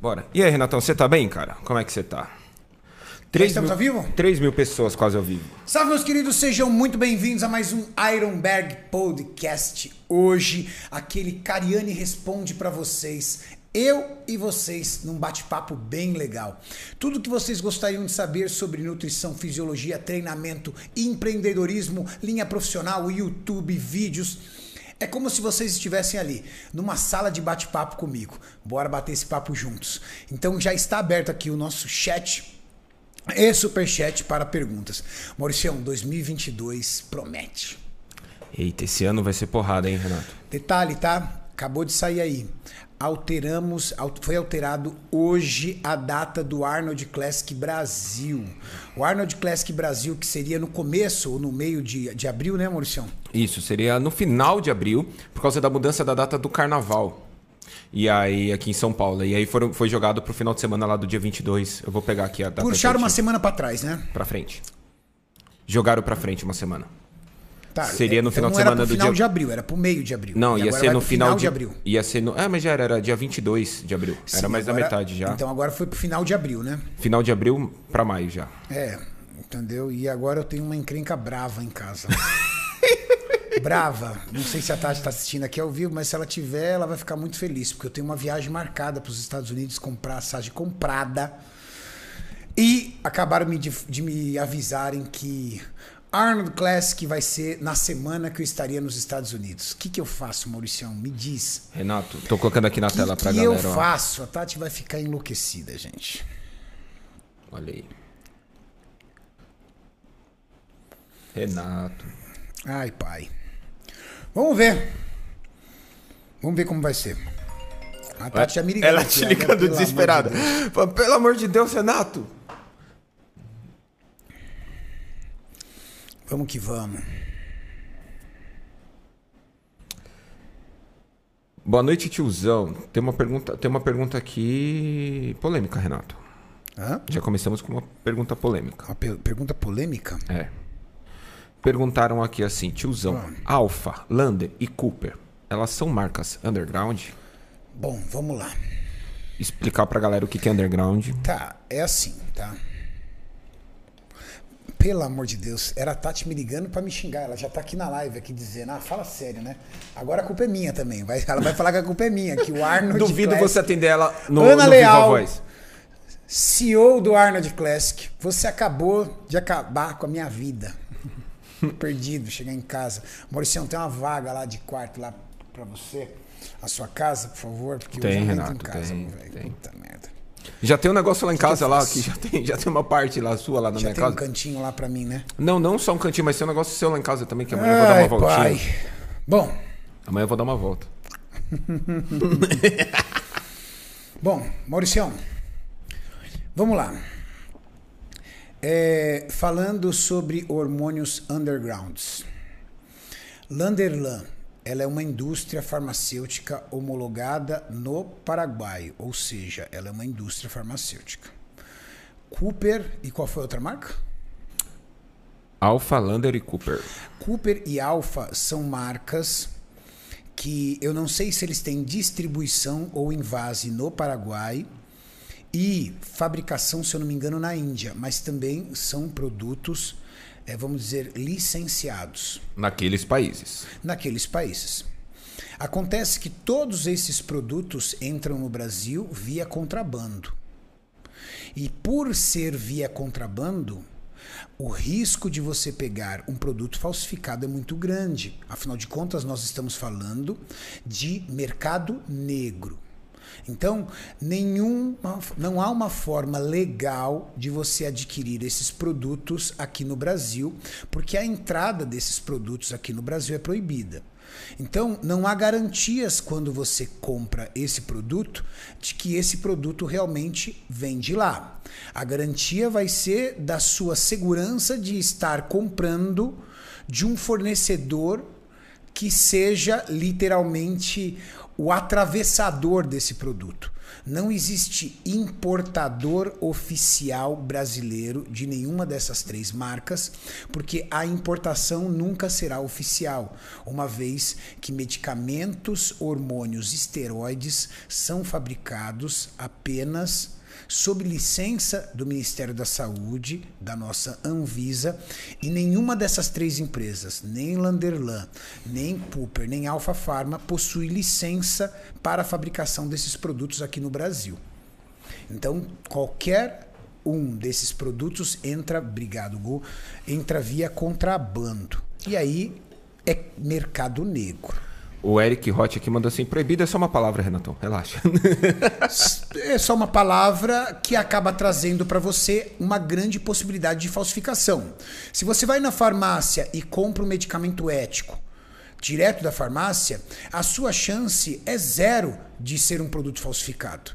Bora. E aí, Renatão, você tá bem, cara? Como é que você tá? Três estamos mil, ao vivo? 3 mil pessoas quase ao vivo. Salve, meus queridos, sejam muito bem-vindos a mais um Ironberg Podcast. Hoje, aquele Cariani responde para vocês. Eu e vocês num bate-papo bem legal. Tudo que vocês gostariam de saber sobre nutrição, fisiologia, treinamento, empreendedorismo, linha profissional, YouTube, vídeos é como se vocês estivessem ali, numa sala de bate-papo comigo. Bora bater esse papo juntos. Então já está aberto aqui o nosso chat e superchat para perguntas. Mauricião, 2022 promete. Eita, esse ano vai ser porrada, hein, Renato? Detalhe, tá? Acabou de sair aí alteramos, foi alterado hoje a data do Arnold Classic Brasil. O Arnold Classic Brasil, que seria no começo ou no meio de, de abril, né, Maurício? Isso, seria no final de abril, por causa da mudança da data do carnaval. E aí, aqui em São Paulo. E aí foram, foi jogado pro final de semana lá do dia 22. Eu vou pegar aqui a data. Puxaram uma semana para trás, né? Pra frente. Jogaram pra frente uma semana. Tá, Seria no então final de semana do final dia... de abril, era pro meio de abril. Não, ia ser no final, final de... de... abril. Ia ser no... Ah, mas já era, era dia 22 de abril. Sim, era mais agora... da metade já. Então agora foi pro final de abril, né? Final de abril para maio já. É, entendeu? E agora eu tenho uma encrenca brava em casa. brava. Não sei se a Tati está assistindo aqui ao vivo, mas se ela tiver, ela vai ficar muito feliz, porque eu tenho uma viagem marcada para os Estados Unidos, comprar passagem comprada. E acabaram de, de me avisarem que Arnold Classic vai ser na semana que eu estaria nos Estados Unidos. O que, que eu faço, Mauricião? Me diz. Renato, tô colocando aqui na que tela pra que galera. O que eu faço? A Tati vai ficar enlouquecida, gente. Olha aí. Renato. Ai, pai. Vamos ver. Vamos ver como vai ser. A Tati já me ligou. Ela te ligando desesperada. Pelo amor de Deus, Renato. Vamos que vamos. Boa noite, tiozão. Tem uma pergunta, tem uma pergunta aqui polêmica, Renato. Hã? Já começamos com uma pergunta polêmica. Uma per pergunta polêmica? É. Perguntaram aqui assim, tiozão, ah. Alpha, Lander e Cooper, elas são marcas underground? Bom, vamos lá. Explicar pra galera o que é underground. Tá, é assim, tá? Pelo amor de Deus, era a Tati me ligando para me xingar. Ela já tá aqui na live, aqui dizendo, ah, fala sério, né? Agora a culpa é minha também. Vai, ela vai falar que a culpa é minha, que o Arnold Duvido Classic... você atender ela no, Ana no Leal, Voz. CEO do Arnold Classic, você acabou de acabar com a minha vida. Perdido, chegar em casa. Mauricião, tem uma vaga lá de quarto lá para você? A sua casa, por favor? Porque tem, eu já Renato, em casa, tem. Puta merda. Já tem um negócio lá em casa que lá, que já tem, já tem uma parte lá sua lá na já minha casa. Já tem um cantinho lá pra mim, né? Não, não só um cantinho, mas tem um negócio seu lá em casa também, que amanhã Ai, eu vou dar uma voltinha. Pai. Bom. Amanhã eu vou dar uma volta. Bom, Mauricião, vamos lá. É, falando sobre hormônios undergrounds. Landerlan ela é uma indústria farmacêutica homologada no Paraguai, ou seja, ela é uma indústria farmacêutica. Cooper e qual foi a outra marca? Alpha, Lander e Cooper. Cooper e Alpha são marcas que eu não sei se eles têm distribuição ou invase no Paraguai e fabricação, se eu não me engano, na Índia, mas também são produtos é, vamos dizer, licenciados. Naqueles países. Naqueles países. Acontece que todos esses produtos entram no Brasil via contrabando. E por ser via contrabando, o risco de você pegar um produto falsificado é muito grande. Afinal de contas, nós estamos falando de mercado negro. Então, nenhum, não há uma forma legal de você adquirir esses produtos aqui no Brasil, porque a entrada desses produtos aqui no Brasil é proibida. Então, não há garantias quando você compra esse produto de que esse produto realmente vem de lá. A garantia vai ser da sua segurança de estar comprando de um fornecedor que seja literalmente o atravessador desse produto. Não existe importador oficial brasileiro de nenhuma dessas três marcas, porque a importação nunca será oficial, uma vez que medicamentos, hormônios, esteroides são fabricados apenas sob licença do Ministério da Saúde, da nossa Anvisa, e nenhuma dessas três empresas, nem Landerlan, nem Cooper, nem Alpha Pharma, possui licença para a fabricação desses produtos aqui no Brasil. Então, qualquer um desses produtos entra, obrigado, Gu, entra via contrabando. E aí é mercado negro. O Eric Roth aqui mandou assim: proibido é só uma palavra, Renatão, relaxa. é só uma palavra que acaba trazendo para você uma grande possibilidade de falsificação. Se você vai na farmácia e compra um medicamento ético direto da farmácia, a sua chance é zero de ser um produto falsificado.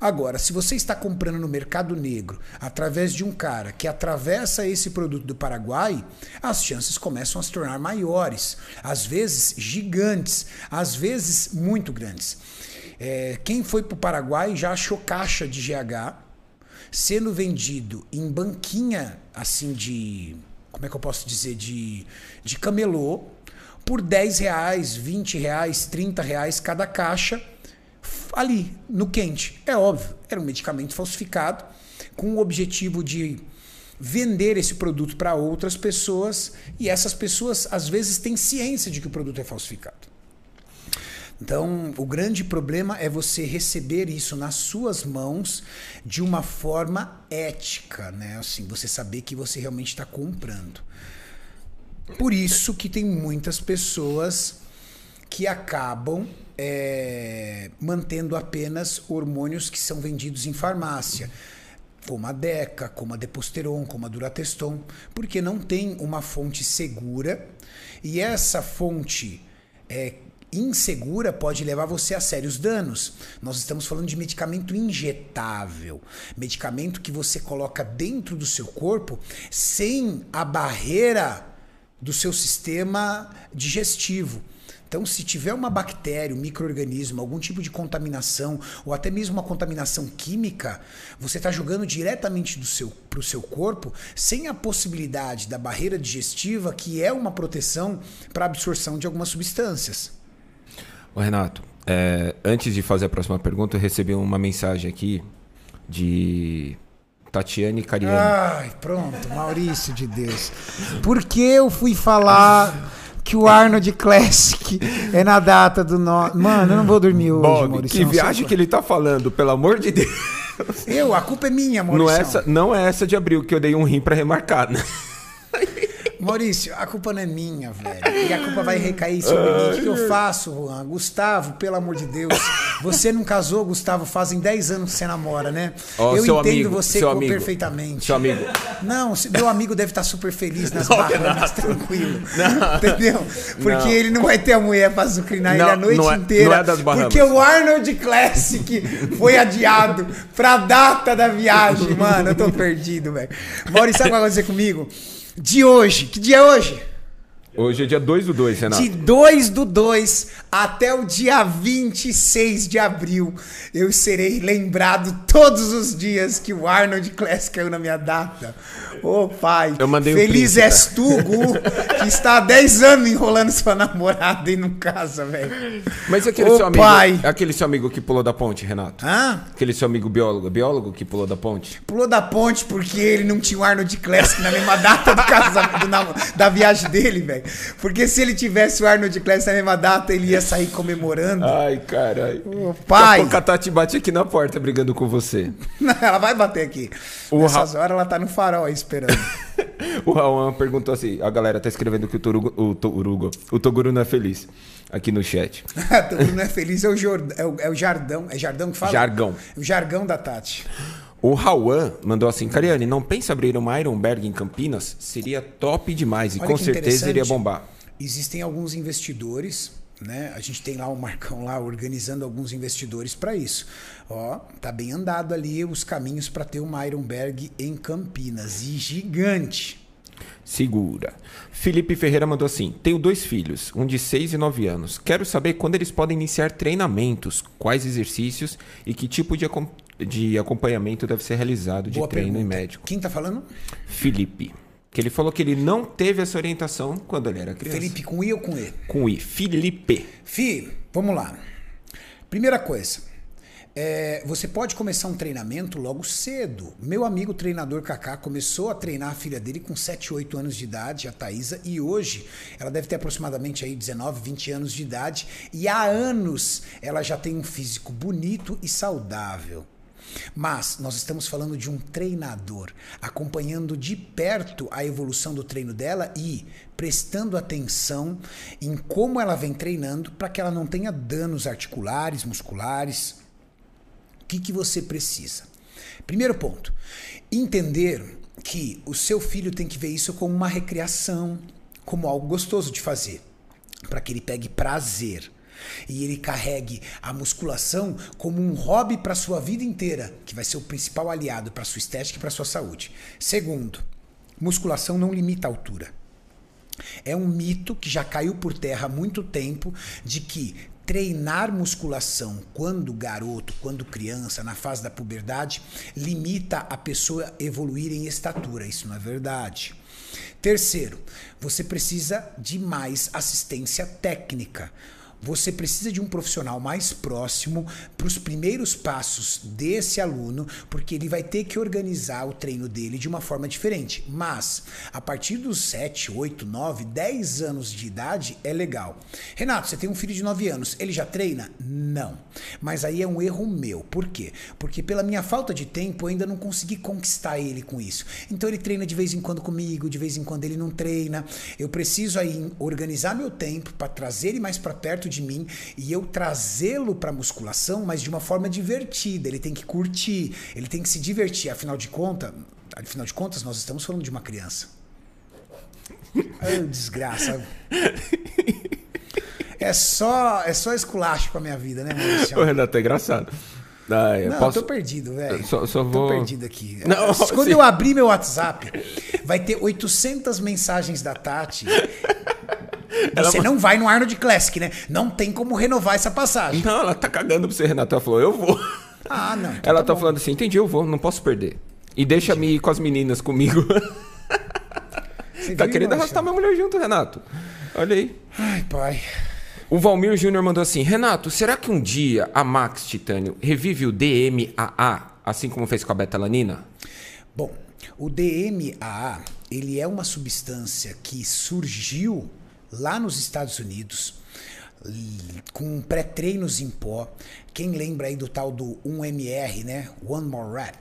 Agora, se você está comprando no mercado negro através de um cara que atravessa esse produto do Paraguai, as chances começam a se tornar maiores, às vezes gigantes, às vezes muito grandes. É, quem foi para o Paraguai já achou caixa de GH sendo vendido em banquinha assim de. Como é que eu posso dizer? De, de camelô por 10 reais, 20 reais, 30 reais cada caixa ali, no quente. É óbvio, era um medicamento falsificado com o objetivo de vender esse produto para outras pessoas e essas pessoas às vezes têm ciência de que o produto é falsificado. Então, o grande problema é você receber isso nas suas mãos de uma forma ética, né? Assim, você saber que você realmente está comprando. Por isso que tem muitas pessoas que acabam é, mantendo apenas hormônios que são vendidos em farmácia, como a Deca, como a Deposteron, como a Durateston, porque não tem uma fonte segura e essa fonte é, insegura pode levar você a sérios danos. Nós estamos falando de medicamento injetável, medicamento que você coloca dentro do seu corpo sem a barreira do seu sistema digestivo. Então, se tiver uma bactéria, um microorganismo, algum tipo de contaminação, ou até mesmo uma contaminação química, você está jogando diretamente para o seu corpo sem a possibilidade da barreira digestiva, que é uma proteção para a absorção de algumas substâncias. Ô Renato, é, antes de fazer a próxima pergunta, eu recebi uma mensagem aqui de Tatiane Cariani. Ai, pronto, Maurício de Deus. Por que eu fui falar que o Arnold Classic é na data do no... Mano, eu não vou dormir hoje, Bob, Maurício. Que viagem que ele tá falando, pelo amor de Deus. Eu, a culpa é minha, Maurício. Não é essa, não é essa de abril que eu dei um rim para remarcar, né? Maurício, a culpa não é minha, velho. E a culpa vai recair sobre mim. O que, eu faço, Juan? Gustavo, pelo amor de Deus. Você não casou, Gustavo, fazem 10 anos que você namora, né? Oh, eu entendo amigo, você perfeitamente. Seu amigo. Não, meu amigo deve estar super feliz nas não, Bahamas, tranquilo. Não. Entendeu? Porque não. ele não vai ter a mulher pra azucrinar ele a noite é, inteira. Não é. Porque o Arnold Classic foi adiado pra data da viagem. Mano, eu tô perdido, velho. Maurício, sabe o que vai acontecer comigo? De hoje. Que dia é hoje? Hoje é dia 2 do 2, Renato. De 2 do 2 até o dia 26 de abril, eu serei lembrado todos os dias que o Arnold Class caiu na minha data. Ô oh, pai, eu mandei feliz um és tu, Gu, que está há 10 anos enrolando sua namorada e não casa, velho. Mas aquele oh, seu amigo, pai. aquele seu amigo que pulou da ponte, Renato? Hã? Aquele seu amigo biólogo, biólogo que pulou da ponte? Pulou da ponte porque ele não tinha o Arnold Classic na mesma data do casamento, da viagem dele, velho. Porque se ele tivesse o Arnold Classic na mesma data, ele ia sair comemorando. Ai, caralho. Oh, pai. Daqui a, Tati bate aqui na porta brigando com você. Não, ela vai bater aqui. O Nessas Ra... horas ela tá no farol aí esperando. o Raul perguntou assim: a galera tá escrevendo que o Torugo, o, Torugo, o Toguro não é feliz. Aqui no chat. o Toguro não é feliz, é o, é, o, é o Jardão. É Jardão que fala? Jargão. O jargão da Tati. O Rauan mandou assim: Cariane, não pensa abrir uma Ironberg em Campinas? Seria top demais e Olha com certeza iria bombar. Existem alguns investidores, né? A gente tem lá o Marcão lá organizando alguns investidores para isso. Ó, tá bem andado ali os caminhos para ter uma Ironberg em Campinas e gigante. Segura. Felipe Ferreira mandou assim: Tenho dois filhos, um de 6 e 9 anos. Quero saber quando eles podem iniciar treinamentos, quais exercícios e que tipo de, de acompanhamento deve ser realizado de Boa treino pergunta. e médico. Quem tá falando? Felipe. Que ele falou que ele não teve essa orientação quando ele era criança. Felipe com I ou com E? Com I. Felipe. Fi, vamos lá. Primeira coisa, é, você pode começar um treinamento logo cedo. Meu amigo treinador Kaká começou a treinar a filha dele com 7, 8 anos de idade, a Thaisa, e hoje ela deve ter aproximadamente aí 19, 20 anos de idade, e há anos ela já tem um físico bonito e saudável. Mas nós estamos falando de um treinador, acompanhando de perto a evolução do treino dela e prestando atenção em como ela vem treinando para que ela não tenha danos articulares, musculares. O que, que você precisa? Primeiro ponto, entender que o seu filho tem que ver isso como uma recreação, como algo gostoso de fazer, para que ele pegue prazer e ele carregue a musculação como um hobby para sua vida inteira, que vai ser o principal aliado para sua estética e para sua saúde. Segundo, musculação não limita a altura. É um mito que já caiu por terra há muito tempo de que treinar musculação quando garoto, quando criança, na fase da puberdade, limita a pessoa evoluir em estatura. Isso não é verdade. Terceiro, você precisa de mais assistência técnica. Você precisa de um profissional mais próximo para os primeiros passos desse aluno, porque ele vai ter que organizar o treino dele de uma forma diferente. Mas, a partir dos 7, 8, 9, 10 anos de idade, é legal. Renato, você tem um filho de 9 anos, ele já treina? Não. Mas aí é um erro meu. Por quê? Porque pela minha falta de tempo, eu ainda não consegui conquistar ele com isso. Então ele treina de vez em quando comigo, de vez em quando ele não treina. Eu preciso aí organizar meu tempo para trazer ele mais para perto de mim e eu trazê-lo para musculação, mas de uma forma divertida. Ele tem que curtir, ele tem que se divertir. Afinal de contas, afinal de contas, nós estamos falando de uma criança. Ai, desgraça. É só, é só esculacho pra minha vida, né, Maurício? Ô, Renato, é engraçado. Ah, eu Não, posso... eu tô perdido, velho. Só- só Tô vou- perdido aqui. Não, Quando sim. eu abrir meu WhatsApp, vai ter 800 mensagens da Tati. Você não vai no Arnold Classic, né? Não tem como renovar essa passagem. Não, ela tá cagando pra você, Renato. Ela falou, eu vou. Ah, não. então ela tá tá falando assim, entendi, eu vou, não posso perder. E deixa-me ir com as meninas comigo. Você tá querendo arrastar minha mulher junto, Renato. Olha aí. Ai, pai. O Valmir Júnior mandou assim: Renato, será que um dia a Max Titânio revive o DMAA, assim como fez com a betalanina? Bom, o DMAA, ele é uma substância que surgiu lá nos Estados Unidos com pré-treinos em pó. Quem lembra aí do tal do 1MR, né? One More Rap.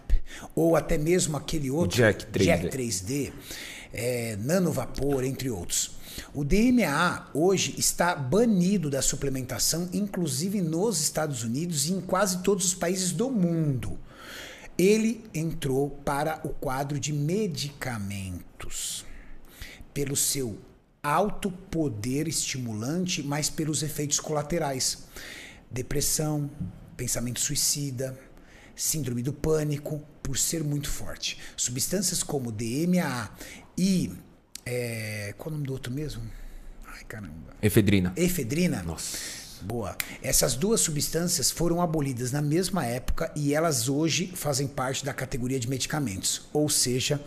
Ou até mesmo aquele outro Jack 3D. Jack 3D, é, nanovapor, entre outros. O DMA hoje está banido da suplementação, inclusive nos Estados Unidos e em quase todos os países do mundo. Ele entrou para o quadro de medicamentos pelo seu alto poder estimulante, mas pelos efeitos colaterais. Depressão, pensamento suicida, síndrome do pânico, por ser muito forte. Substâncias como DMA e. É, qual é o nome do outro mesmo? Ai, caramba. Efedrina. Efedrina. Nossa. Boa. Essas duas substâncias foram abolidas na mesma época e elas hoje fazem parte da categoria de medicamentos. Ou seja,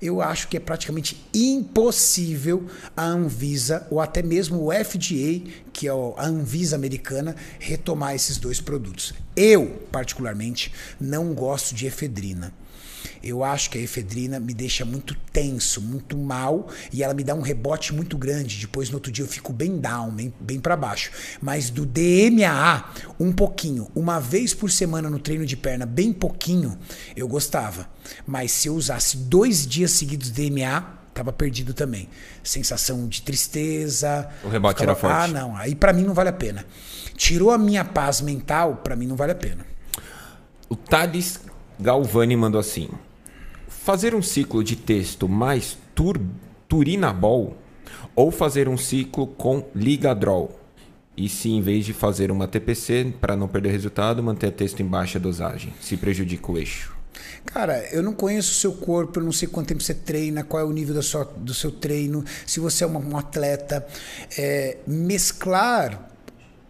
eu acho que é praticamente impossível a Anvisa ou até mesmo o FDA, que é a Anvisa americana, retomar esses dois produtos. Eu, particularmente, não gosto de efedrina. Eu acho que a efedrina me deixa muito tenso, muito mal e ela me dá um rebote muito grande. Depois no outro dia eu fico bem down, bem, bem para baixo. Mas do DMAA, um pouquinho, uma vez por semana no treino de perna, bem pouquinho, eu gostava. Mas se eu usasse dois dias seguidos DMA, tava perdido também. Sensação de tristeza. O rebote ficava- era forte. Ah, não. Aí para mim não vale a pena. Tirou a minha paz mental, para mim não vale a pena. O Thales Galvani mandou assim: fazer um ciclo de texto mais tur turinabol ou fazer um ciclo com ligadrol? E se em vez de fazer uma TPC para não perder resultado, manter texto em baixa dosagem, se prejudica o eixo. Cara, eu não conheço o seu corpo, eu não sei quanto tempo você treina, qual é o nível da sua, do seu treino, se você é uma, um atleta. É, mesclar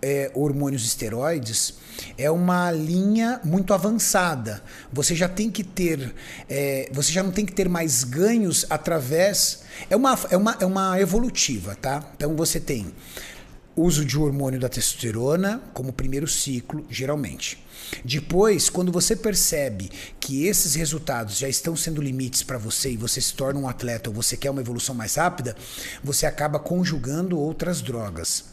é, hormônios esteroides é uma linha muito avançada. Você já tem que ter, é, você já não tem que ter mais ganhos através. É uma, é uma, é uma evolutiva, tá? Então você tem uso de hormônio da testosterona como primeiro ciclo, geralmente. Depois, quando você percebe que esses resultados já estão sendo limites para você e você se torna um atleta ou você quer uma evolução mais rápida, você acaba conjugando outras drogas.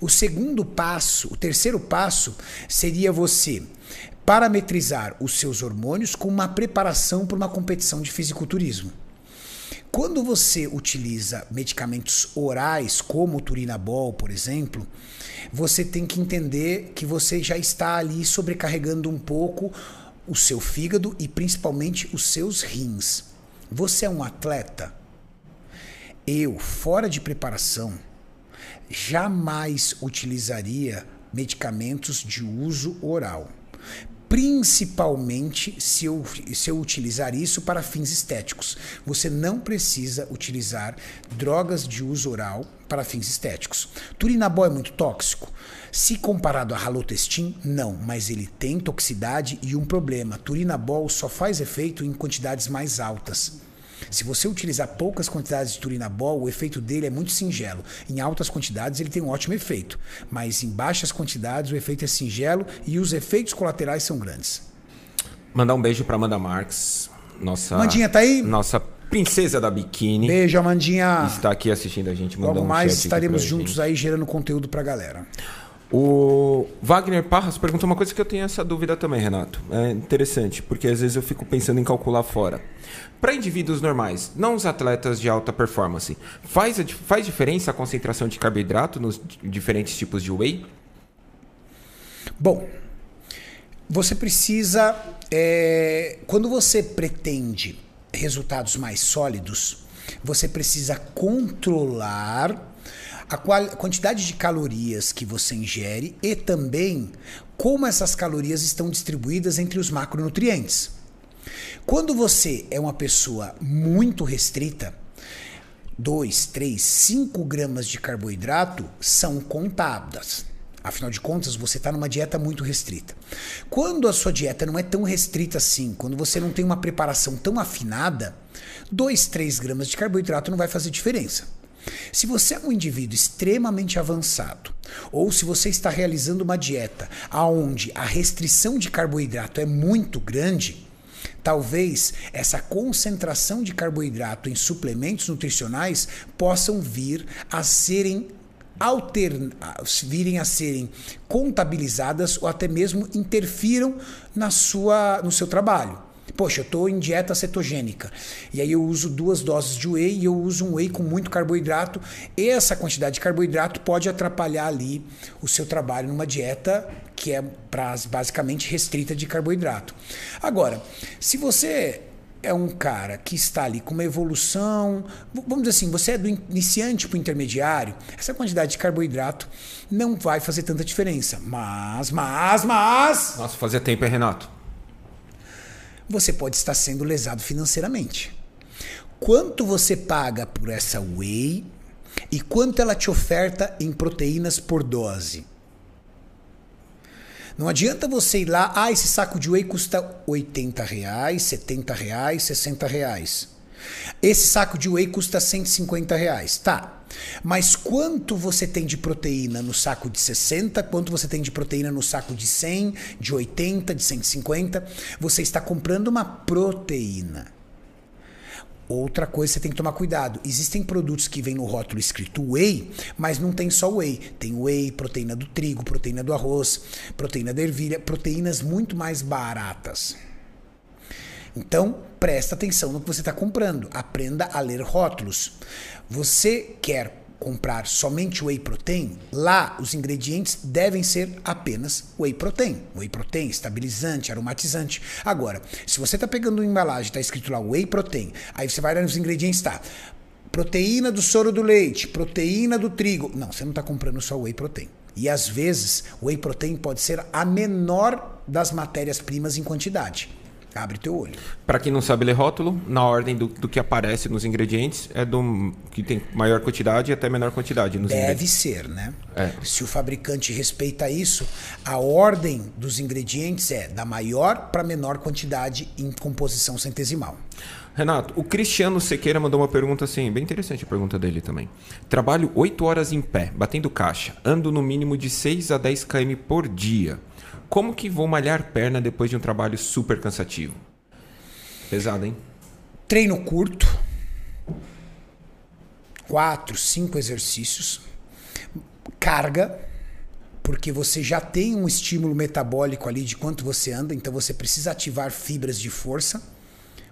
O segundo passo, o terceiro passo, seria você parametrizar os seus hormônios com uma preparação para uma competição de fisiculturismo. Quando você utiliza medicamentos orais, como o turinabol, por exemplo, você tem que entender que você já está ali sobrecarregando um pouco o seu fígado e principalmente os seus rins. Você é um atleta? Eu, fora de preparação, jamais utilizaria medicamentos de uso oral. Principalmente se eu, se eu utilizar isso para fins estéticos. Você não precisa utilizar drogas de uso oral para fins estéticos. Turinabol é muito tóxico? Se comparado a halotestin, não, mas ele tem toxicidade e um problema. Turinabol só faz efeito em quantidades mais altas. Se você utilizar poucas quantidades de turinabol, o efeito dele é muito singelo. Em altas quantidades ele tem um ótimo efeito, mas em baixas quantidades o efeito é singelo e os efeitos colaterais são grandes. Mandar um beijo para Amanda Marques, nossa Mandinha tá aí? Nossa princesa da biquíni. Beijo, Amandinha. Está aqui assistindo a gente. Logo um mais estaremos juntos aí gerando conteúdo pra galera. O Wagner Parras perguntou uma coisa que eu tenho essa dúvida também, Renato. É interessante, porque às vezes eu fico pensando em calcular fora. Para indivíduos normais, não os atletas de alta performance, faz, faz diferença a concentração de carboidrato nos diferentes tipos de whey? Bom, você precisa. É, quando você pretende resultados mais sólidos, você precisa controlar a quantidade de calorias que você ingere e também como essas calorias estão distribuídas entre os macronutrientes. Quando você é uma pessoa muito restrita, 2, 3, 5 gramas de carboidrato são contadas. Afinal de contas, você está numa dieta muito restrita. Quando a sua dieta não é tão restrita assim, quando você não tem uma preparação tão afinada, 2, 3 gramas de carboidrato não vai fazer diferença. Se você é um indivíduo extremamente avançado, ou se você está realizando uma dieta onde a restrição de carboidrato é muito grande, talvez essa concentração de carboidrato em suplementos nutricionais possam vir a serem altern... virem a serem contabilizadas ou até mesmo interfiram na sua, no seu trabalho. Poxa, eu estou em dieta cetogênica. E aí eu uso duas doses de whey e eu uso um whey com muito carboidrato. E essa quantidade de carboidrato pode atrapalhar ali o seu trabalho numa dieta que é basicamente restrita de carboidrato. Agora, se você é um cara que está ali com uma evolução, vamos dizer assim, você é do iniciante para o intermediário, essa quantidade de carboidrato não vai fazer tanta diferença. Mas, mas, mas. Nossa, fazia tempo, hein, Renato? Você pode estar sendo lesado financeiramente. Quanto você paga por essa whey e quanto ela te oferta em proteínas por dose? Não adianta você ir lá, ah, esse saco de whey custa 80 reais, 70 reais, 60 reais. Esse saco de whey custa 150 reais. Tá. Mas quanto você tem de proteína no saco de 60? Quanto você tem de proteína no saco de 100, de 80, de 150? Você está comprando uma proteína. Outra coisa você tem que tomar cuidado. Existem produtos que vêm no rótulo escrito whey, mas não tem só whey. Tem whey, proteína do trigo, proteína do arroz, proteína da ervilha, proteínas muito mais baratas. Então, presta atenção no que você está comprando. Aprenda a ler rótulos. Você quer comprar somente whey protein, lá os ingredientes devem ser apenas whey protein. Whey protein, estabilizante, aromatizante. Agora, se você está pegando uma embalagem, está escrito lá whey protein, aí você vai lá nos ingredientes, tá? Proteína do soro do leite, proteína do trigo. Não, você não está comprando só whey protein. E às vezes, whey protein pode ser a menor das matérias-primas em quantidade. Abre teu olho. Para quem não sabe ler rótulo, na ordem do, do, que aparece nos ingredientes, é do que tem maior quantidade até menor quantidade. Nos Deve ser, né? É. Se o fabricante respeita isso, a ordem dos ingredientes é da maior para menor quantidade em composição centesimal. Renato, o Cristiano Sequeira mandou uma pergunta assim, bem interessante a pergunta dele também. Trabalho 8 horas em pé, batendo caixa, ando no mínimo de 6 a 10 km por dia. Como que vou malhar perna depois de um trabalho super cansativo? Pesado, hein? Treino curto. Quatro, cinco exercícios. Carga, porque você já tem um estímulo metabólico ali de quanto você anda, então você precisa ativar fibras de força,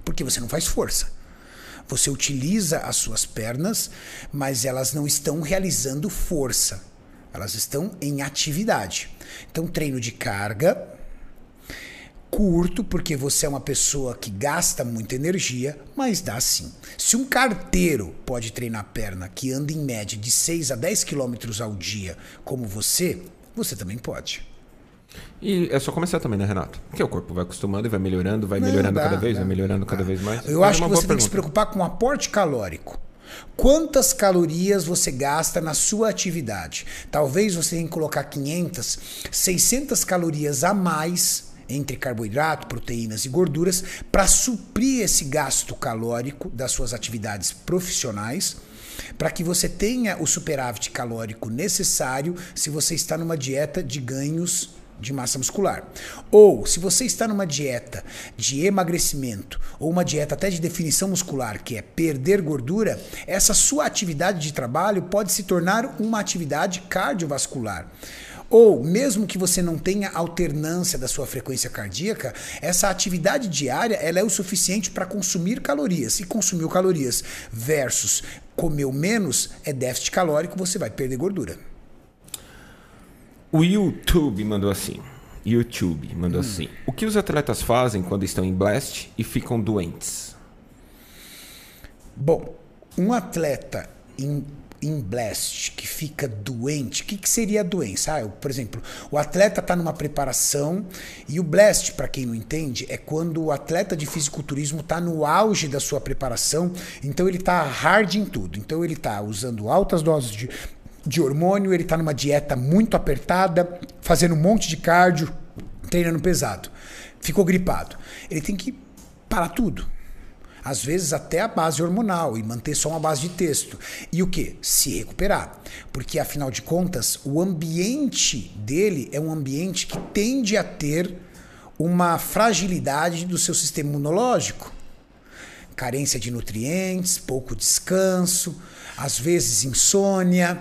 porque você não faz força. Você utiliza as suas pernas, mas elas não estão realizando força. Elas estão em atividade. Então, treino de carga, curto, porque você é uma pessoa que gasta muita energia, mas dá sim. Se um carteiro pode treinar perna que anda em média de 6 a 10 quilômetros ao dia, como você, você também pode. E é só começar também, né, Renato? Porque o corpo vai acostumando e vai melhorando, vai Não, melhorando dá, cada vez, dá, vai melhorando dá. cada vez mais. Eu acho é que você tem pergunta. que se preocupar com o aporte calórico. Quantas calorias você gasta na sua atividade? Talvez você tenha que colocar 500, 600 calorias a mais entre carboidrato, proteínas e gorduras para suprir esse gasto calórico das suas atividades profissionais, para que você tenha o superávit calórico necessário se você está numa dieta de ganhos de massa muscular. Ou, se você está numa dieta de emagrecimento ou uma dieta até de definição muscular, que é perder gordura, essa sua atividade de trabalho pode se tornar uma atividade cardiovascular. Ou, mesmo que você não tenha alternância da sua frequência cardíaca, essa atividade diária ela é o suficiente para consumir calorias. E consumiu calorias versus comeu menos é déficit calórico, você vai perder gordura. O YouTube mandou assim. YouTube mandou hum. assim. O que os atletas fazem quando estão em blast e ficam doentes? Bom, um atleta em, em blast que fica doente, o que, que seria a doença? Ah, eu, por exemplo, o atleta está numa preparação e o blast, para quem não entende, é quando o atleta de fisiculturismo está no auge da sua preparação, então ele está hard em tudo. Então ele está usando altas doses de de hormônio, ele está numa dieta muito apertada, fazendo um monte de cardio, treinando pesado. Ficou gripado. Ele tem que parar tudo. Às vezes até a base hormonal e manter só uma base de texto. E o que? Se recuperar. Porque afinal de contas, o ambiente dele é um ambiente que tende a ter uma fragilidade do seu sistema imunológico. Carência de nutrientes, pouco descanso, às vezes insônia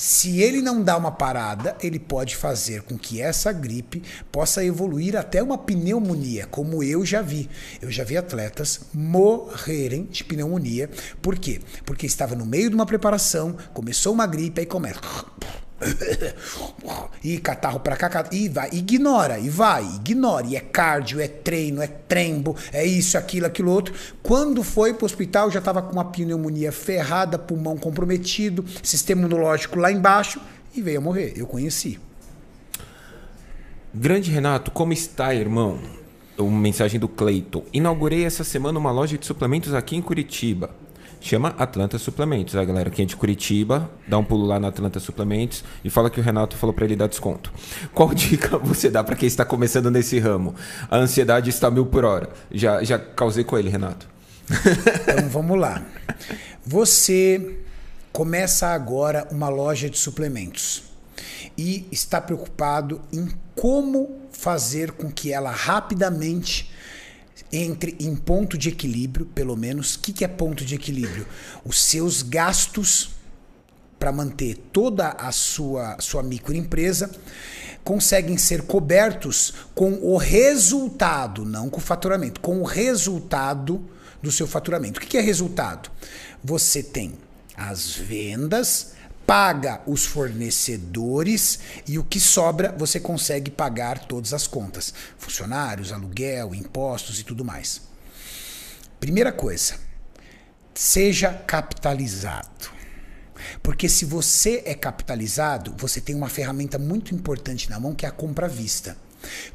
se ele não dá uma parada, ele pode fazer com que essa gripe possa evoluir até uma pneumonia, como eu já vi. Eu já vi atletas morrerem de pneumonia. Por quê? Porque estava no meio de uma preparação, começou uma gripe, aí começa e catarro pra cá, e vai, ignora, e vai, ignora. E é cardio, é treino, é trembo, é isso, aquilo, aquilo outro. Quando foi pro hospital, já tava com uma pneumonia ferrada, pulmão comprometido, sistema imunológico lá embaixo e veio a morrer. Eu conheci. Grande Renato, como está, irmão? Uma mensagem do Cleiton. Inaugurei essa semana uma loja de suplementos aqui em Curitiba. Chama Atlanta Suplementos. A galera quem é de Curitiba, dá um pulo lá na Atlanta Suplementos e fala que o Renato falou para ele dar desconto. Qual dica você dá para quem está começando nesse ramo? A ansiedade está mil por hora. Já, já causei com ele, Renato. Então vamos lá. Você começa agora uma loja de suplementos e está preocupado em como fazer com que ela rapidamente entre em ponto de equilíbrio, pelo menos. O que, que é ponto de equilíbrio? Os seus gastos para manter toda a sua, sua microempresa conseguem ser cobertos com o resultado, não com o faturamento, com o resultado do seu faturamento. O que, que é resultado? Você tem as vendas paga os fornecedores e o que sobra você consegue pagar todas as contas: funcionários, aluguel, impostos e tudo mais. Primeira coisa, seja capitalizado. Porque se você é capitalizado, você tem uma ferramenta muito importante na mão que é a compra à vista.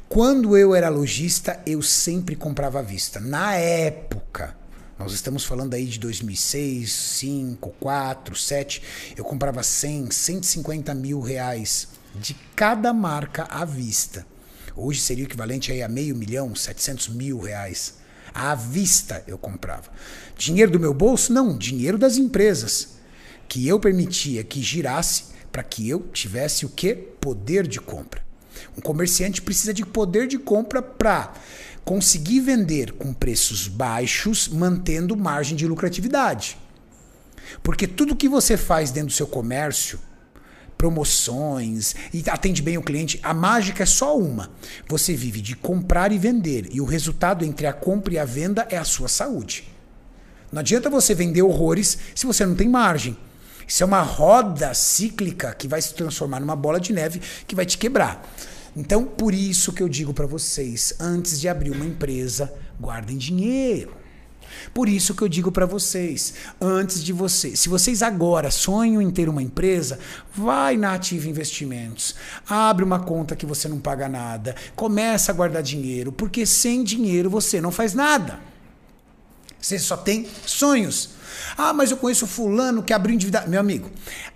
Quando eu era lojista, eu sempre comprava à vista. Na época, nós estamos falando aí de 2006, 5, 4, 7, eu comprava 100, 150 mil reais de cada marca à vista. Hoje seria o equivalente aí a meio milhão, 700 mil reais. À vista eu comprava. Dinheiro do meu bolso? Não, dinheiro das empresas. Que eu permitia que girasse para que eu tivesse o que? Poder de compra. Um comerciante precisa de poder de compra para conseguir vender com preços baixos, mantendo margem de lucratividade. Porque tudo que você faz dentro do seu comércio, promoções e atende bem o cliente, a mágica é só uma. Você vive de comprar e vender, e o resultado entre a compra e a venda é a sua saúde. Não adianta você vender horrores se você não tem margem. Isso é uma roda cíclica que vai se transformar numa bola de neve que vai te quebrar. Então, por isso que eu digo para vocês, antes de abrir uma empresa, guardem dinheiro. Por isso que eu digo para vocês, antes de vocês, se vocês agora sonham em ter uma empresa, vai na Ativa Investimentos, abre uma conta que você não paga nada, começa a guardar dinheiro, porque sem dinheiro você não faz nada. Você só tem sonhos. Ah, mas eu conheço fulano que abriu endividado. Meu amigo,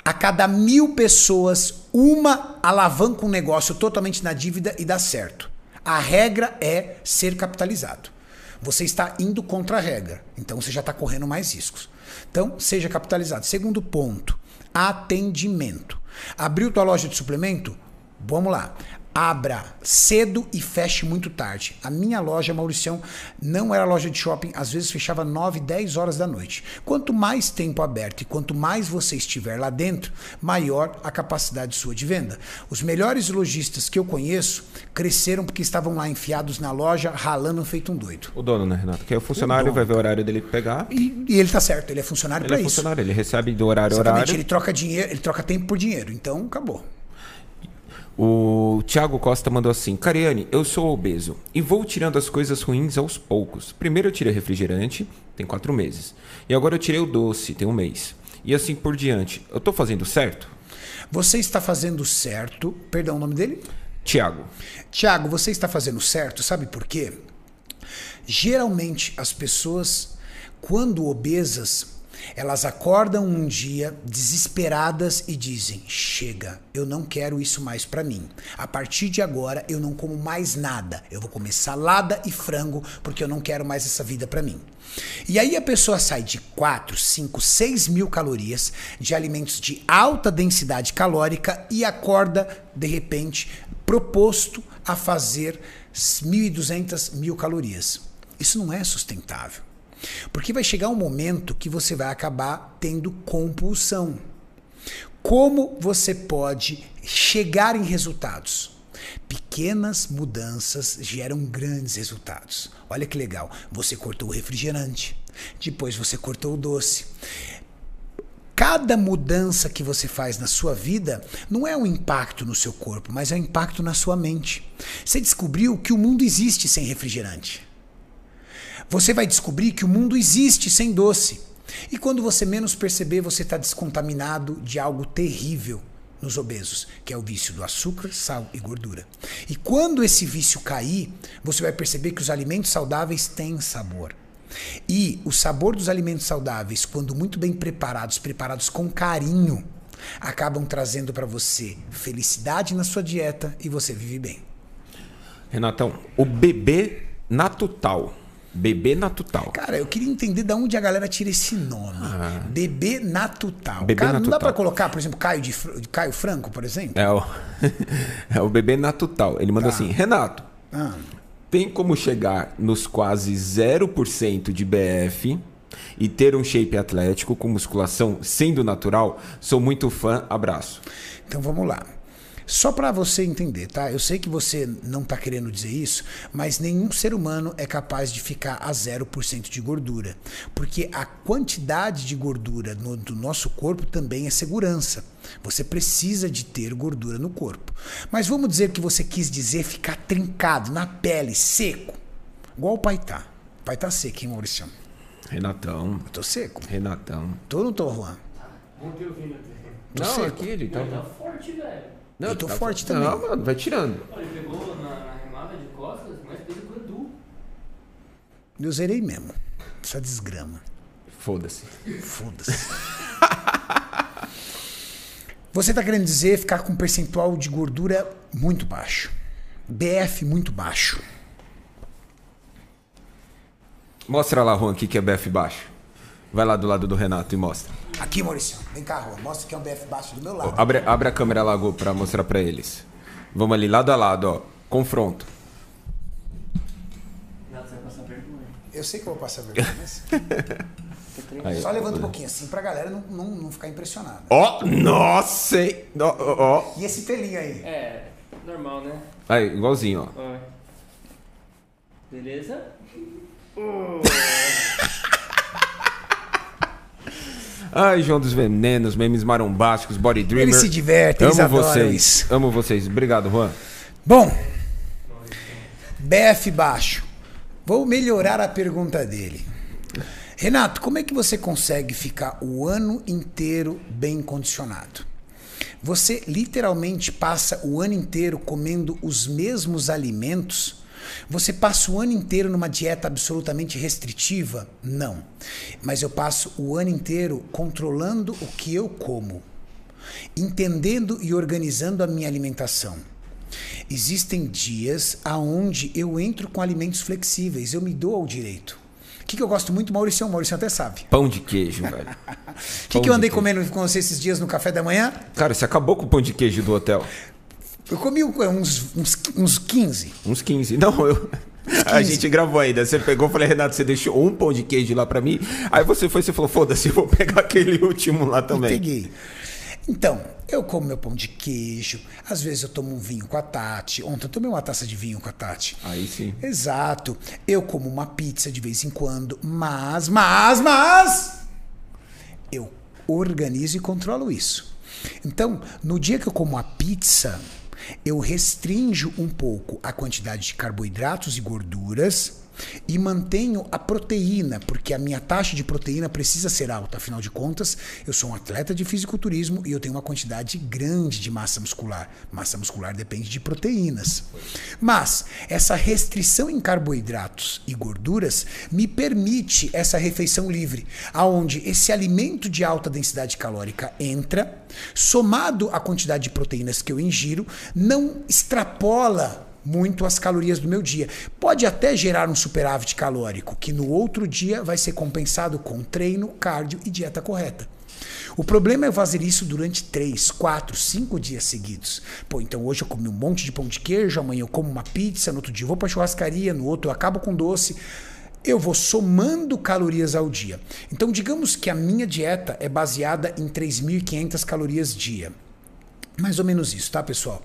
a cada mil pessoas, uma alavanca um negócio totalmente na dívida e dá certo. A regra é ser capitalizado. Você está indo contra a regra, então você já está correndo mais riscos. Então, seja capitalizado. Segundo ponto, atendimento. Abriu tua loja de suplemento? Vamos lá abra cedo e feche muito tarde. A minha loja, Mauricião, não era loja de shopping, às vezes fechava 9, 10 horas da noite. Quanto mais tempo aberto e quanto mais você estiver lá dentro, maior a capacidade sua de venda. Os melhores lojistas que eu conheço cresceram porque estavam lá enfiados na loja, ralando feito um doido. O dono, né, Renato? Que é o funcionário, o vai ver o horário dele pegar. E, e ele tá certo, ele é funcionário para é isso. Ele é funcionário, ele recebe do horário Exatamente, horário. ele troca dinheiro, ele troca tempo por dinheiro. Então, acabou. O Thiago Costa mandou assim: Cariane, eu sou obeso e vou tirando as coisas ruins aos poucos. Primeiro eu tirei refrigerante, tem quatro meses. E agora eu tirei o doce, tem um mês. E assim por diante. Eu estou fazendo certo? Você está fazendo certo. Perdão, o nome dele? Tiago. Tiago, você está fazendo certo, sabe por quê? Geralmente as pessoas, quando obesas, elas acordam um dia desesperadas e dizem: "Chega, eu não quero isso mais para mim. A partir de agora eu não como mais nada. Eu vou comer salada e frango porque eu não quero mais essa vida para mim." E aí a pessoa sai de 4, 5, 6 mil calorias de alimentos de alta densidade calórica e acorda, de repente, proposto a fazer 1.200 mil calorias. Isso não é sustentável. Porque vai chegar um momento que você vai acabar tendo compulsão. Como você pode chegar em resultados? Pequenas mudanças geram grandes resultados. Olha que legal. Você cortou o refrigerante, depois você cortou o doce. Cada mudança que você faz na sua vida não é um impacto no seu corpo, mas é um impacto na sua mente. Você descobriu que o mundo existe sem refrigerante você vai descobrir que o mundo existe sem doce. E quando você menos perceber, você está descontaminado de algo terrível nos obesos, que é o vício do açúcar, sal e gordura. E quando esse vício cair, você vai perceber que os alimentos saudáveis têm sabor. E o sabor dos alimentos saudáveis, quando muito bem preparados, preparados com carinho, acabam trazendo para você felicidade na sua dieta e você vive bem. Renatão, o bebê natural Bebê Natutal. Cara, eu queria entender de onde a galera tira esse nome. Ah. Bebê Natutal. Bebê Cara, Natutal. não dá para colocar, por exemplo, Caio, de, Caio Franco, por exemplo? É o, é o Bebê Natutal. Ele manda tá. assim: Renato, ah. tem como chegar nos quase 0% de BF e ter um shape atlético com musculação sendo natural? Sou muito fã. Abraço. Então vamos lá. Só para você entender, tá? Eu sei que você não está querendo dizer isso, mas nenhum ser humano é capaz de ficar a 0% de gordura. Porque a quantidade de gordura no, do nosso corpo também é segurança. Você precisa de ter gordura no corpo. Mas vamos dizer que você quis dizer ficar trincado, na pele, seco. Igual o pai tá. O pai tá seco, hein, Maurício? Renatão. Eu tô seco. Renatão. Tô ou não tô, Juan? Tô não, seco. aqui ele tá. Tá forte, velho. Não, eu tô tá forte também. Não, mano, vai tirando. Ele pegou na, na remada de costas, mas teve o Edu. Eu zerei mesmo. Essa desgrama. Foda-se. Foda-se. Você tá querendo dizer ficar com um percentual de gordura muito baixo. BF muito baixo. Mostra lá, Juan, o que é BF baixo. Vai lá do lado do Renato e mostra. Aqui, Maurício. Vem cá, Rua. Mostra que é um BF baixo do meu lado. Abre, abre a câmera lá, Gu, pra mostrar pra eles. Vamos ali, lado a lado, ó. Confronto. Não, você vai passar vergonha. Eu sei que eu vou passar vergonha, mas... Aí, Só levanta um pouquinho assim pra galera não, não, não ficar impressionada. Ó, nossa! hein? Ó, ó, ó. E esse pelinho aí? É, normal, né? Aí, igualzinho, ó. Ó. Beleza? Ai, João dos Venenos, memes marombásticos, Body Dreamer. Eles se divertem, eles Amo adoram vocês. isso. Amo vocês. Obrigado, Juan. Bom, BF baixo. Vou melhorar a pergunta dele. Renato, como é que você consegue ficar o ano inteiro bem condicionado? Você literalmente passa o ano inteiro comendo os mesmos alimentos? Você passa o ano inteiro numa dieta absolutamente restritiva? Não. Mas eu passo o ano inteiro controlando o que eu como, entendendo e organizando a minha alimentação. Existem dias aonde eu entro com alimentos flexíveis, eu me dou ao direito. O que, que eu gosto muito, Maurício? Maurício até sabe. Pão de queijo, velho. O que, que eu andei comendo com você esses dias no café da manhã? Cara, você acabou com o pão de queijo do hotel. Eu comi uns, uns, uns 15. Uns 15. Não, eu. A gente gravou ainda. Você pegou e falei, Renato, você deixou um pão de queijo lá pra mim. Aí você foi e falou, foda-se, eu vou pegar aquele último lá também. Peguei. Então, eu como meu pão de queijo, às vezes eu tomo um vinho com a Tati. Ontem eu tomei uma taça de vinho com a Tati. Aí sim. Exato. Eu como uma pizza de vez em quando, mas, mas, mas eu organizo e controlo isso. Então, no dia que eu como a pizza, eu restringo um pouco a quantidade de carboidratos e gorduras e mantenho a proteína, porque a minha taxa de proteína precisa ser alta. Afinal de contas, eu sou um atleta de fisiculturismo e eu tenho uma quantidade grande de massa muscular. Massa muscular depende de proteínas. Mas essa restrição em carboidratos e gorduras me permite essa refeição livre, aonde esse alimento de alta densidade calórica entra, somado à quantidade de proteínas que eu ingiro, não extrapola muito as calorias do meu dia. Pode até gerar um superávit calórico, que no outro dia vai ser compensado com treino, cardio e dieta correta. O problema é fazer isso durante 3, 4, 5 dias seguidos. Pô, então hoje eu comi um monte de pão de queijo, amanhã eu como uma pizza, no outro dia eu vou pra churrascaria, no outro eu acabo com doce. Eu vou somando calorias ao dia. Então, digamos que a minha dieta é baseada em 3.500 calorias dia. Mais ou menos isso, tá, pessoal?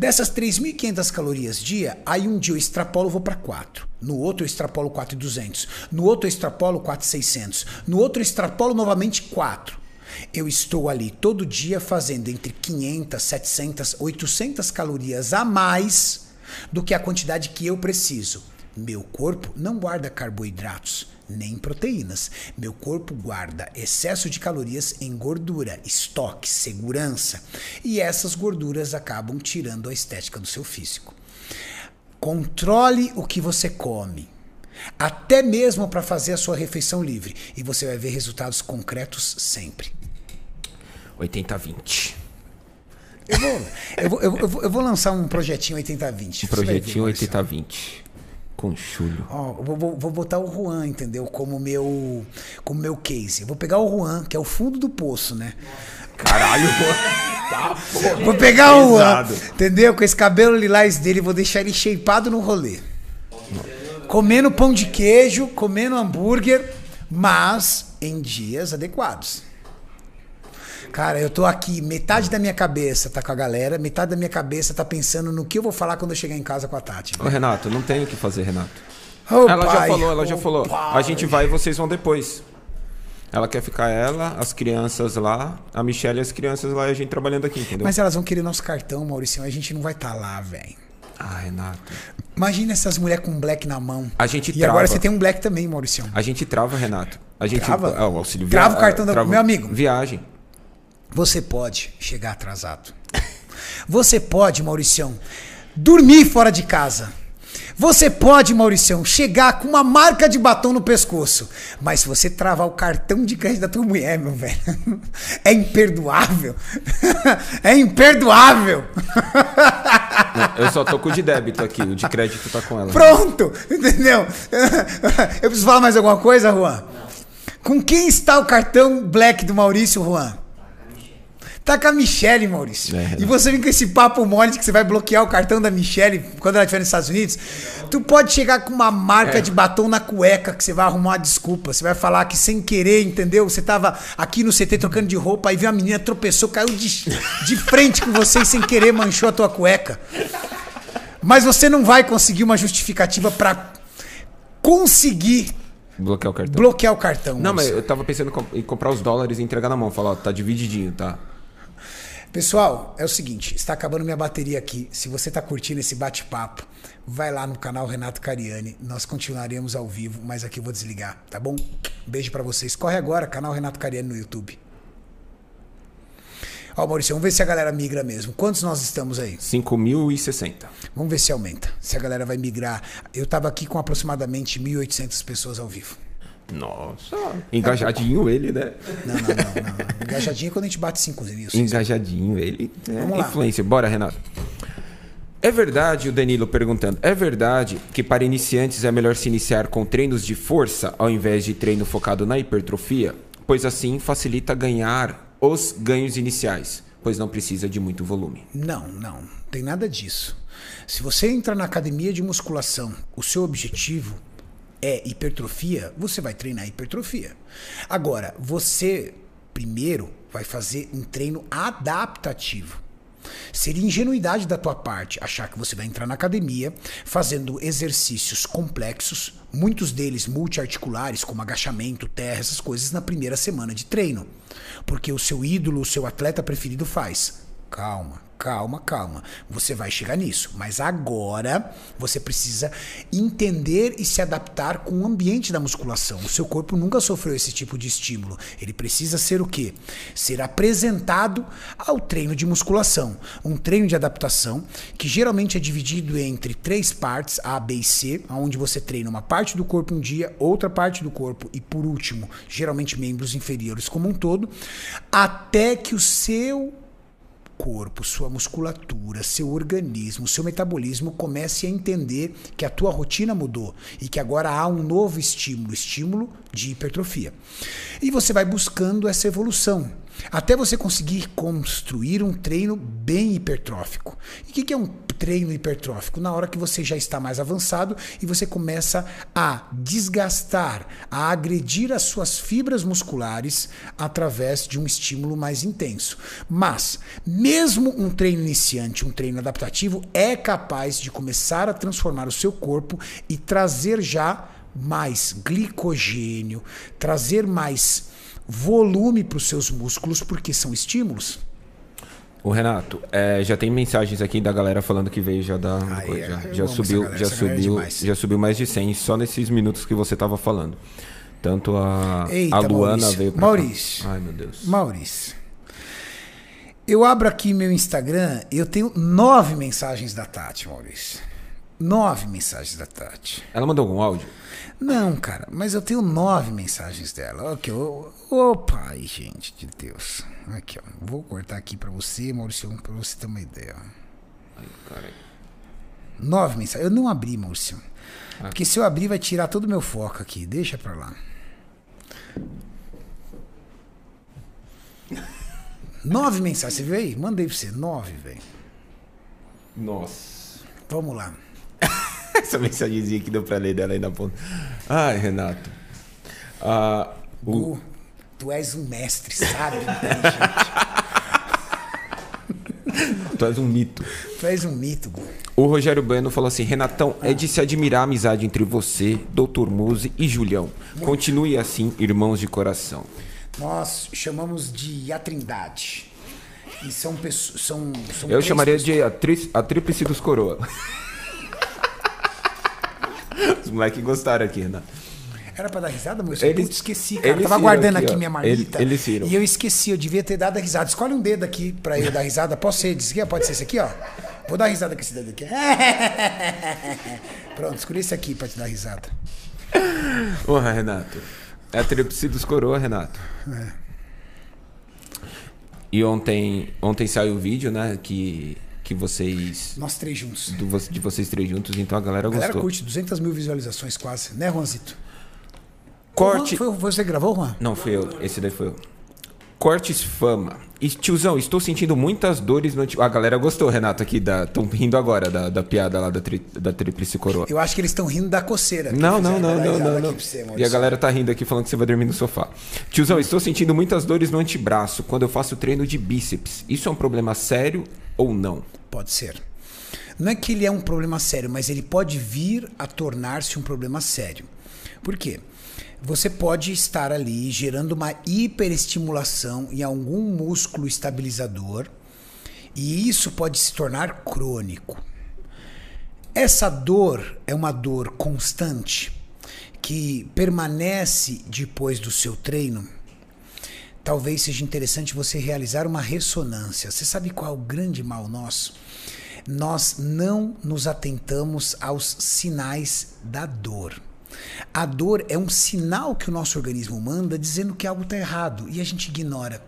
Dessas 3.500 calorias dia, aí um dia eu extrapolo vou para 4. No outro eu extrapolo 4.200. No outro eu extrapolo 4.600. No outro eu extrapolo novamente 4. Eu estou ali todo dia fazendo entre 500, 700, 800 calorias a mais do que a quantidade que eu preciso. Meu corpo não guarda carboidratos nem proteínas. Meu corpo guarda excesso de calorias em gordura, estoque, segurança. E essas gorduras acabam tirando a estética do seu físico. Controle o que você come. Até mesmo para fazer a sua refeição livre. E você vai ver resultados concretos sempre. 80-20. Eu vou, eu, vou, eu, vou, eu vou lançar um projetinho 80-20. Um projetinho 80-20. Com chulho. Ó, vou, vou, vou, botar o Juan, entendeu? Como meu, como meu case. Eu vou pegar o Juan, que é o fundo do poço, né? Caralho, tá, porra. Vou pegar o Juan, entendeu? Com esse cabelo lilás dele, vou deixar ele shapeado no rolê. Comendo pão de queijo, comendo hambúrguer, mas em dias adequados. Cara, eu tô aqui, metade da minha cabeça tá com a galera, metade da minha cabeça tá pensando no que eu vou falar quando eu chegar em casa com a Tati. Ô, Renato, não tem o que fazer, Renato. Ô, ela já pai, falou, ela já ô, falou. pai. A gente vai e vocês vão depois. Ela quer ficar ela, as crianças lá, a Michelle e as crianças lá e a gente trabalhando aqui, entendeu? Mas elas vão querer nosso cartão, Maurício, a gente não vai estar lá, velho. Ah, Renato. Imagina essas mulheres com um black na mão. A gente E trava. agora você tem um black também, Maurício. A gente trava, Renato. A gente Trava? Ah, o auxílio Trava via- o cartão da- trava- meu amigo. Viagem. Você pode chegar atrasado. Você pode, Mauricião, dormir fora de casa. Você pode, Mauricião, chegar com uma marca de batom no pescoço. Mas se você travar o cartão de crédito da tua mulher, meu velho, é imperdoável. É imperdoável. Eu só tô com o de débito aqui, o de crédito tá com ela. Pronto, entendeu? Eu preciso falar mais alguma coisa, Juan? Com quem está o cartão Black do Maurício, Juan? Tá com a Michelle, Maurício. É, e você vem com esse papo mole de que você vai bloquear o cartão da Michelle quando ela estiver nos Estados Unidos. Tu pode chegar com uma marca É. de batom na cueca que você vai arrumar uma desculpa. Você vai falar que sem querer, entendeu? Você tava aqui no CT trocando de roupa, aí viu a menina, tropeçou, caiu de, de frente com você e sem querer manchou a tua cueca. Mas você não vai conseguir uma justificativa pra conseguir Bloquear o cartão. bloquear o cartão. Não, mas eu tava pensando em comprar os dólares e entregar na mão. Falar, ó, tá divididinho, tá? Pessoal, é o seguinte, está acabando minha bateria aqui. Se você está curtindo esse bate-papo, vai lá no canal Renato Cariani. Nós continuaremos ao vivo, mas aqui eu vou desligar, tá bom? Beijo pra vocês. Corre agora, canal Renato Cariani no YouTube. Ó, Maurício, vamos ver se a galera migra mesmo. Quantos nós estamos aí? 5.060. Vamos ver se aumenta. Se a galera vai migrar. Eu tava aqui com aproximadamente 1.800 pessoas ao vivo. Nossa. Engajadinho ele, né? Não, não, não. não. Engajadinho é quando a gente bate 5 mil. Engajadinho ele. É lá. influência. Bora, Renato. É verdade, o Danilo perguntando, é verdade que para iniciantes é melhor se iniciar com treinos de força ao invés de treino focado na hipertrofia? Pois assim facilita ganhar os ganhos iniciais, pois não precisa de muito volume. Não, não, tem nada disso. Se você entra na academia de musculação, o seu objetivo é hipertrofia, você vai treinar hipertrofia. Agora, você primeiro vai fazer um treino adaptativo. Seria ingenuidade da tua parte achar que você vai entrar na academia fazendo exercícios complexos, muitos deles multiarticulares, como agachamento, terra, essas coisas, na primeira semana de treino. Porque o seu ídolo, o seu atleta preferido faz. Calma, calma, calma. Você vai chegar nisso. Mas agora você precisa entender e se adaptar com o ambiente da musculação. O seu corpo nunca sofreu esse tipo de estímulo. Ele precisa ser o quê? Ser apresentado ao treino de musculação. Um treino de adaptação que geralmente é dividido entre três partes, A, B e C, onde você treina uma parte do corpo um dia, outra parte do corpo e, por último, geralmente membros inferiores como um todo, até que o seu corpo, sua musculatura, seu organismo, seu metabolismo comece a entender que a tua rotina mudou e que agora há um novo estímulo, estímulo de hipertrofia. E você vai buscando essa evolução até você conseguir construir um treino bem hipertrófico. E o que que é um treino hipertrófico? Na hora que você já está mais avançado e você começa a desgastar, a agredir as suas fibras musculares através de um estímulo mais intenso. Mas, mesmo um treino iniciante, um treino adaptativo, é capaz de começar a transformar o seu corpo e trazer já mais glicogênio, trazer mais volume para os seus músculos, porque são estímulos. O Renato, é, já tem mensagens aqui da galera falando que veio já da coisa, é, já, já subiu, galera, já é subiu, demais. já subiu mais de 100 só nesses minutos que você tava falando. Tanto a, Eita, a Luana Maurício. veio pra Maurício. cá. Ai, meu Deus. Maurício. Eu abro aqui meu Instagram e eu tenho nove mensagens da Tati, Maurício. Nove mensagens da Tati. Ela mandou algum áudio? Não, cara, mas eu tenho nove mensagens dela. Aqui, ô, ô pai, gente de Deus. Aqui, ó. Vou cortar aqui pra você, Maurício, pra você ter uma ideia. Ai, cara. Nove mensagens. Eu não abri, Maurício. Porque se eu abrir, vai tirar todo o meu foco aqui. Deixa pra lá. Nove mensagens. Você viu aí? Mandei pra você. Nove, velho. Nossa. Vamos lá. Essa mensagenzinha que deu pra ler dela aí na ponta. Ai, Renato. Ah, o, Gu, tu és um mestre, sabe? tu és um mito. tu és um mito, Gu. O Rogério Bueno falou assim: Renatão, é de se admirar a amizade entre você, Dr. Muse e Julião. Continue assim, irmãos de coração. Nós chamamos de a Trindade. E são pessoas. São, são Eu chamaria pessoas- de a, tri- a tríplice dos coroa. Os moleques gostaram aqui, Renato. Era pra dar risada, moço? Eles- Putz, esqueci, cara. eles Tava guardando aqui, ó. minha marmita. Eles- eles viram. E eu esqueci, eu devia ter dado a risada. Escolhe um dedo aqui pra eu dar risada. Posso ser esse aqui? Pode ser esse aqui, ó. Vou dar risada com esse dedo aqui. Pronto, escolhi esse aqui pra te dar risada. Porra, Renato. É a tríplice dos coroa, Renato. É. E ontem, ontem saiu o vídeo, né? Que, que vocês. Nós três juntos. do de vocês três juntos, então a galera A galera gostou. curte 200 mil visualizações quase, né, Juanzito? Corte. Juan, foi você que gravou, Juan? Não, foi eu. Esse daí foi eu. Cortes fama. E, tiozão, estou sentindo muitas dores no. A galera gostou, Renato, aqui. Estão rindo agora da, da piada lá da, tri, da tríplice coroa. Eu acho que eles estão rindo da coceira. Não, não, não, não, não, não. você, E a galera tá rindo aqui falando que você vai dormir no sofá. Tiozão, estou sentindo muitas dores no antebraço quando eu faço treino de bíceps. Isso é um problema sério ou não? Pode ser. Não é que ele é um problema sério, mas ele pode vir a tornar-se um problema sério. Por quê? Você pode estar ali gerando uma hiperestimulação em algum músculo estabilizador e isso pode se tornar crônico. Essa dor é uma dor constante que permanece depois do seu treino. Talvez seja interessante você realizar uma ressonância. Você sabe qual é o grande mal nosso? Nós não nos atentamos aos sinais da dor. A dor é um sinal que o nosso organismo manda dizendo que algo está errado e a gente ignora.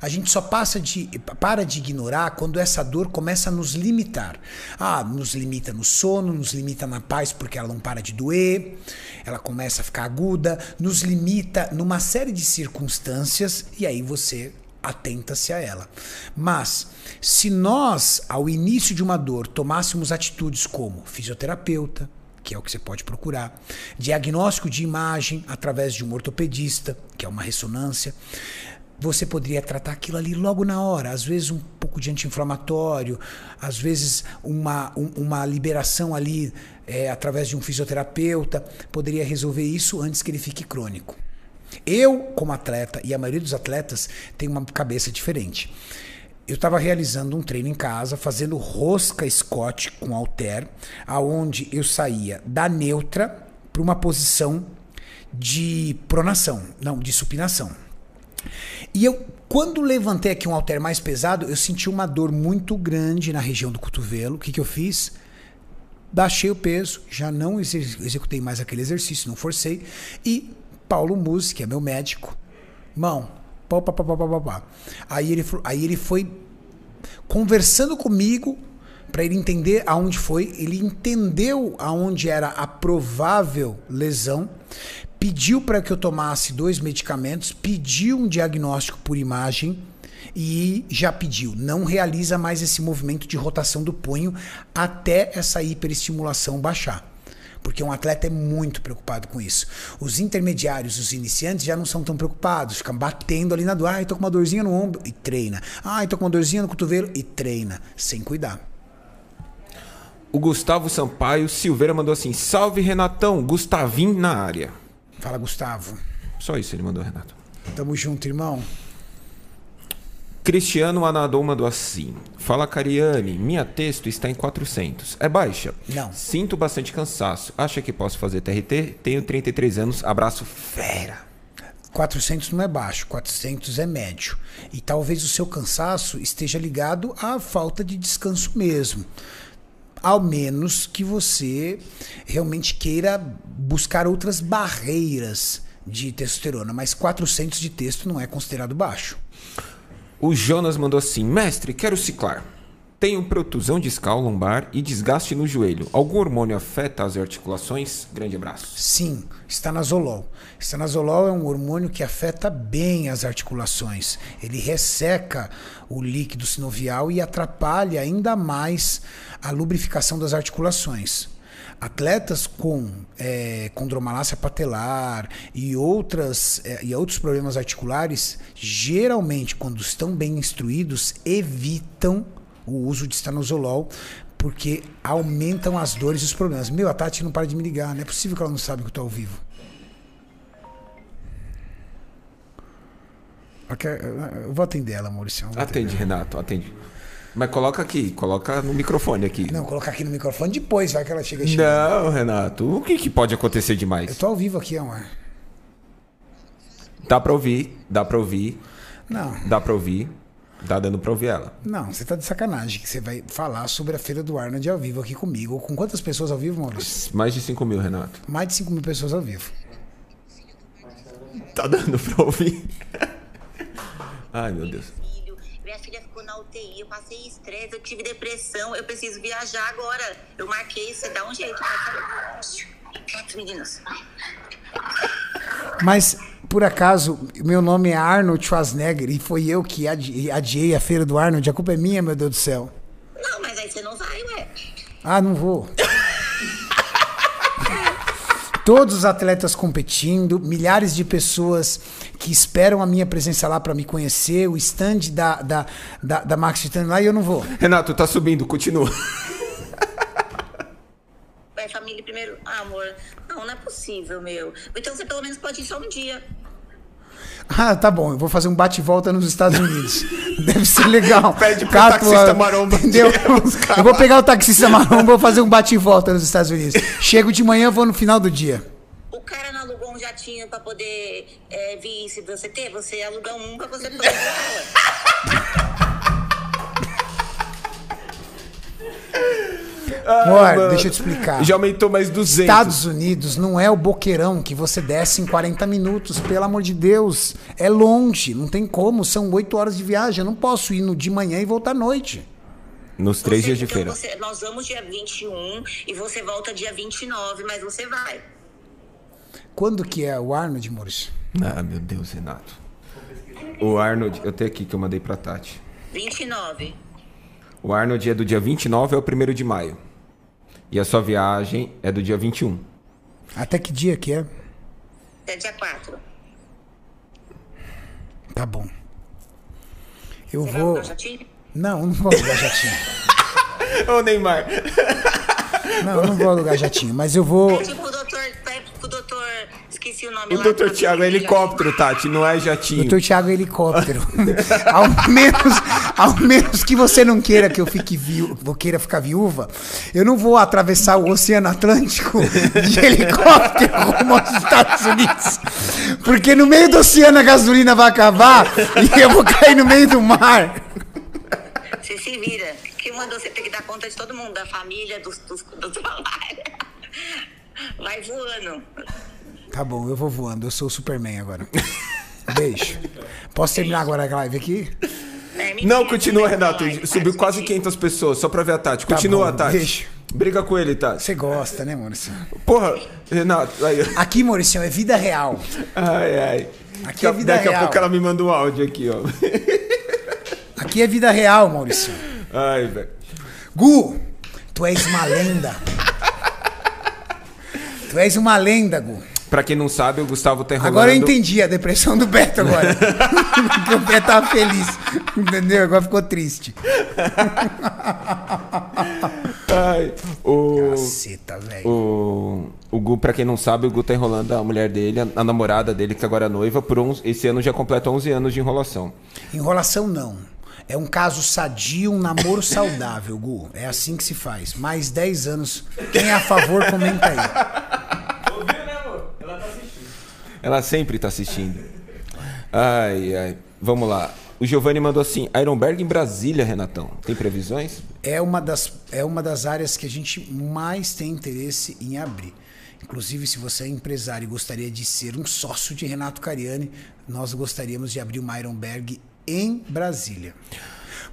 A gente só passa de, para de ignorar quando essa dor começa a nos limitar. Ah, nos limita no sono, nos limita na paz porque ela não para de doer, ela começa a ficar aguda, nos limita numa série de circunstâncias e aí você atenta-se a ela. Mas, se nós, ao início de uma dor, tomássemos atitudes como fisioterapeuta, que é o que você pode procurar, diagnóstico de imagem através de um ortopedista, que é uma ressonância, você poderia tratar aquilo ali logo na hora, às vezes um pouco de anti-inflamatório, às vezes uma, um- uma liberação ali é, através de um fisioterapeuta, poderia resolver isso antes que ele fique crônico. Eu, como atleta, e a maioria dos atletas tem uma cabeça diferente. Eu estava realizando um treino em casa, fazendo rosca Scott com halter, aonde eu saía da neutra para uma posição de pronação, não, de supinação. E eu, quando levantei aqui um halter mais pesado, eu senti uma dor muito grande na região do cotovelo. O que, que eu fiz? Baixei o peso, já não exe- executei mais aquele exercício, não forcei. E Paulo Musi, que é meu médico, mão, pá, pá, pá, pá, pá, pá. Aí ele, aí ele foi conversando comigo para ele entender aonde foi. Ele entendeu aonde era a provável lesão, pediu para que eu tomasse dois medicamentos, pediu um diagnóstico por imagem e já pediu. Não realiza mais esse movimento de rotação do punho até essa hiperestimulação baixar. Porque um atleta é muito preocupado com isso. Os intermediários, os iniciantes, já não são tão preocupados. Ficam batendo ali na dor. Ai, tô com uma dorzinha no ombro e treina. Ai, tô com uma dorzinha no cotovelo e treina. Sem cuidar. O Gustavo Sampaio Silveira mandou assim: Salve Renatão, Gustavinho na área. Fala, Gustavo. Só isso ele mandou, Renato. Tamo junto, irmão. Cristiano Anadon mandou assim: Fala Cariane, minha texto está em 400. É baixa? Não. Sinto bastante cansaço. Acha que posso fazer TRT? Tenho 33 anos. Abraço fera. 400 não é baixo, 400 é médio. E talvez o seu cansaço esteja ligado à falta de descanso mesmo. Ao menos que você realmente queira buscar outras barreiras de testosterona. Mas 400 de texto não é considerado baixo. O Jonas mandou assim: Mestre, quero ciclar. Tenho protusão discal lombar e desgaste no joelho. Algum hormônio afeta as articulações? Grande abraço. Sim, estanazolol. Estanazolol é um hormônio que afeta bem as articulações. Ele resseca o líquido sinovial e atrapalha ainda mais a lubrificação das articulações. Atletas com é, condromalácia patelar e, outras, é, e outros problemas articulares, geralmente, quando estão bem instruídos, evitam o uso de estanozolol porque aumentam as dores e os problemas. Meu, a Tati não para de me ligar. Não é possível que ela não sabe que eu tô ao vivo. Eu vou atender ela, Maurício. atender. Atende, Renato, atende. Mas coloca aqui, coloca no microfone aqui. Não, colocar aqui no microfone depois, vai que ela chega e chega. Não, Renato. O que, que pode acontecer Eu demais? tô ao vivo aqui, amor. Dá pra ouvir, dá pra ouvir, Não, dá pra ouvir. Dá dando pra ouvir ela. não, você tá de sacanagem que você vai falar sobre a Feira do Arnold ao vivo aqui comigo. Com quantas pessoas ao vivo, Maurício? Mais de 5 mil, Renato. Mais de 5 mil pessoas ao vivo. Tá dando pra ouvir. Ai, meu Deus. Minha filha ficou na UTI, eu passei estresse, eu tive depressão, eu preciso viajar agora. Eu marquei, você dá um jeito. Quieto, meninos. Mas, por acaso, meu nome é Arnold Schwarzenegger e foi eu que adi- adiei a Feira do Arnold. A culpa é minha, meu Deus do céu. Não, mas aí você não vai, ué. Ah, não vou. Todos os atletas competindo, milhares de pessoas que esperam a minha presença lá para me conhecer, o stand da, da, da, da Max Titanium lá e eu não vou. Renato, tá subindo, continua. Vai, família primeiro. Ah, amor, não, não é possível, meu. Então você pelo menos pode ir só um dia. Ah, tá bom, eu vou fazer um bate-volta nos Estados Unidos. Deve ser legal. Pede pro Cato, taxista maromba Entendeu? Eu vou pegar o taxista maromba e vou fazer um bate-volta nos Estados Unidos. Chego de manhã, vou no final do dia. O cara não alugou um jatinho pra poder é, vir se você ter, você aluga um pra você poder voar, ué. Amor, mano. deixa eu te explicar. Já aumentou mais 200. Estados Unidos não é o boqueirão que você desce em 40 minutos, pelo amor de Deus. É longe, não tem como, são 8 horas de viagem. Eu não posso ir no de manhã e voltar à noite. Nos três Você- dias de então feira. você- nós vamos dia 21 e você volta dia 29, mas você vai. Quando que é o Arnold, Maurício? Ah, meu Deus, Renato. O Arnold, eu tenho aqui que eu mandei pra Tati. 29. O Arnold é do dia 29 ao 1 de maio. E a sua viagem é do dia 21. Até que dia que é? Até dia 4. Tá bom. Eu Você vou. alugar jatinho? Não, eu não vou alugar jatinho. Ô, Neymar. Não, eu não vou alugar jatinho, mas eu vou. Doutor, pede pro doutor, esqueci o nome O lá. Dr. pra Thiago é helicóptero, Tati, não é jatinho. Doutor Thiago é helicóptero. ao, menos, ao menos que você não queira que eu fique viu, eu queira ficar viúva, eu não vou atravessar o Oceano Atlântico de helicóptero rumo aos Estados Unidos. Porque no meio do oceano a gasolina vai acabar e eu vou cair no meio do mar. Você se vira. Quem mandou você ter que dar conta de todo mundo, da família, dos, dos, do salário. Vai voando. Tá bom, eu vou voando, eu sou o Superman agora. Beijo. Posso terminar agora a live aqui? Não, continua, Renato. Subiu tá, quase gente? 500 pessoas, só pra ver a Tati. Continua, bom, Tati. beijo. Briga com ele, Tati. Você gosta, né, Maurício? Porra, Renato. Aí. Aqui, Maurício, é vida real. Ai, ai. Aqui é vida Daqui a real. pouco ela me manda um áudio aqui, ó. Aqui é vida real, Maurício. Ai, velho. Gu, tu és uma lenda. Tu és uma lenda, Gu. Pra quem não sabe, o Gustavo tá enrolando. Agora eu entendi a depressão do Beto agora. Porque o Beto tava feliz. Entendeu? Agora ficou triste. Ai, o, Caceta, velho. o, o Gu, pra quem não sabe, o Gu tá enrolando a mulher dele, a, a namorada dele, que agora é noiva, por 11, esse ano já completa 11 anos de enrolação. Enrolação não. É um caso sadio, um namoro saudável, Gu. É assim que se faz. Mais 10 anos. Quem é a favor, comenta aí. Ela sempre tá assistindo. Ai, ai. Vamos lá. O Giovanni mandou assim: Ironberg em Brasília, Renatão. Tem previsões? é uma das, é uma das áreas que a gente mais tem interesse em abrir. Inclusive, se você é empresário e gostaria de ser um sócio de Renato Cariani, nós gostaríamos de abrir uma Ironberg em Brasília.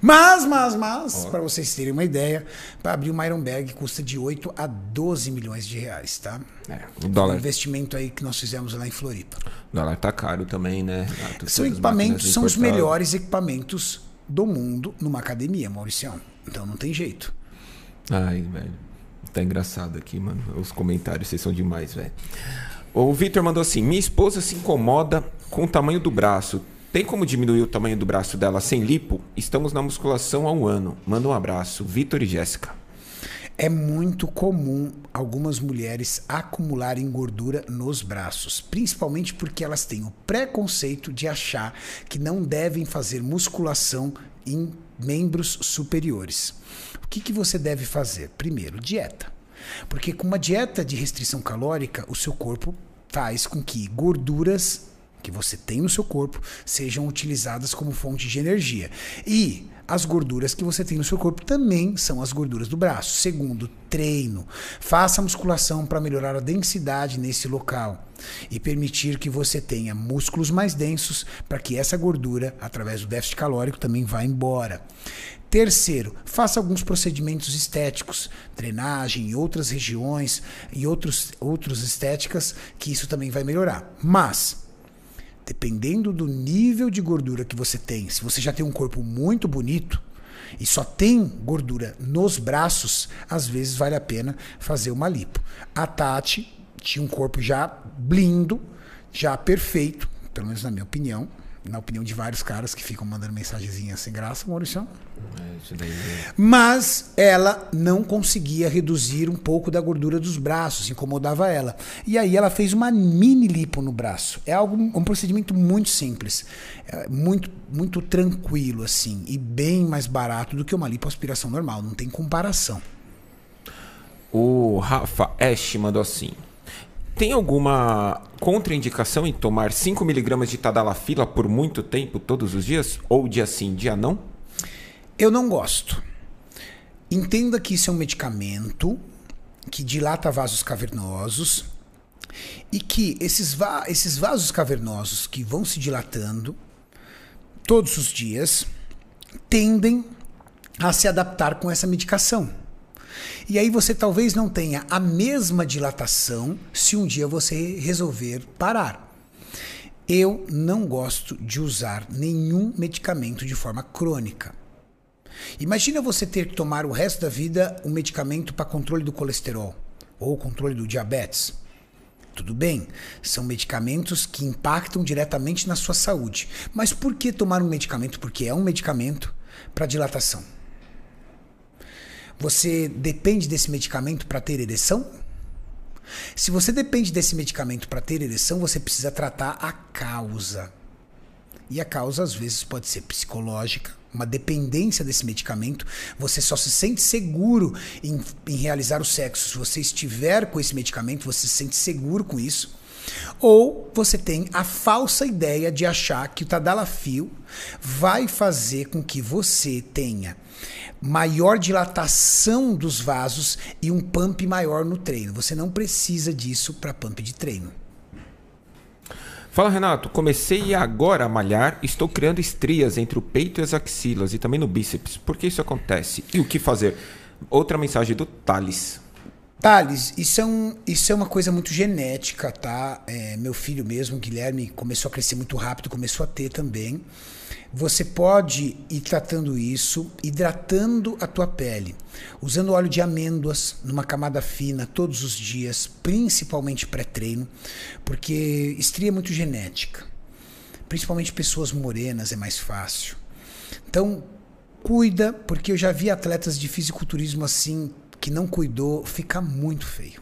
Mas, mas, mas, para vocês terem uma ideia, para abrir uma Ironberg custa de 8 a 12 milhões de reais, tá? É, o Um dólar, investimento aí que nós fizemos lá em Floripa. o dólar tá caro também, né, Renato? São Todas as equipamentos, são os melhores equipamentos do mundo numa academia, Mauricião. Então não tem jeito. Ai, velho. Tá engraçado aqui, mano. Os comentários, vocês são demais, velho. O Vitor mandou assim: Minha esposa se incomoda com o tamanho do braço. Tem como diminuir o tamanho do braço dela sem lipo? Estamos na musculação há um ano. Manda um abraço. Vitor e Jéssica. É muito comum algumas mulheres acumularem gordura nos braços, principalmente porque elas têm o preconceito de achar que não devem fazer musculação em membros superiores. O que, que você deve fazer? Primeiro, dieta. Porque com uma dieta de restrição calórica, o seu corpo faz com que gorduras que você tem no seu corpo sejam utilizadas como fonte de energia. E as gorduras que você tem no seu corpo também são as gorduras do braço. Segundo, treino. Faça musculação para melhorar a densidade nesse local e permitir que você tenha músculos mais densos para que essa gordura, através do déficit calórico, também vá embora. Terceiro, faça alguns procedimentos estéticos, drenagem em outras regiões e outros, outros estéticas, que isso também vai melhorar. Mas dependendo do nível de gordura que você tem, se você já tem um corpo muito bonito e só tem gordura nos braços, às vezes vale a pena fazer uma lipo. A Tati tinha um corpo já blindo, já perfeito, pelo menos na minha opinião na opinião de vários caras que ficam mandando mensagenzinha sem graça, Maurício. É, Mas ela não conseguia reduzir um pouco da gordura dos braços, incomodava ela. E aí ela fez uma mini lipo no braço. É algo, um procedimento muito simples, é muito, muito tranquilo assim e bem mais barato do que uma lipoaspiração normal. Não tem comparação. O Rafa Ash mandou assim. Tem alguma contraindicação em tomar 5mg de tadalafila por muito tempo, todos os dias? Ou dia sim, dia não? Eu não gosto. Entenda que isso é um medicamento que dilata vasos cavernosos e que esses, va esses vasos cavernosos que vão se dilatando todos os dias tendem a se adaptar com essa medicação. E aí você talvez não tenha a mesma dilatação se um dia você resolver parar. Eu não gosto de usar nenhum medicamento de forma crônica. Imagina você ter que tomar o resto da vida um medicamento para controle do colesterol ou controle do diabetes. Tudo bem, são medicamentos que impactam diretamente na sua saúde. Mas por que tomar um medicamento? Porque é um medicamento para dilatação. Você depende desse medicamento para ter ereção? Se você depende desse medicamento para ter ereção, você precisa tratar a causa. E a causa às vezes pode ser psicológica, uma dependência desse medicamento. Você só se sente seguro em, em realizar o sexo se você estiver com esse medicamento, você se sente seguro com isso. Ou você tem a falsa ideia de achar que o tadalafil vai fazer com que você tenha maior dilatação dos vasos e um pump maior no treino. Você não precisa disso para pump de treino. Fala Renato, comecei agora a malhar, estou criando estrias entre o peito e as axilas e também no bíceps. Por que isso acontece? E o que fazer? Outra mensagem do Thales. Thales, isso é, um, isso é uma coisa muito genética, tá? É, meu filho mesmo, Guilherme, começou a crescer muito rápido, começou a ter também. Você pode ir tratando isso, hidratando a tua pele, usando óleo de amêndoas numa camada fina todos os dias, principalmente pré-treino, porque estria é muito genética. Principalmente pessoas morenas é mais fácil. Então, cuida, porque eu já vi atletas de fisiculturismo assim que não cuidou, fica muito feio.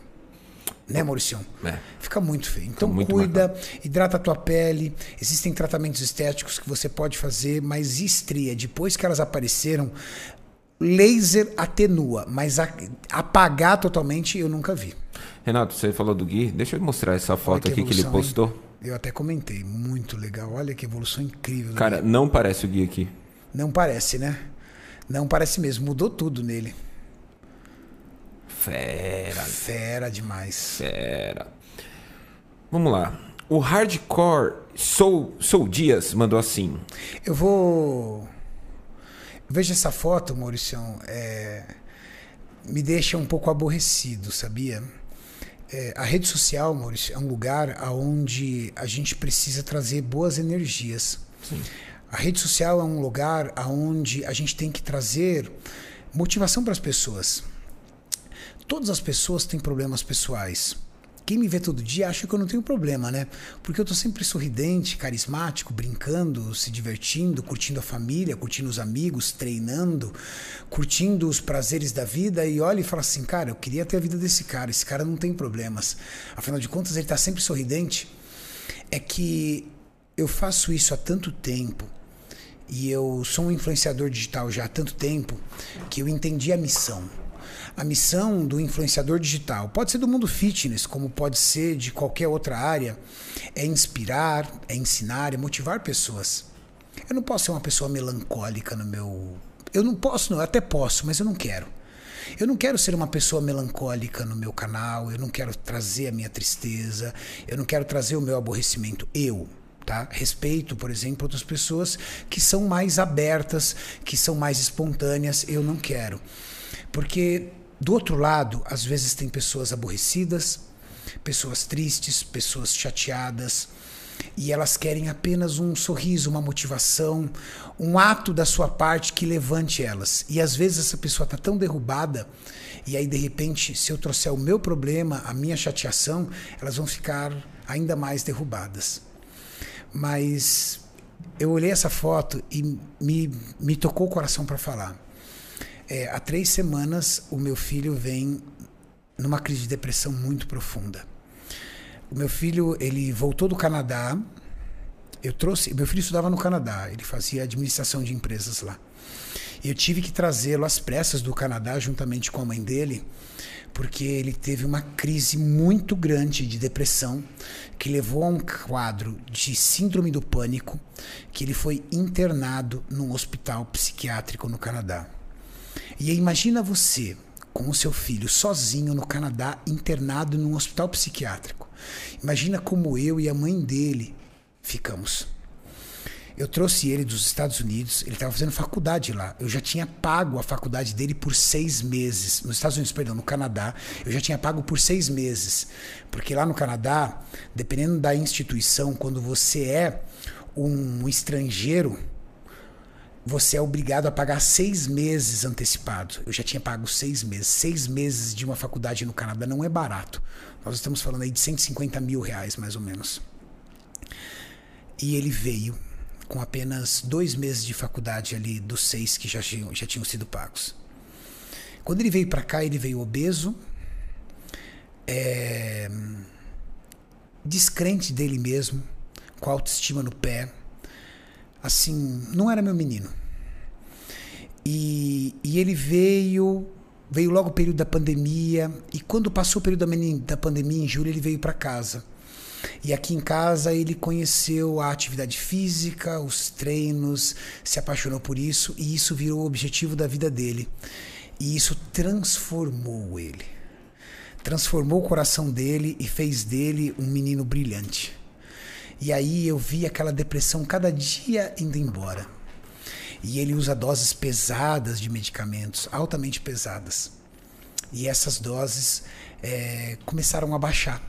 Né, Maurício? É. Fica muito feio. Então muito cuida, marcado. hidrata a tua pele. Existem tratamentos estéticos que você pode fazer, mas estria, depois que elas apareceram, laser atenua, mas a, apagar totalmente eu nunca vi. Renato, você falou do Gui, deixa eu mostrar essa foto que aqui que ele postou. Hein? Eu até comentei, muito legal. Olha que evolução incrível. Cara, não parece o Gui aqui. Não parece, né? Não parece mesmo, mudou tudo nele. Fera. Fera demais. Fera. Vamos lá. O Hardcore Sou, Sou Dias mandou assim. Eu vou. Veja essa foto, Maurício. É... Me deixa um pouco aborrecido, sabia? É, a rede social, Maurício, é um lugar onde a gente precisa trazer boas energias. Sim. A rede social é um lugar onde a gente tem que trazer motivação para as pessoas. Todas as pessoas têm problemas pessoais. Quem me vê todo dia acha que eu não tenho problema, né? Porque eu tô sempre sorridente, carismático, brincando, se divertindo, curtindo a família, curtindo os amigos, treinando, curtindo os prazeres da vida e olha e fala assim, cara, eu queria ter a vida desse cara, esse cara não tem problemas. Afinal de contas, ele tá sempre sorridente. É que eu faço isso há tanto tempo e eu sou um influenciador digital já há tanto tempo que eu entendi a missão A missão do influenciador digital pode ser do mundo fitness, como pode ser de qualquer outra área, é inspirar, é ensinar, é motivar pessoas. Eu não posso ser uma pessoa melancólica no meu. Eu não posso, não, eu até posso, mas eu não quero. Eu não quero ser uma pessoa melancólica no meu canal, eu não quero trazer a minha tristeza, eu não quero trazer o meu aborrecimento. Eu, tá? Respeito, por exemplo, outras pessoas que são mais abertas, que são mais espontâneas, eu não quero. Porque do outro lado, às vezes tem pessoas aborrecidas, pessoas tristes, pessoas chateadas, e elas querem apenas um sorriso, uma motivação, um ato da sua parte que levante elas. E às vezes essa pessoa está tão derrubada, e aí de repente, se eu trouxer o meu problema, a minha chateação, elas vão ficar ainda mais derrubadas. Mas eu olhei essa foto e me, me tocou o coração para falar. É, há três semanas, o meu filho vem numa crise de depressão muito profunda. O meu filho, ele voltou do Canadá. Eu trouxe, meu filho estudava no Canadá, ele fazia administração de empresas lá. Eu tive que trazê-lo às pressas do Canadá juntamente com a mãe dele, porque ele teve uma crise muito grande de depressão que levou a um quadro de síndrome do pânico, que ele foi internado num hospital psiquiátrico no Canadá. E imagina você com o seu filho sozinho no Canadá, internado num hospital psiquiátrico. Imagina como eu e a mãe dele ficamos. Eu trouxe ele dos Estados Unidos, ele estava fazendo faculdade lá. Eu já tinha pago a faculdade dele por seis meses. Nos Estados Unidos, perdão, no Canadá, eu já tinha pago por seis meses. Porque lá no Canadá, dependendo da instituição, quando você é um estrangeiro, você é obrigado a pagar seis meses antecipado. Eu já tinha pago seis meses. Seis meses de uma faculdade no Canadá não é barato. Nós estamos falando aí de 150 mil reais, mais ou menos. E ele veio com apenas dois meses de faculdade ali dos seis que já tinham, já tinham sido pagos. Quando ele veio para cá, ele veio obeso, é, descrente dele mesmo, com autoestima no pé. Assim, não era meu menino. E, e ele veio veio logo o período da pandemia e quando passou o período da pandemia em julho ele veio para casa e aqui em casa ele conheceu a atividade física, os treinos, se apaixonou por isso e isso virou o objetivo da vida dele. E isso transformou ele. Transformou o coração dele e fez dele um menino brilhante. E aí eu vi aquela depressão cada dia indo embora. E ele usa doses pesadas de medicamentos, altamente pesadas. E essas doses é, começaram a baixar.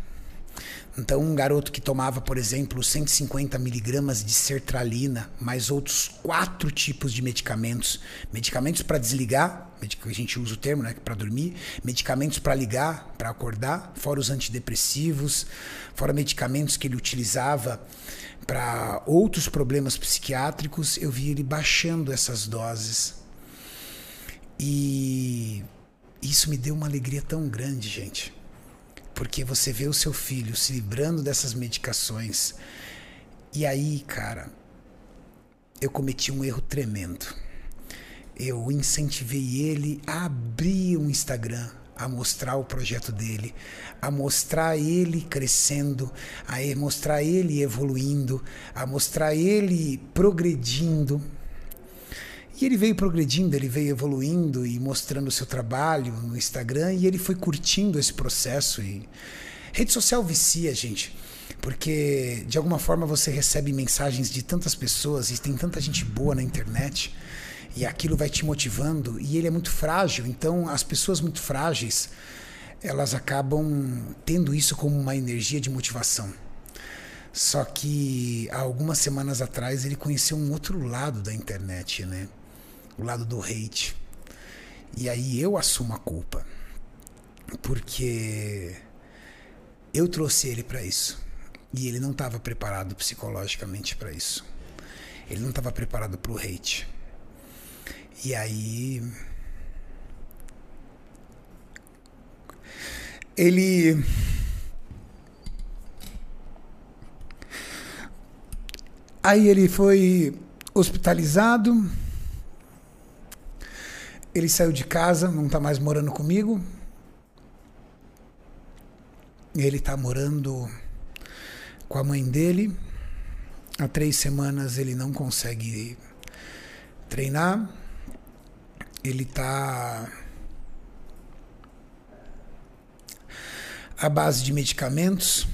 Então, um garoto que tomava, por exemplo, 150 miligramas de sertralina, mais outros quatro tipos de medicamentos, medicamentos para desligar, a gente usa o termo, né, para dormir, medicamentos para ligar, para acordar, fora os antidepressivos, fora medicamentos que ele utilizava para outros problemas psiquiátricos, eu vi ele baixando essas doses. E isso me deu uma alegria tão grande, gente. Porque você vê o seu filho se livrando dessas medicações. E aí, cara, eu cometi um erro tremendo. Eu incentivei ele a abrir um Instagram, a mostrar o projeto dele, a mostrar ele crescendo, a mostrar ele evoluindo, a mostrar ele progredindo. E ele veio progredindo, ele veio evoluindo e mostrando o seu trabalho no Instagram e ele foi curtindo esse processo. E rede social vicia, gente, porque de alguma forma você recebe mensagens de tantas pessoas e tem tanta gente boa na internet e aquilo vai te motivando e ele é muito frágil. Então as pessoas muito frágeis elas acabam tendo isso como uma energia de motivação. Só que há algumas semanas atrás ele conheceu um outro lado da internet, né? O lado do hate. E aí eu assumo a culpa. Porque eu trouxe ele para isso. E ele não estava preparado psicologicamente para isso. Ele não estava preparado para o hate. E aí ele aí ele foi hospitalizado Ele saiu de casa, não está mais morando comigo. Ele está morando com a mãe dele. Há três semanas ele não consegue treinar. Ele está à base de medicamentos.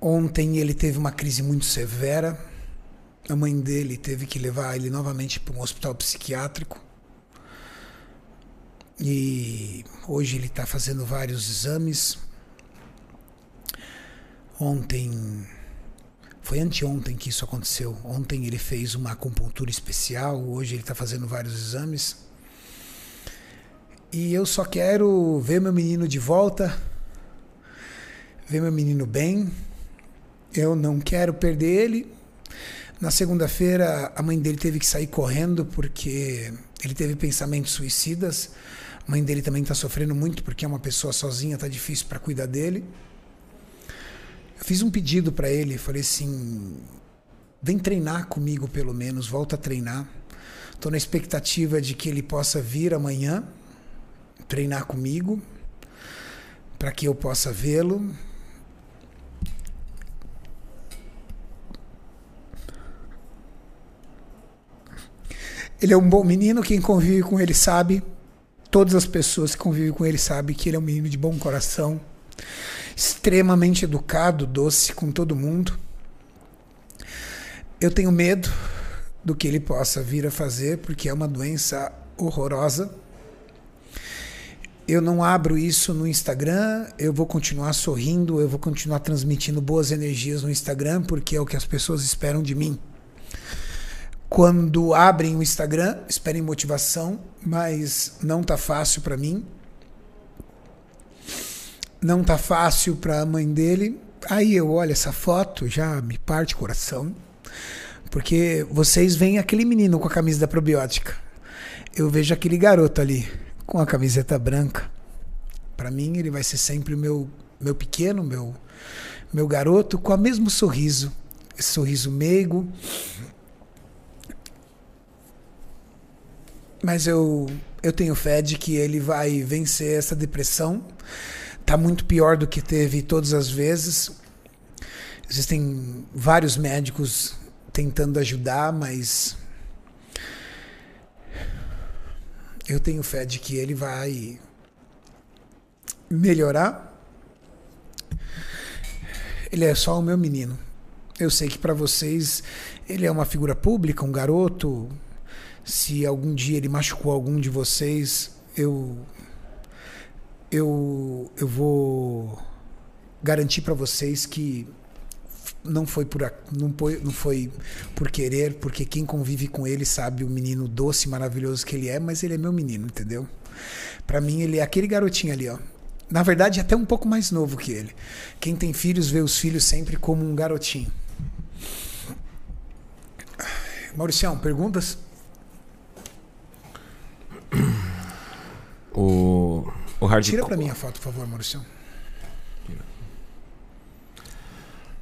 Ontem ele teve uma crise muito severa. A mãe dele teve que levar ele novamente para um hospital psiquiátrico. E hoje ele está fazendo vários exames. Ontem, foi anteontem que isso aconteceu. Ontem ele fez uma acupuntura especial. Hoje ele está fazendo vários exames. E eu só quero ver meu menino de volta, ver meu menino bem. Eu não quero perder ele. Na segunda-feira, a mãe dele teve que sair correndo porque ele teve pensamentos suicidas. A mãe dele também está sofrendo muito porque é uma pessoa sozinha, está difícil para cuidar dele. Eu fiz um pedido para ele, falei assim: vem treinar comigo pelo menos, volta a treinar. Estou na expectativa de que ele possa vir amanhã treinar comigo para que eu possa vê-lo. Ele é um bom menino, quem convive com ele sabe, todas as pessoas que convivem com ele sabem que ele é um menino de bom coração, extremamente educado, doce com todo mundo. Eu tenho medo do que ele possa vir a fazer, porque é uma doença horrorosa eu não abro isso no Instagram, eu vou continuar sorrindo, eu vou continuar transmitindo boas energias no Instagram, porque é o que as pessoas esperam de mim. Quando abrem o Instagram, esperem motivação, mas não tá fácil para mim. Não tá fácil para a mãe dele. Aí eu olho essa foto, já me parte o coração, porque vocês veem aquele menino com a camisa da probiótica. Eu vejo aquele garoto ali com a camiseta branca. Para mim, ele vai ser sempre o meu, meu pequeno, meu, meu garoto, com o mesmo sorriso, esse sorriso meigo. Mas eu, eu tenho fé de que ele vai vencer essa depressão. Tá muito pior do que teve todas as vezes. Existem vários médicos tentando ajudar, mas eu tenho fé de que ele vai melhorar. Ele é só o meu menino. Eu sei que para vocês ele é uma figura pública, um garoto. Se algum dia ele machucou algum de vocês, eu eu eu vou garantir para vocês que não foi por não foi, não foi por querer, porque quem convive com ele sabe o menino doce, maravilhoso que ele é, mas ele é meu menino, entendeu? Para mim ele é aquele garotinho ali, ó. Na verdade, até um pouco mais novo que ele. Quem tem filhos vê os filhos sempre como um garotinho. Mauricião, perguntas? O, o hardcore. Tira para mim a foto, por favor, Mauricião.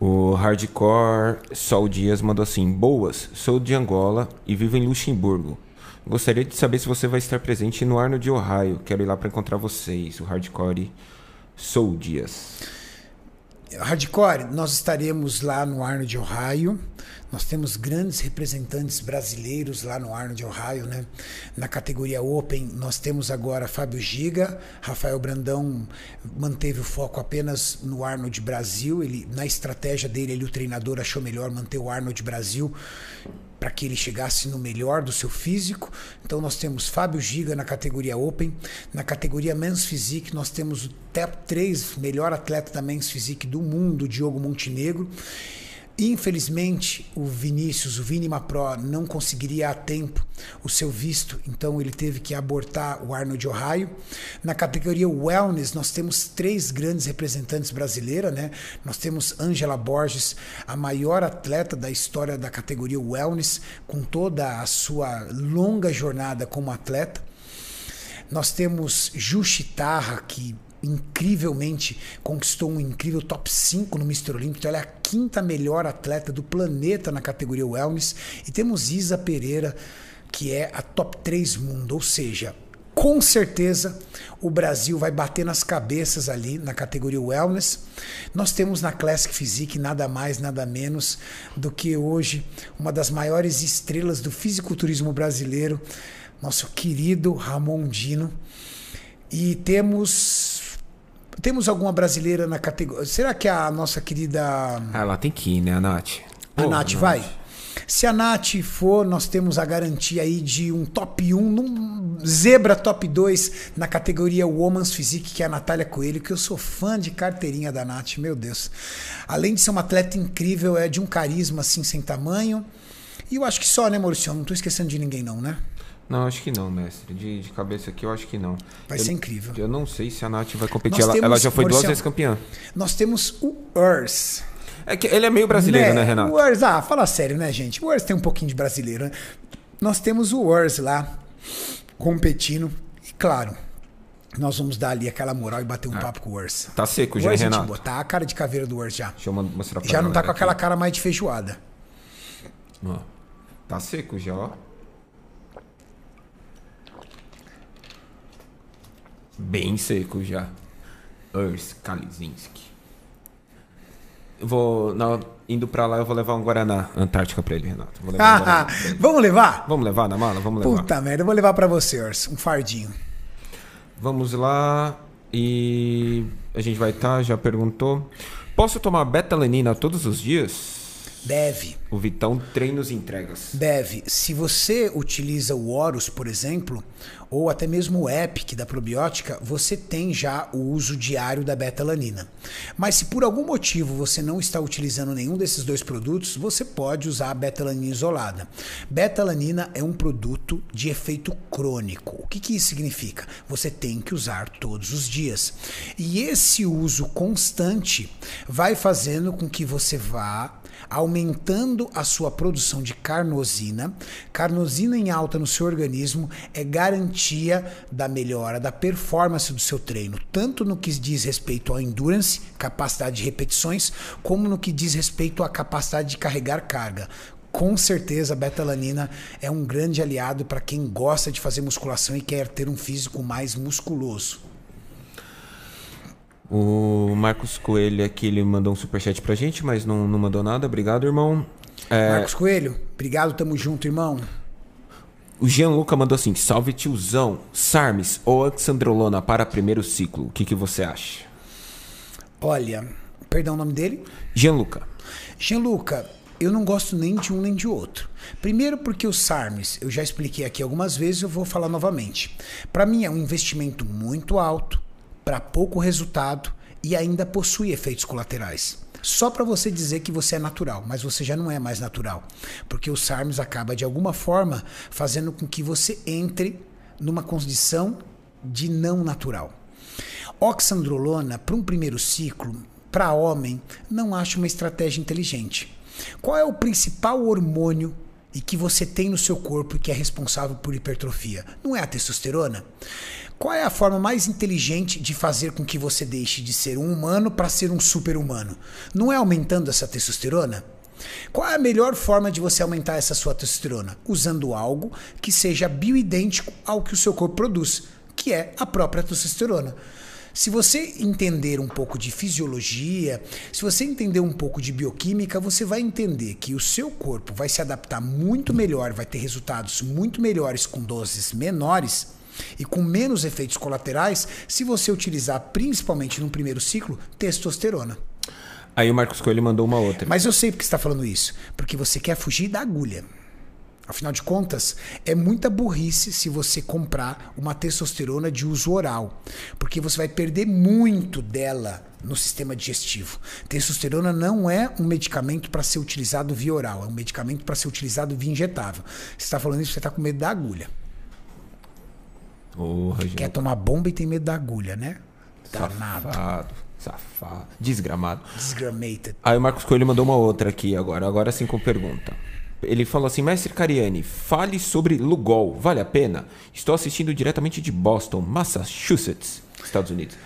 O Hardcore Sol Dias mandou assim: Boas, sou de Angola e vivo em Luxemburgo. Gostaria de saber se você vai estar presente no Arno de Ohio. Quero ir lá para encontrar vocês. O Hardcore Soul Dias. Hardcore, nós estaremos lá no Arno de Ohio. Nós temos grandes representantes brasileiros lá no Arnold, Ohio, né? Na categoria Open, nós temos agora Fábio Giga, Rafael Brandão manteve o foco apenas no Arnold Brasil. Ele, na estratégia dele, ele, o treinador achou melhor manter o Arnold Brasil para que ele chegasse no melhor do seu físico. Então nós temos Fábio Giga na categoria Open, na categoria Men's Physique nós temos o top 3 melhor atleta da Men's Physique do mundo, Diogo Montenegro. Infelizmente, o Vinícius, o Vinima Pro, não conseguiria a tempo o seu visto, então ele teve que abortar o Arnold Ohio. Na categoria Wellness, nós temos três grandes representantes brasileiras, né? Nós temos Angela Borges, a maior atleta da história da categoria Wellness, com toda a sua longa jornada como atleta. Nós temos Ju Chitarra, que incrivelmente conquistou um incrível top 5 no Mr. Olímpico. Então ela é a quinta melhor atleta do planeta na categoria Wellness. E temos Isa Pereira, que é a top 3 mundo, ou seja, com certeza o Brasil vai bater nas cabeças ali na categoria Wellness. Nós temos na Classic Physique nada mais, nada menos do que hoje uma das maiores estrelas do fisiculturismo brasileiro, nosso querido Ramon Dino. E temos temos alguma brasileira na categoria? Será que a nossa querida Ah, ela tem que ir, né, a Nath? a Pô, Nath vai? Se a Nath for, nós temos a garantia aí de um top 1, num zebra top 2 na categoria Woman's Physique, que é a Natália Coelho, que eu sou fã de carteirinha da Nath, meu Deus. Além de ser uma atleta incrível, é de um carisma assim sem tamanho. E eu acho que só, né, Maurício? Não tô esquecendo de ninguém não, né? Não, acho que não, mestre. De, de cabeça aqui, eu acho que não. Vai eu, ser incrível. Eu não sei se a Nath vai competir. Ela, temos, ela já foi duas vezes campeã. Nós temos o Urs. É que ele é meio brasileiro, né, Renato? O Urs, ah, fala sério, né, gente? O Urs tem um pouquinho de brasileiro, né? Nós temos o Urs lá competindo. E claro, nós vamos dar ali aquela moral e bater um papo com o Urs. Tá seco O já, Urs, gente Renato? boa, tá a cara de caveira do Urs já. Deixa eu mostrar pra Já não tá com aquela aqui. cara mais de feijoada. Ó, tá seco já, ó. Bem seco já. Urs Kalizinski. Eu vou. na- indo pra lá, eu vou levar um Guaraná Antártica pra ele, Renato. Vou levar um Guaraná Ah, pra ele. vamos levar? Vamos levar na mala? Vamos levar. Puta merda, eu vou levar pra você, Urs. Um fardinho. Vamos lá. E a gente vai estar, já perguntou. Posso tomar betalanina todos os dias? Deve. O Vitão treinos e entregas. Deve. Se você utiliza o Horus, por exemplo, ou até mesmo o Epic da probiótica, você tem já o uso diário da betalanina. Mas se por algum motivo você não está utilizando nenhum desses dois produtos, você pode usar a betalanina isolada. Betalanina é um produto de efeito crônico. O que, que isso significa? Você tem que usar todos os dias. E esse uso constante vai fazendo com que você vá aumentando a sua produção de carnosina. Carnosina em alta no seu organismo é garantia da melhora da performance do seu treino, tanto no que diz respeito ao endurance, capacidade de repetições, como no que diz respeito à capacidade de carregar carga. Com certeza, a betalanina é um grande aliado para quem gosta de fazer musculação e quer ter um físico mais musculoso. O Marcos Coelho aqui, ele mandou um superchat pra gente, mas não, não mandou nada. Obrigado, irmão. É, Marcos Coelho, obrigado, tamo junto, irmão. o Gianluca mandou assim: Salve tiozão, Sarmes ou Alexandrolona para primeiro ciclo. O que, que você acha? Olha, perdão o nome dele? Gianluca. Gianluca, eu não gosto nem de um nem de outro. Primeiro porque o SARMS, eu já expliquei aqui algumas vezes, eu vou falar novamente. Para mim é um investimento muito alto, para pouco resultado e ainda possui efeitos colaterais. Só para você dizer que você é natural, mas você já não é mais natural, porque o SARMS acaba de alguma forma fazendo com que você entre numa condição de não natural. Oxandrolona, para um primeiro ciclo, para homem, não acho uma estratégia inteligente. Qual é o principal hormônio e que você tem no seu corpo e que é responsável por hipertrofia? Não é a testosterona? Qual é a forma mais inteligente de fazer com que você deixe de ser um humano para ser um super-humano? Não é aumentando essa testosterona? Qual é a melhor forma de você aumentar essa sua testosterona? Usando algo que seja bioidêntico ao que o seu corpo produz, que é a própria testosterona. Se você entender um pouco de fisiologia, se você entender um pouco de bioquímica, você vai entender que o seu corpo vai se adaptar muito melhor, vai ter resultados muito melhores com doses menores e com menos efeitos colaterais se você utilizar, principalmente no primeiro ciclo, testosterona. Aí o Marcos Coelho mandou uma outra. Mas eu sei porque você está falando isso. Porque você quer fugir da agulha. Afinal de contas, é muita burrice se você comprar uma testosterona de uso oral. Porque você vai perder muito dela no sistema digestivo. Testosterona não é um medicamento para ser utilizado via oral, é um medicamento para ser utilizado via injetável. Você está falando isso, você está com medo da agulha. Gente. Quer tomar bomba e tem medo da agulha, né? Danado. Safado. Safado. Desgramado. Desgramated. Aí o Marcos Coelho mandou uma outra aqui agora. Agora sim com pergunta. Ele falou assim: Mestre Cariani, fale sobre Lugol. Vale a pena? Estou assistindo diretamente de Boston, Massachusetts, Estados Unidos.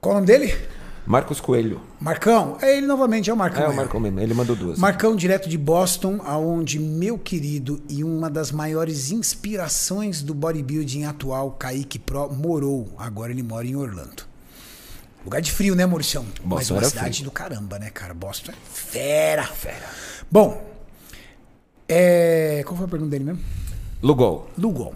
Qual o nome dele? Marcos Coelho. Marcão, é ele novamente, é o Marcão. É, o mesmo. Marcão mesmo. Ele mandou duas. Marcão, direto de Boston, aonde meu querido e uma das maiores inspirações do bodybuilding atual, Kaique Pro, morou. Agora ele mora em Orlando. Lugar de frio, né, Mauricião? Mas Boston uma era cidade frio. do caramba, né, cara? Boston é fera. Fera. Bom, é... qual foi a pergunta dele mesmo? Lugol. Lugol.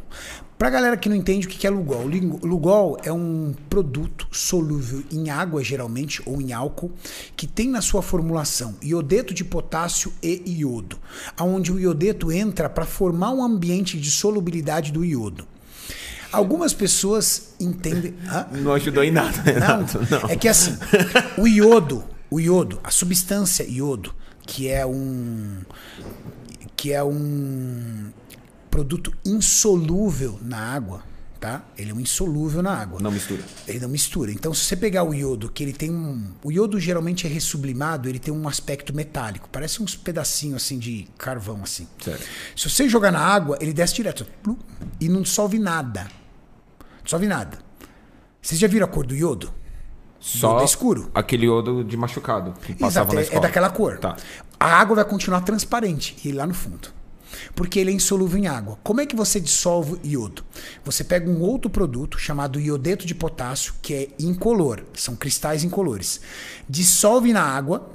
Pra galera que não entende o que é Lugol, Lugol é um produto solúvel em água, geralmente, ou em álcool, que tem na sua formulação iodeto de potássio e iodo, onde o iodeto entra para formar um ambiente de solubilidade do iodo. Algumas pessoas entendem. Hã? Não ajudou em nada, Não, Renato. Não. é que assim, o iodo, o iodo, a substância iodo, que é um que é um produto insolúvel na água, tá? Ele é um insolúvel na água. Não mistura. Ele não mistura. Então, se você pegar o iodo, que ele tem um. O iodo geralmente é ressublimado, ele tem um aspecto metálico. Parece uns pedacinhos assim de carvão, assim. Sério. Se você jogar na água, ele desce direto. E não dissolve nada. Não dissolve nada. Vocês já viram a cor do iodo? Só é escuro. aquele iodo de machucado que passava Exato, na é, escola. é daquela cor. Tá. A água vai continuar transparente e lá no fundo. Porque ele é insolúvel em água. Como é que você dissolve iodo? Você pega um outro produto chamado iodeto de potássio, que é incolor, são cristais incolores. Dissolve na água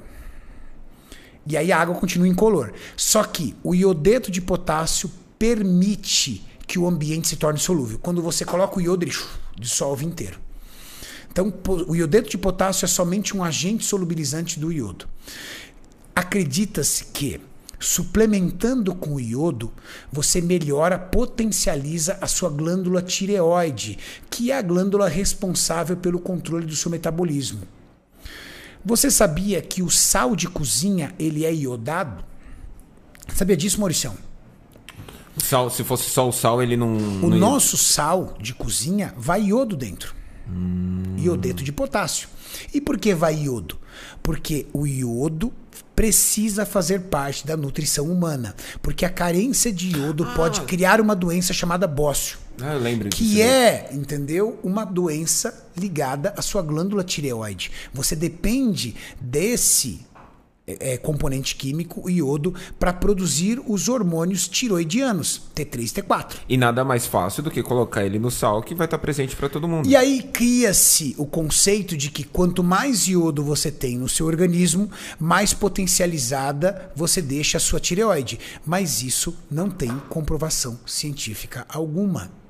e aí a água continua incolor. Só que o iodeto de potássio permite que o ambiente se torne solúvel. Quando você coloca o iodo, ele dissolve inteiro. Então, o iodeto de potássio é somente um agente solubilizante do iodo. Acredita-se que, suplementando com o iodo, você melhora, potencializa a sua glândula tireoide, que é a glândula responsável pelo controle do seu metabolismo. Você sabia que o sal de cozinha ele é iodado? Sabia disso, Mauricião? O Sal, se fosse só o sal, ele não. O não nosso sal de cozinha vai iodo dentro. Iodeto de potássio. E por que vai iodo? Porque o iodo precisa fazer parte da nutrição humana. Porque a carência de iodo pode criar uma doença chamada bócio. Ah, lembro disso. Que daí. é, entendeu? Uma doença ligada à sua glândula tireoide. Você depende desse é, é, componente químico, o iodo, para produzir os hormônios tiroidianos, T3 e T4. E nada mais fácil do que colocar ele no sal que vai estar presente para todo mundo. E aí cria-se o conceito de que quanto mais iodo você tem no seu organismo, mais potencializada você deixa a sua tireoide. Mas isso não tem comprovação científica alguma.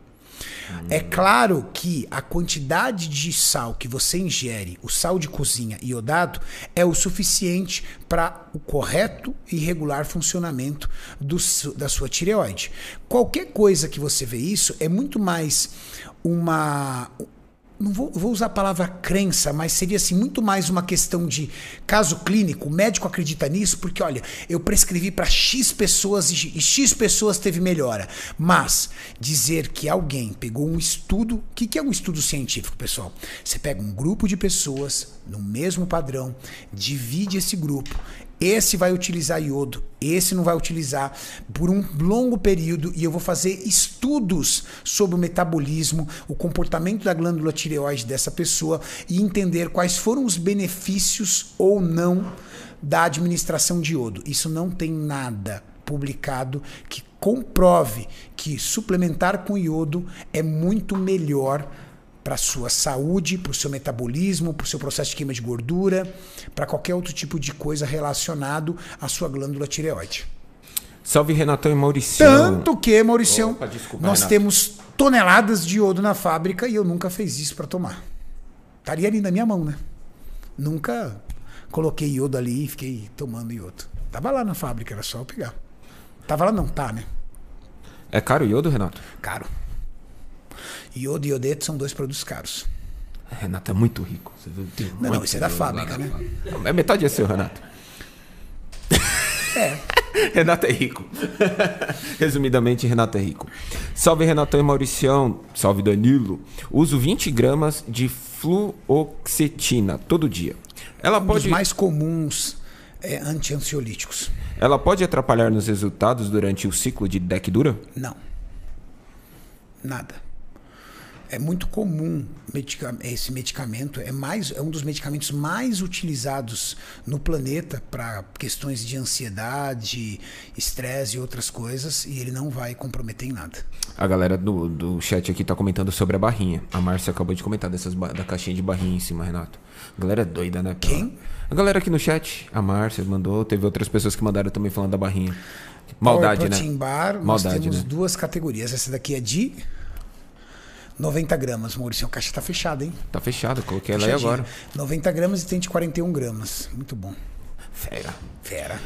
É claro que a quantidade de sal que você ingere, o sal de cozinha iodado, é o suficiente para o correto e regular funcionamento do da sua tireoide. Qualquer coisa que você vê isso é muito mais uma não vou, vou usar a palavra crença, mas seria assim muito mais uma questão de caso clínico. O médico acredita nisso porque, olha, eu prescrevi para X pessoas e, X pessoas teve melhora. Mas dizer que alguém pegou um estudo, o que, que é um estudo científico, pessoal? Você pega um grupo de pessoas no mesmo padrão, divide esse grupo. Esse vai utilizar iodo, esse não vai utilizar por um longo período e eu vou fazer estudos sobre o metabolismo, o comportamento da glândula tireoide dessa pessoa e entender quais foram os benefícios ou não da administração de iodo. Isso não tem nada publicado que comprove que suplementar com iodo é muito melhor para sua saúde, para o seu metabolismo, para o seu processo de queima de gordura, para qualquer outro tipo de coisa relacionado à sua glândula tireoide. Salve Renatão e Maurício. Tanto que, Mauricião, Opa, desculpa, nós Renato. temos toneladas de iodo na fábrica e eu nunca fiz isso para tomar. Estaria ali na minha mão, né? Nunca coloquei iodo ali e fiquei tomando iodo. Tava lá na fábrica, era só eu pegar. Tava lá não, tá, né? É caro o iodo, Renato? Caro. Iodo e iodeto são dois produtos caros. Renato é muito rico. Não, não, isso é da fábrica, né? fábrica. É metade é seu, Renato. É. Renato é rico. Resumidamente, Renato é rico. Salve Renatão e Mauricião. Salve Danilo. Uso 20 gramas de fluoxetina todo dia. Ela Um pode, dos mais comuns é, anti-ansiolíticos. ela pode atrapalhar nos resultados durante o ciclo de deck dura? Não. Nada. É muito comum esse medicamento é mais é um dos medicamentos mais utilizados no planeta para questões de ansiedade, estresse e outras coisas e ele não vai comprometer em nada. A galera do, do chat aqui tá comentando sobre a barrinha. A Márcia acabou de comentar dessas da caixinha de barrinha em cima, Renato. A galera é doida, né? Quem? A galera aqui no chat. A Márcia mandou. Teve outras pessoas que mandaram também falando da barrinha. Maldade, Power né? Bar, nós Maldade, temos né? duas categorias. Essa daqui é de 90 gramas, Maurício. A caixa tá fechada, hein? Tá fechado, coloquei ela aí agora. 90 gramas e tem de 41 gramas. Muito bom. Fera. Fera.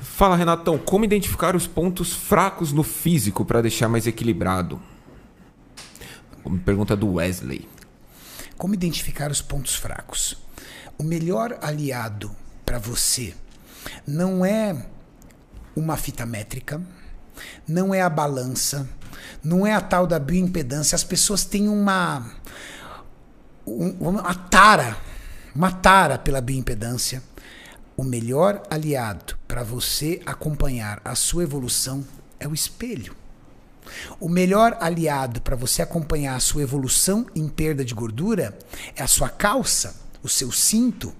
Fala, Renatão, como identificar os pontos fracos no físico para deixar mais equilibrado? Pergunta do Wesley. Como identificar os pontos fracos? O melhor aliado para você não é uma fita métrica, não é a balança, não é a tal da bioimpedância. As pessoas têm uma um- uma tara, uma tara pela bioimpedância. O melhor aliado para você acompanhar a sua evolução é o espelho. O melhor aliado para você acompanhar a sua evolução em perda de gordura é a sua calça, o seu cinto.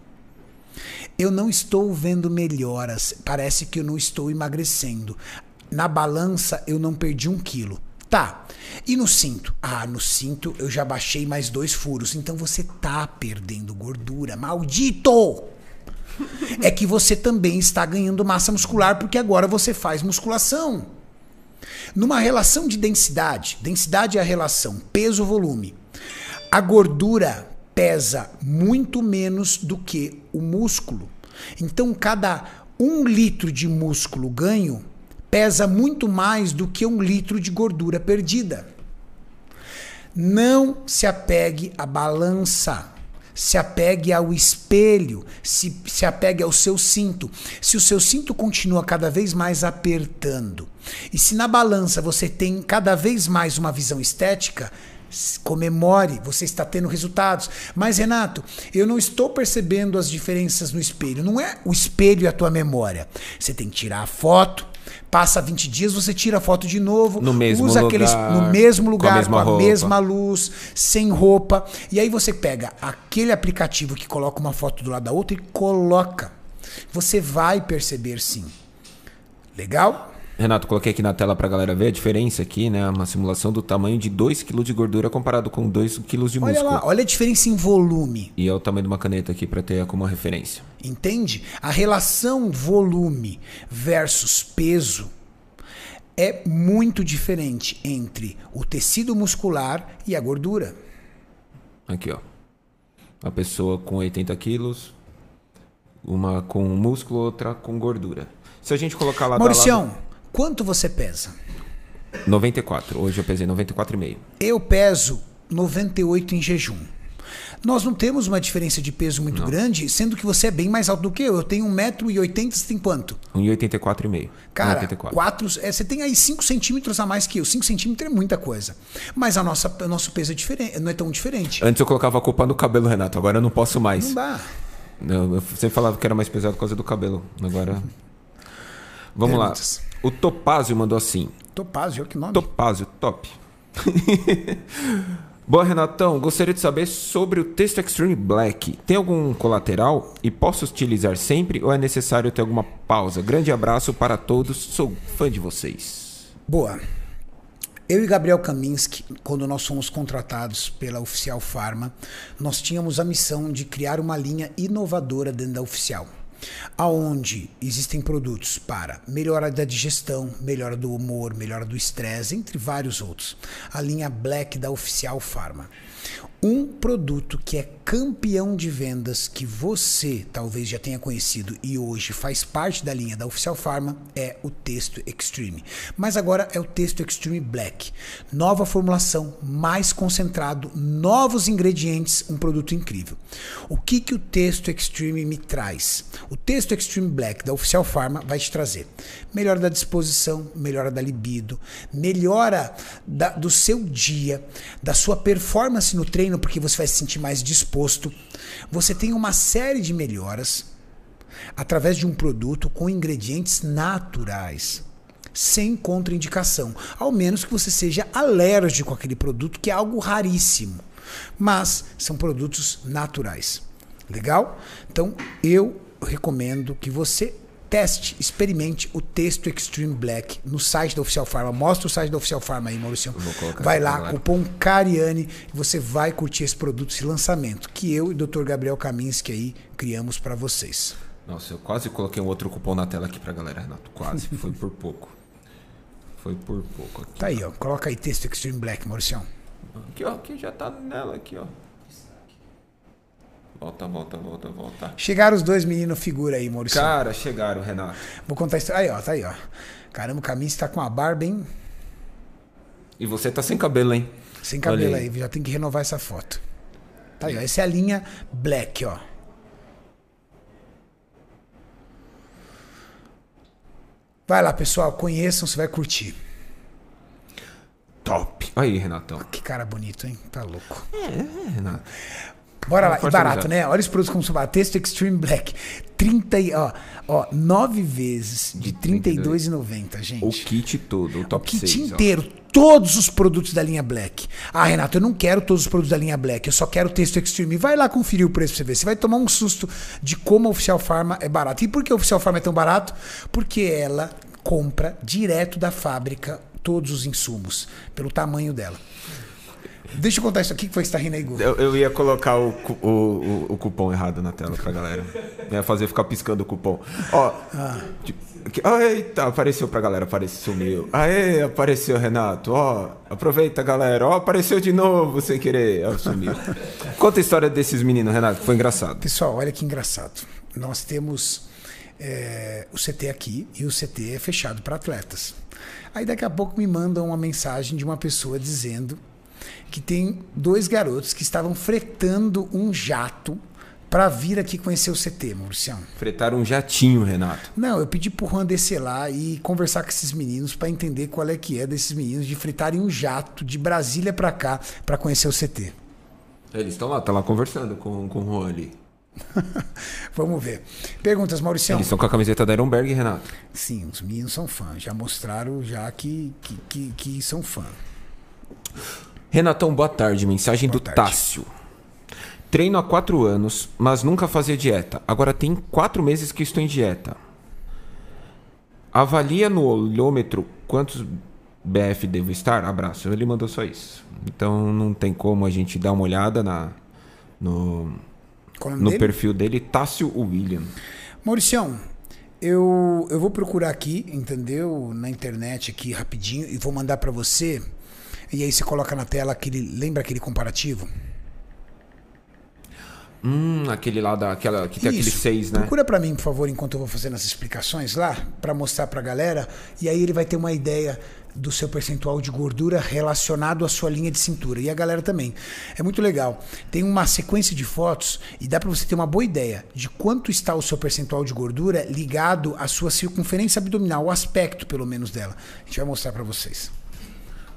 Eu não estou vendo melhoras, parece que eu não estou emagrecendo. Na balança eu não perdi um quilo. Tá. E no cinto? Ah, no cinto eu já baixei mais dois furos. Então você tá perdendo gordura. Maldito! É que você também está ganhando massa muscular porque agora você faz musculação. Numa relação de densidade, densidade é a relação peso-volume. A gordura pesa muito menos do que o músculo. Então, cada um litro de músculo ganho pesa muito mais do que um litro de gordura perdida. Não se apegue à balança. Se apegue ao espelho, se, se apegue ao seu cinto. Se o seu cinto continua cada vez mais apertando, e se na balança você tem cada vez mais uma visão estética, comemore, você está tendo resultados. Mas, Renato, eu não estou percebendo as diferenças no espelho. Não é o espelho e a tua memória. Você tem que tirar a foto. Passa 20 dias, você tira a foto de novo. No mesmo usa aqueles lugar, no mesmo com a lugar, mesma com a mesma luz, sem roupa. E aí você pega aquele aplicativo que coloca uma foto do lado da outra e coloca. Você vai perceber sim. Legal? Renato, coloquei aqui na tela pra galera ver a diferença aqui, né? Uma simulação do tamanho de 2 kg de gordura comparado com 2 kg de Olha músculo. lá, olha a diferença em volume. E é o tamanho de uma caneta aqui pra ter como referência. Entende? A relação volume versus peso é muito diferente entre o tecido muscular e a gordura. Aqui, ó. Uma pessoa com 80 quilos, uma com músculo, outra com gordura. Se a gente colocar lá Mauricião, quanto você pesa? lado- 94. Hoje eu pesei 94,5. Eu peso 98 em jejum. Nós não temos uma diferença de peso muito grande, sendo que você é bem mais alto do que eu. Eu tenho 1,80m, você tem quanto? 1,84,5. Cara, 1,84. quatro, é, você tem aí 5 centímetros a mais que eu. 5 centímetros é muita coisa. Mas a nossa, o nosso peso é diferente, não é tão diferente. Antes eu colocava a culpa no cabelo, Renato. Agora eu não posso mais. Não dá. Eu, eu sempre falava que era mais pesado por causa do cabelo. Agora. Vamos lá. O Topázio mandou assim. Topázio, olha que nome. Topázio, top. Boa, Renatão. Gostaria de saber sobre o texto Extreme Black. Tem algum colateral e posso utilizar sempre ou é necessário ter alguma pausa? Grande abraço para todos. Sou fã de vocês. Boa. Eu e Gabriel Kaminski, quando nós fomos contratados pela Oficial Pharma, nós tínhamos a missão de criar uma linha inovadora dentro da Oficial, aonde existem produtos para melhora da digestão, melhora do humor, melhora do estresse, entre vários outros. A linha Black da Oficial Pharma. Um produto que é campeão de vendas, que você talvez já tenha conhecido e hoje faz parte da linha da Oficial Pharma, é o Texto Extreme. Mas agora é o Texto Extreme Black. Nova formulação, mais concentrado, novos ingredientes, um produto incrível. O que, que o Texto Extreme me traz? O Texto Extreme Black da Oficial Pharma vai te trazer melhora da disposição, melhora da libido, melhora da- do seu dia, da sua performance no treino, porque você vai se sentir mais disposto. Você tem uma série de melhoras através de um produto com ingredientes naturais. sem contraindicação, ao menos que você seja alérgico àquele produto, que é algo raríssimo. Mas são produtos naturais. Legal? Então eu recomendo que você teste, experimente o texto Extreme Black no site da Oficial Pharma. Mostra o site da Oficial Pharma aí, Maurício. Vai lá, agora. cupom Cariani, e você vai curtir esse produto, esse lançamento que eu e o Dr. Gabriel Kaminski aí criamos para vocês. Nossa, eu quase coloquei um outro cupom na tela aqui pra galera, Renato. Quase. Foi por pouco. Foi por pouco. Aqui, Tá aí, ó. Coloca aí texto Extreme Black, Maurício. aqui ó. Aqui já tá nela, aqui, ó. Volta, volta, volta, volta. Chegaram os dois meninos figura aí, Maurício. Cara, chegaram, Renato. Vou contar a história. Aí, ó, tá aí, ó. Caramba, o Kaminski tá com a barba, hein? E você tá sem cabelo, hein? Sem cabelo Olha aí, já tem que renovar essa foto. Tá aí, ó. Essa é a linha Black, ó. Vai lá, pessoal, conheçam, você vai curtir. Top. Aí, Renatão. Que cara bonito, hein? Tá louco. É, Renato. Bora lá, e barato, né? Olha os produtos como são baratos. Texto Extreme Black. 30 e, ó, ó, 9 vezes de R$ 32,90, gente. O kit todo, o O top kit 6. inteiro, todos os produtos da linha Black. Ah, Renato, eu não quero todos os produtos da linha Black, eu só quero o texto Extreme. Vai lá conferir o preço pra você ver. Você vai tomar um susto de como a Oficial Pharma é barato. E por que a Oficial Pharma é tão barato? Porque ela compra direto da fábrica todos os insumos, pelo tamanho dela. Deixa eu contar isso aqui que foi que você tá rindo aí, Gu. Eu, eu ia colocar o, o, o, o cupom errado na tela pra galera. Ia fazer ficar piscando o cupom. Ó. ó, eita, apareceu pra galera, apareceu, sumiu. Aê, apareceu, Renato. Ó, aproveita, galera. Ó, apareceu de novo sem querer. Ó, sumiu. Conta a história desses meninos, Renato, que foi engraçado. Pessoal, olha que engraçado. Nós temos é, o CT aqui e o CT é fechado para atletas. Aí daqui a pouco me mandam uma mensagem de uma pessoa dizendo que tem dois garotos que estavam fretando um jato para vir aqui conhecer o CT, Mauricião. Fretaram um jatinho, Renato. Não, eu pedi pro Juan descer lá e conversar com esses meninos para entender qual é que é desses meninos de fritarem um jato de Brasília para cá para conhecer o CT. Eles estão lá, tá lá conversando com, com o Juan ali. Vamos ver. Perguntas, Mauricião? Eles estão com a camiseta da Ironberg, Renato. Sim, os meninos são fãs. Já mostraram já que, que, que, que são fãs. Renatão, boa tarde. Mensagem do tarde. Tássio. Treino há quatro anos, mas nunca fazia dieta. Agora tem quatro meses que estou em dieta. Avalia no olhômetro quantos BF devo estar? Abraço. Ele mandou só isso. Então não tem como a gente dar uma olhada na, no, é no dele? perfil dele. Tássio William. Mauricião, eu, eu vou procurar aqui, entendeu? Na internet aqui rapidinho e vou mandar pra você. E aí você coloca na tela aquele. Lembra aquele comparativo? Hum, aquele lá da, aquela, que tem aquele Isso. seis, né? Procura pra mim, por favor, enquanto eu vou fazendo as explicações lá, pra mostrar pra galera. E aí ele vai ter uma ideia do seu percentual de gordura relacionado à sua linha de cintura. E a galera também. É muito legal. Tem uma sequência de fotos e dá pra você ter uma boa ideia de quanto está o seu percentual de gordura ligado à sua circunferência abdominal, o aspecto pelo menos dela. A gente vai mostrar pra vocês.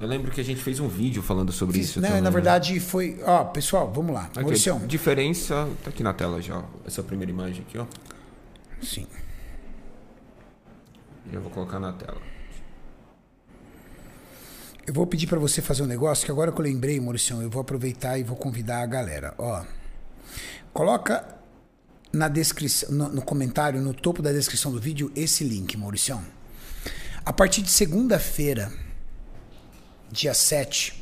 Eu lembro que a gente fez um vídeo falando sobre isso. Né, também, na né? verdade foi, ó, pessoal, vamos lá. Mauricião. diferença. Tá aqui na tela já, ó, essa primeira imagem aqui, ó. Sim. Já vou colocar na tela. Eu vou pedir pra você fazer um negócio que agora que eu lembrei, Mauricião, eu vou aproveitar e vou convidar a galera. Ó, coloca na descrição, no, no comentário, no topo da descrição do vídeo, esse link, Mauricião. A partir de segunda-feira, dia 7,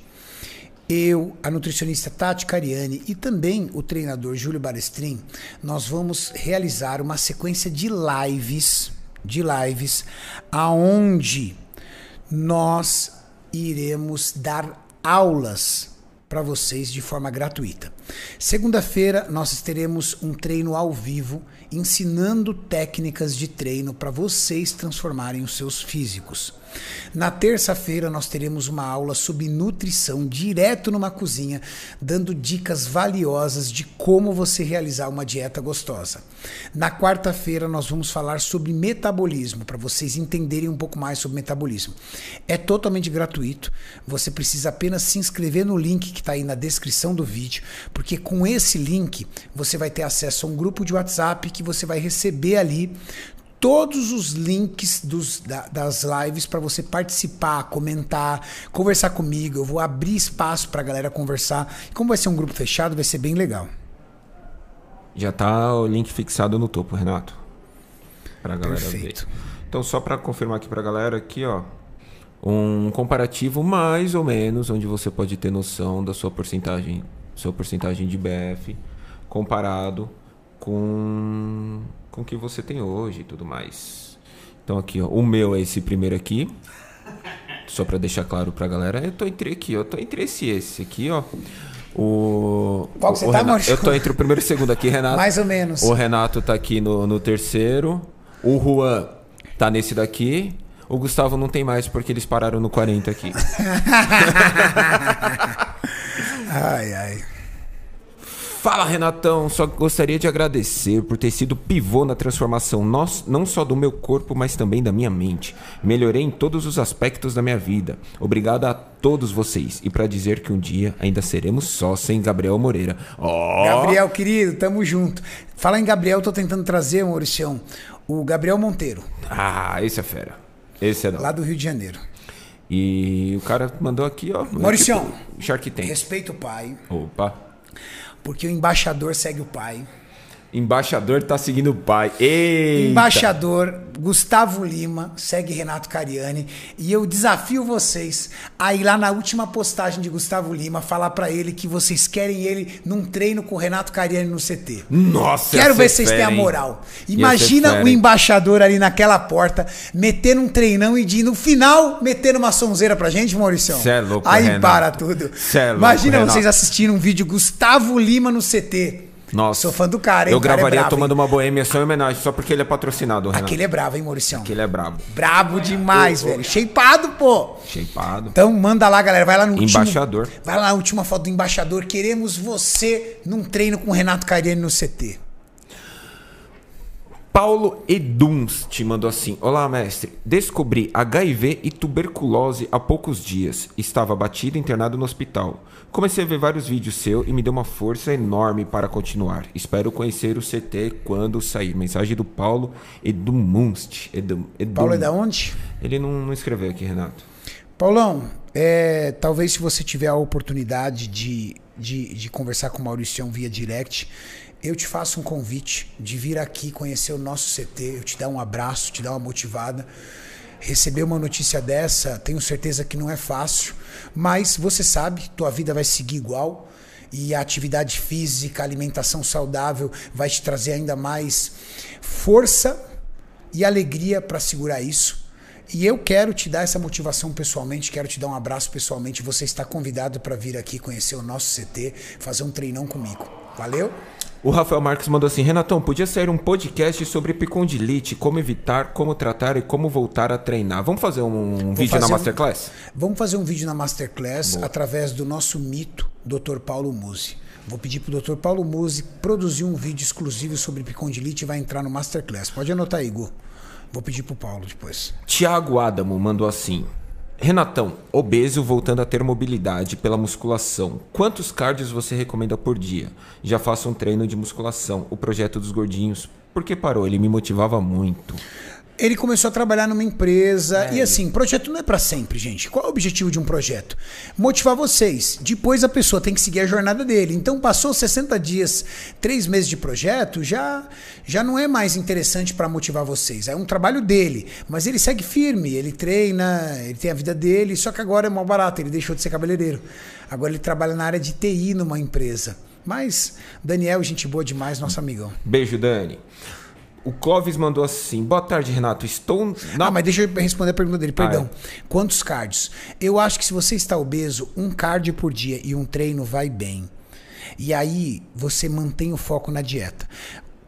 eu, a nutricionista Tati Cariani e também o treinador Júlio Barestrin, nós vamos realizar uma sequência de lives, de lives, aonde nós iremos dar aulas para vocês de forma gratuita. Segunda-feira nós teremos um treino ao vivo ensinando técnicas de treino para vocês transformarem os seus físicos. Na terça-feira nós teremos uma aula sobre nutrição direto numa cozinha, dando dicas valiosas de como você realizar uma dieta gostosa. Na quarta-feira nós vamos falar sobre metabolismo para vocês entenderem um pouco mais sobre metabolismo. É totalmente gratuito. Você precisa apenas se inscrever no link que está aí na descrição do vídeo, porque com esse link você vai ter acesso a um grupo de WhatsApp que você vai receber ali todos os links dos, da- das lives para você participar, comentar, conversar comigo. Eu vou abrir espaço para a galera conversar. E como vai ser um grupo fechado, vai ser bem legal. Já tá o link fixado no topo, Renato. Pra galera Perfeito. ver. Então, só pra confirmar aqui pra galera, aqui, ó. Um comparativo mais ou menos, onde você pode ter noção da sua porcentagem, sua porcentagem de BF, comparado com, com o que você tem hoje e tudo mais. Então, aqui, ó. O meu é esse primeiro aqui. Só pra deixar claro pra galera. Eu tô entre aqui, eu tô entre esse e esse aqui, ó. O. Qual que você o tá, Renato-? Eu tô entre o primeiro e o segundo aqui, Renato. Mais ou menos. O Renato tá aqui no, no terceiro. O Juan tá nesse daqui. O Gustavo não tem mais porque eles pararam no 40 aqui. Ai, ai. Fala, Renatão. Só gostaria de agradecer por ter sido pivô na transformação nós- não só do meu corpo, mas também da minha mente. Melhorei em todos os aspectos da minha vida. Obrigado a todos vocês. E pra dizer que um dia ainda seremos só sem Gabriel Moreira. Ó! Gabriel, querido, tamo junto. Fala em Gabriel, tô tentando trazer, Mauricião, o Gabriel Monteiro, Ah, esse é fera. Esse é da lá do Rio de Janeiro. E o cara mandou aqui, ó. Mauricião. Tipo, Shark Tank. Respeita o pai, Opa. Porque o embaixador segue o pai. Embaixador tá seguindo o pai. Eita. Embaixador Gustavo Lima segue Renato Cariani e eu desafio vocês a ir lá na última postagem de Gustavo Lima falar pra ele que vocês querem ele num treino com o Renato Cariani no CT. Nossa, Quero ver se vocês têm a moral. Imagina o embaixador ali naquela porta, metendo um treinão e de no final metendo uma sonzeira pra gente, Maurício. Cê é louco, Aí Renato. para tudo. Cê é louco, Imagina Renato. vocês assistindo um vídeo Gustavo Lima no CT. Nossa. Sou fã do cara, hein? Eu cara é gravaria bravo, tomando hein? uma boêmia só em homenagem, só porque ele é patrocinado, Renato. Aquele é bravo, hein, Mauricião? Aquele é brabo. Brabo demais, velho. Shapeado, pô. Shapeado. Então manda lá, galera. Vai lá no último. Embaixador. Vai lá na última foto do embaixador. Queremos você num treino com o Renato Cariani no CT. Paulo Eduns te mandou assim: Olá, mestre. Descobri HIV e tuberculose há poucos dias. Estava batido e internado no hospital. Comecei a ver vários vídeos seu e me deu uma força enorme para continuar. Espero conhecer o CT quando sair. Mensagem do Paulo Edmunst. Edu, Edum. Paulo é da onde? Ele não, não escreveu aqui, Renato. Paulão, é, talvez se você tiver a oportunidade de, de, de conversar com o Mauricião via direct, eu te faço um convite de vir aqui conhecer o nosso CT, eu te dar um abraço, te dar uma motivada. Receber uma notícia dessa, tenho certeza que não é fácil, mas você sabe, tua vida vai seguir igual e a atividade física, alimentação saudável vai te trazer ainda mais força e alegria para segurar isso. E eu quero te dar essa motivação pessoalmente, quero te dar um abraço pessoalmente. Você está convidado para vir aqui conhecer o nosso CT, fazer um treinão comigo. Valeu? O Rafael Marques mandou assim: Renatão, podia sair um podcast sobre epicondilite, como evitar, como tratar e como voltar a treinar. Vamos fazer um vídeo fazer na um- Masterclass? Vamos fazer um vídeo na Masterclass através do nosso mito, Dr. Paulo Musi. Vou pedir pro Dr. Paulo Musi produzir um vídeo exclusivo sobre picondilite e vai entrar no Masterclass. Pode anotar aí, Igor. Vou pedir pro Paulo depois. Tiago Adamo mandou assim: Renatão, obeso voltando a ter mobilidade pela musculação. Quantos cardios você recomenda por dia? Já faço um treino de musculação, o projeto dos gordinhos. Por que parou? Ele me motivava muito. Ele começou a trabalhar numa empresa. e assim, projeto não é pra sempre, gente. Qual é o objetivo de um projeto? Motivar vocês. Depois a pessoa tem que seguir a jornada dele. Então, passou 60 dias, 3 meses de projeto, já, já não é mais interessante pra motivar vocês. É um trabalho dele. Mas ele segue firme, ele treina, ele tem a vida dele. Só que agora é mal barato, ele deixou de ser cabeleireiro. Agora ele trabalha na área de TI numa empresa. Mas, Daniel, gente boa demais, nosso amigão. Beijo, Dani. O Clóvis mandou assim: Boa tarde, Renato. Estou na. Ah, mas deixa eu responder a pergunta dele, Ah, perdão. Quantos cardios? Eu acho que se você está obeso, um cardio por dia e um treino vai bem. E aí você mantém o foco na dieta.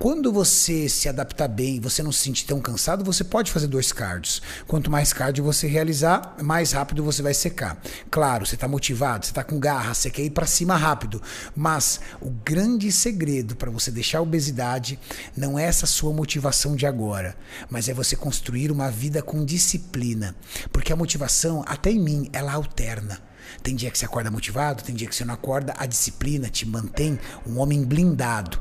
Quando você se adaptar bem, você não se sentir tão cansado, você pode fazer dois cardios. Quanto mais cardio você realizar, mais rápido você vai secar. Claro, você está motivado, você está com garra, você quer ir para cima rápido. Mas o grande segredo para você deixar a obesidade não é essa sua motivação de agora, mas é você construir uma vida com disciplina. Porque a motivação, até em mim, ela alterna. Tem dia que você acorda motivado, tem dia que você não acorda. A disciplina te mantém um homem blindado,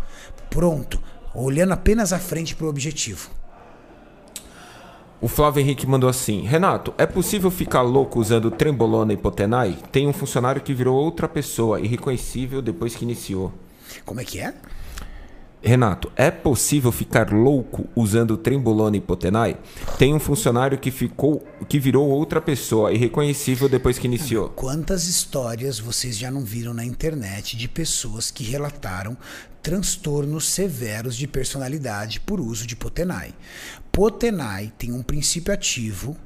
pronto, olhando apenas à frente para o objetivo. O Flávio Henrique mandou assim: Renato, é possível ficar louco usando trembolona e potenai? Tem um funcionário que virou outra pessoa, irreconhecível depois que iniciou. Como é que é? Renato, é possível ficar louco usando trembolona e potenai? Tem um funcionário que ficou, que virou outra pessoa, irreconhecível depois que iniciou. Quantas histórias vocês já não viram na internet de pessoas que relataram transtornos severos de personalidade por uso de Potenai? Potenai tem um princípio ativo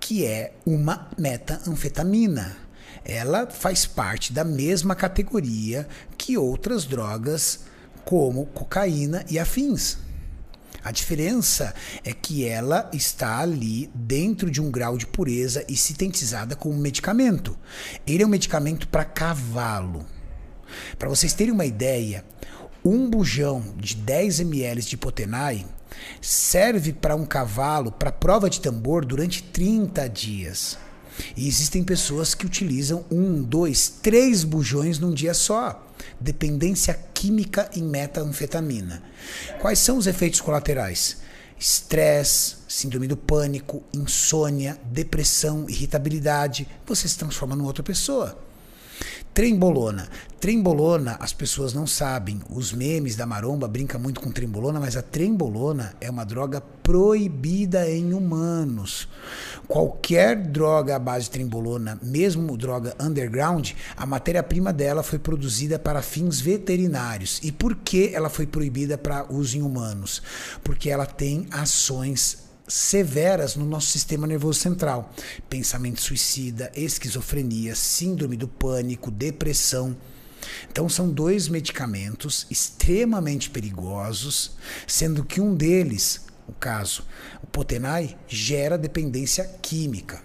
que é uma metanfetamina. Ela faz parte da mesma categoria que outras drogas como cocaína e afins. A diferença é que ela está ali dentro de um grau de pureza e sintetizada como medicamento. Ele é um medicamento para cavalo. Para vocês terem uma ideia, um bujão de 10 ml de Potenai serve para um cavalo, para prova de tambor, durante 30 dias. E existem pessoas que utilizam um, dois, três bujões num dia só. Dependência química em metanfetamina. Quais são os efeitos colaterais? Estresse, síndrome do pânico, insônia, depressão, irritabilidade. Você se transforma numa outra pessoa. Trembolona. Trembolona, as pessoas não sabem. Os memes da maromba brincam muito com trembolona, mas a trembolona é uma droga proibida em humanos. Qualquer droga à base de trembolona, mesmo droga underground, a matéria-prima dela foi produzida para fins veterinários. E por que ela foi proibida para uso em humanos? Porque ela tem ações severas no nosso sistema nervoso central. Pensamento suicida, esquizofrenia, síndrome do pânico, depressão. Então são dois medicamentos extremamente perigosos, sendo que um deles, o caso, o Potenai, gera dependência química.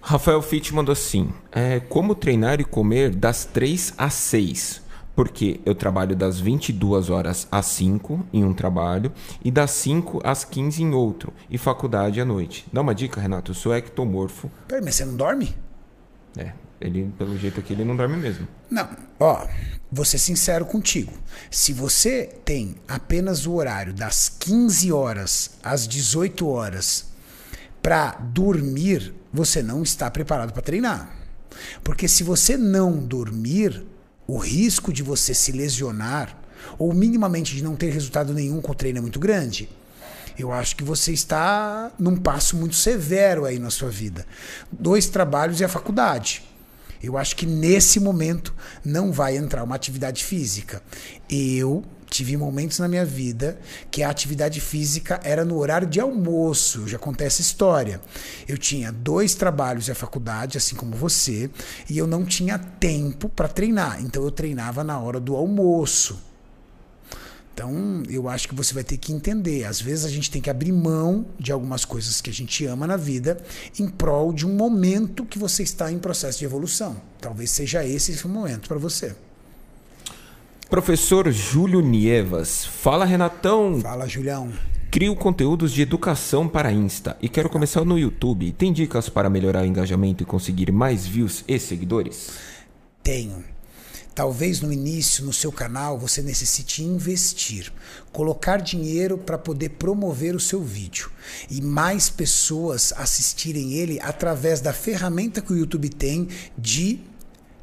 Rafael Fitt mandou assim: é, Como treinar e comer das 3 às 6? Porque eu trabalho das 22 horas às 5 em um trabalho e das 5 às 15 em outro, e faculdade à noite. Dá uma dica, Renato, eu sou ectomorfo. Peraí, mas você não dorme? É, ele, pelo jeito aqui, ele não dorme mesmo. Não, ó, vou ser sincero contigo. Se você tem apenas o horário das 15 horas às 18 horas para dormir, você não está preparado para treinar. Porque se você não dormir, o risco de você se lesionar ou minimamente de não ter resultado nenhum com o treino é muito grande. Eu acho que você está num passo muito severo aí na sua vida. Dois trabalhos e a faculdade. Eu acho que nesse momento não vai entrar uma atividade física. Eu tive momentos na minha vida que a atividade física era no horário de almoço. Já acontece história. Eu tinha dois trabalhos e a faculdade, assim como você, e eu não tinha tempo para treinar. Então eu treinava na hora do almoço. Então, eu acho que você vai ter que entender. Às vezes a gente tem que abrir mão de algumas coisas que a gente ama na vida em prol de um momento que você está em processo de evolução. Talvez seja esse o momento para você. Professor Júlio Nievas. Fala, Renatão. Fala, Julião. Crio conteúdos de educação para Insta e quero começar no YouTube. Tem dicas para melhorar o engajamento e conseguir mais views e seguidores? Tenho. Talvez no início, no seu canal, você necessite investir, colocar dinheiro para poder promover o seu vídeo e mais pessoas assistirem ele através da ferramenta que o YouTube tem de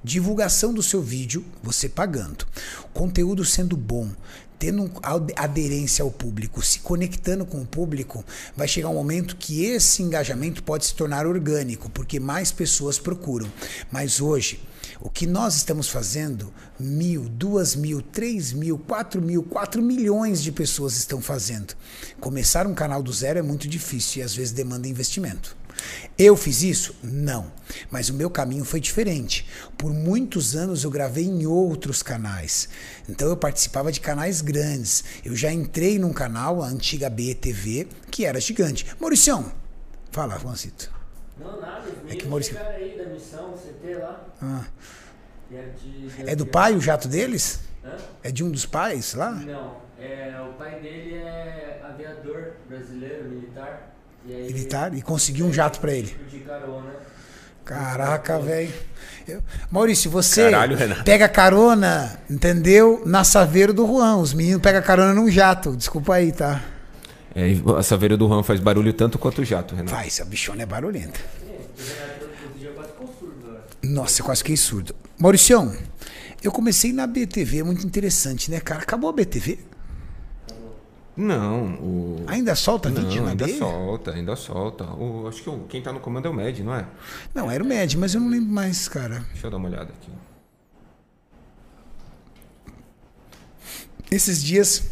divulgação do seu vídeo, você pagando. Conteúdo sendo bom, tendo aderência ao público, se conectando com o público, vai chegar um momento que esse engajamento pode se tornar orgânico, porque mais pessoas procuram. Mas hoje, o que nós estamos fazendo, mil, duas mil, três mil, quatro mil, quatro milhões de pessoas estão fazendo. Começar um canal do zero é muito difícil e às vezes demanda investimento. Eu fiz isso? Não. Mas o meu caminho foi diferente. Por muitos anos eu gravei em outros canais. Então eu participava de canais grandes. Eu já entrei num canal, a antiga BTV, que era gigante. Mauricião, fala, Juancito. Não, nada. É que Maurício- aí da missão, CT lá. Ah, É, é do pai o jato deles? Hã? É de um dos pais lá? Não. É, o pai dele é aviador brasileiro, militar. E aí Militar? E conseguiu um jato pra ele. De carona. Caraca, velho. Maurício, você Caralho, pega carona, entendeu? Na Saveiro do Juan. Os meninos pegam carona num jato. Desculpa aí, tá? É, e a saveira do Juan faz barulho tanto quanto o jato, Renato. Faz, a bichona é barulhenta. O Renato outro dia quase ficou surdo agora. Nossa, eu quase fiquei surdo. Mauricião, eu comecei na BTV, é muito interessante, né, cara? Acabou a BTV? Não, o. Ainda solta vídeo Não, na ainda B? solta, ainda solta. O, acho que o- quem tá no comando é o Med, não é? Não, era o MED, mas eu não lembro mais, cara. Deixa eu dar uma olhada aqui. Esses dias,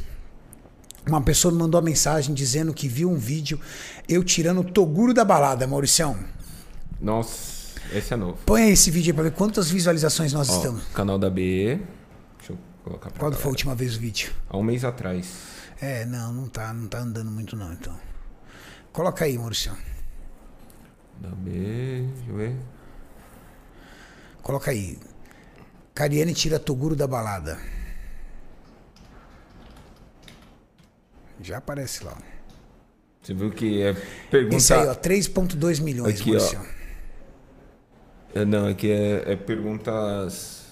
uma pessoa me mandou uma mensagem dizendo que viu um vídeo eu tirando o Toguro da balada, Mauricião. Nossa, esse é novo. Põe esse vídeo aí pra ver quantas visualizações nós Ó, estamos. canal da B. Deixa eu colocar pra Quando cá. foi a última vez o vídeo? Há um mês atrás. É, não, não tá, não tá andando muito não, então. Coloca aí, Maurício. Da B. Deixa eu ver. Coloca aí. Cariane tira Toguro da balada. Já aparece lá. Você viu que é pergunta. Esse aí, ó, 3.2 milhões, Aqui, ó. Maurício. É, não, aqui é, é perguntas.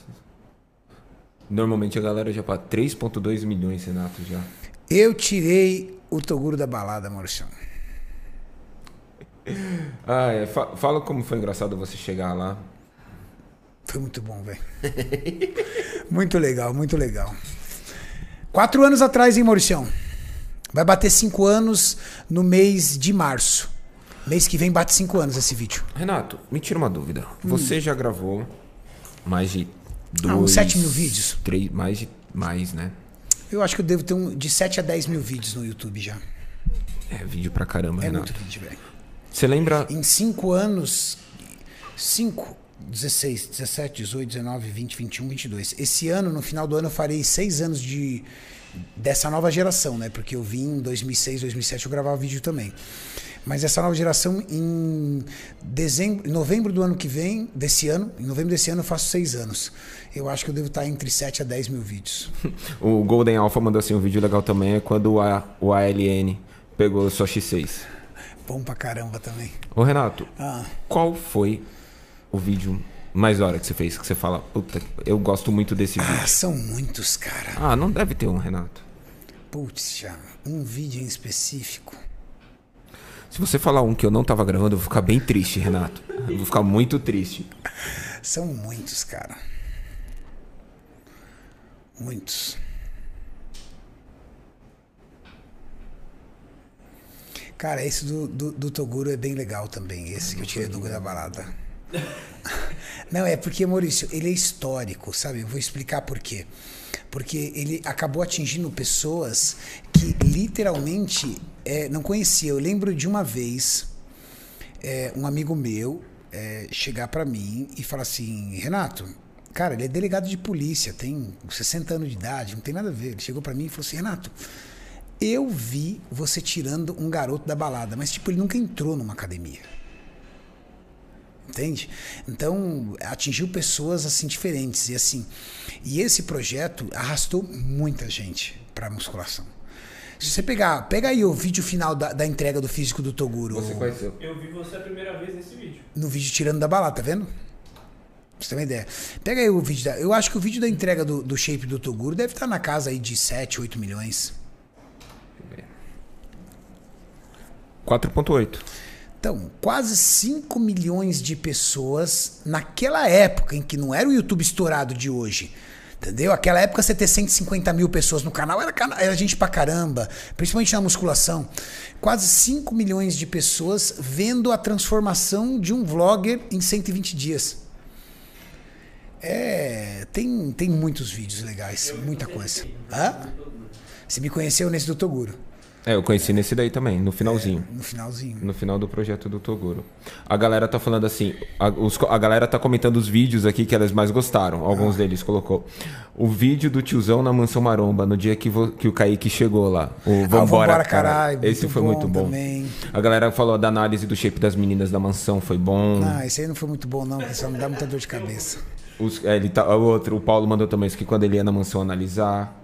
Normalmente a galera já para 3,2 milhões, Renato, já. Eu tirei o Toguro da balada, Maurício. Ah, é, fa- fala como foi engraçado você chegar lá. Foi muito bom, velho. muito legal, muito legal. Quatro anos atrás, hein, Mauricião? Vai bater cinco anos no mês de março. Mês que vem bate cinco anos esse vídeo. Renato, me tira uma dúvida. Você já gravou mais de dois... Ah, uns 7 mil vídeos? Três, mais de... Mais, né? Eu acho que eu devo ter um, de 7 a 10 mil vídeos no YouTube já. É vídeo pra caramba, É Renato. muito vídeo, velho. Você lembra... Em 5 anos. 5, 16, 17, 18, 19, 20, 21, 22. Esse ano, no final do ano, eu farei 6 anos de dessa nova geração, né? Porque eu vim em 2006, 2007 eu gravava vídeo também. Mas essa nova geração em dezembro, em novembro do ano que vem, desse ano, em novembro desse ano eu faço 6 anos. Eu acho que eu devo estar entre 7 a 10 mil vídeos. O Golden Alpha mandou assim, um vídeo legal também, é quando o, A, o ALN pegou sua X6. Bom pra caramba também. Ô, Renato, Ah. qual foi o vídeo mais hora que você fez? Que você fala, puta, eu gosto muito desse vídeo. Ah, são muitos, cara. Ah, não deve ter um, Renato. Putz. Um vídeo em específico. Se você falar um que eu não tava gravando, eu vou ficar bem triste, Renato. Eu vou ficar muito triste. São muitos, cara. Muitos. Cara, esse do, do, do Toguro é bem legal também, esse que eu tirei do da Balada. Não, é porque, Maurício, ele é histórico, sabe? Eu vou explicar por quê. Porque ele acabou atingindo pessoas que literalmente é, não conhecia. Eu lembro de uma vez é, um amigo meu é, chegar pra mim e falar assim: Renato, cara, ele é delegado de polícia, tem 60 anos de idade, não tem nada a ver. Ele chegou pra mim e falou assim: Renato, eu vi você tirando um garoto da balada, mas tipo, ele nunca entrou numa academia. Entende? Então, atingiu pessoas assim diferentes e assim. E esse projeto arrastou muita gente pra musculação. Se você pegar, pega aí o vídeo final da, da entrega do físico do Toguro. Você conheceu? Eu vi você a primeira vez nesse vídeo. no vídeo tirando da balada, tá vendo? Pra você ter uma ideia. Pega aí o vídeo da. Eu acho que o vídeo da entrega do, do shape do Toguro deve estar na casa aí de 7, 8 milhões. 4.8. Então, quase 5 milhões de pessoas naquela época em que não era o YouTube estourado de hoje. Entendeu? Aquela época você ter 150 mil pessoas no canal era, era gente pra caramba, principalmente na musculação. Quase 5 milhões de pessoas vendo a transformação de um vlogger em 120 dias. É. Tem, tem muitos vídeos legais, muita coisa. Hã? Você me conheceu nesse do Toguro, É, eu conheci nesse daí também, no finalzinho. no finalzinho. No final do projeto do Toguro. A galera tá falando assim, a, os a galera tá comentando os vídeos aqui que elas mais gostaram. Alguns deles colocou. O vídeo do tiozão na Mansão Maromba, no dia que, vo- que o Kaique chegou lá. O Vambora, Ah, Vambora, caralho. caralho, Esse foi bom muito bom. também. A galera falou da análise do shape das meninas da mansão, foi bom. Ah, esse aí não foi muito bom, não, porque só me dá muita dor de cabeça. Os- é, ele tá, o outro, o Paulo mandou também isso que quando ele ia na mansão analisar.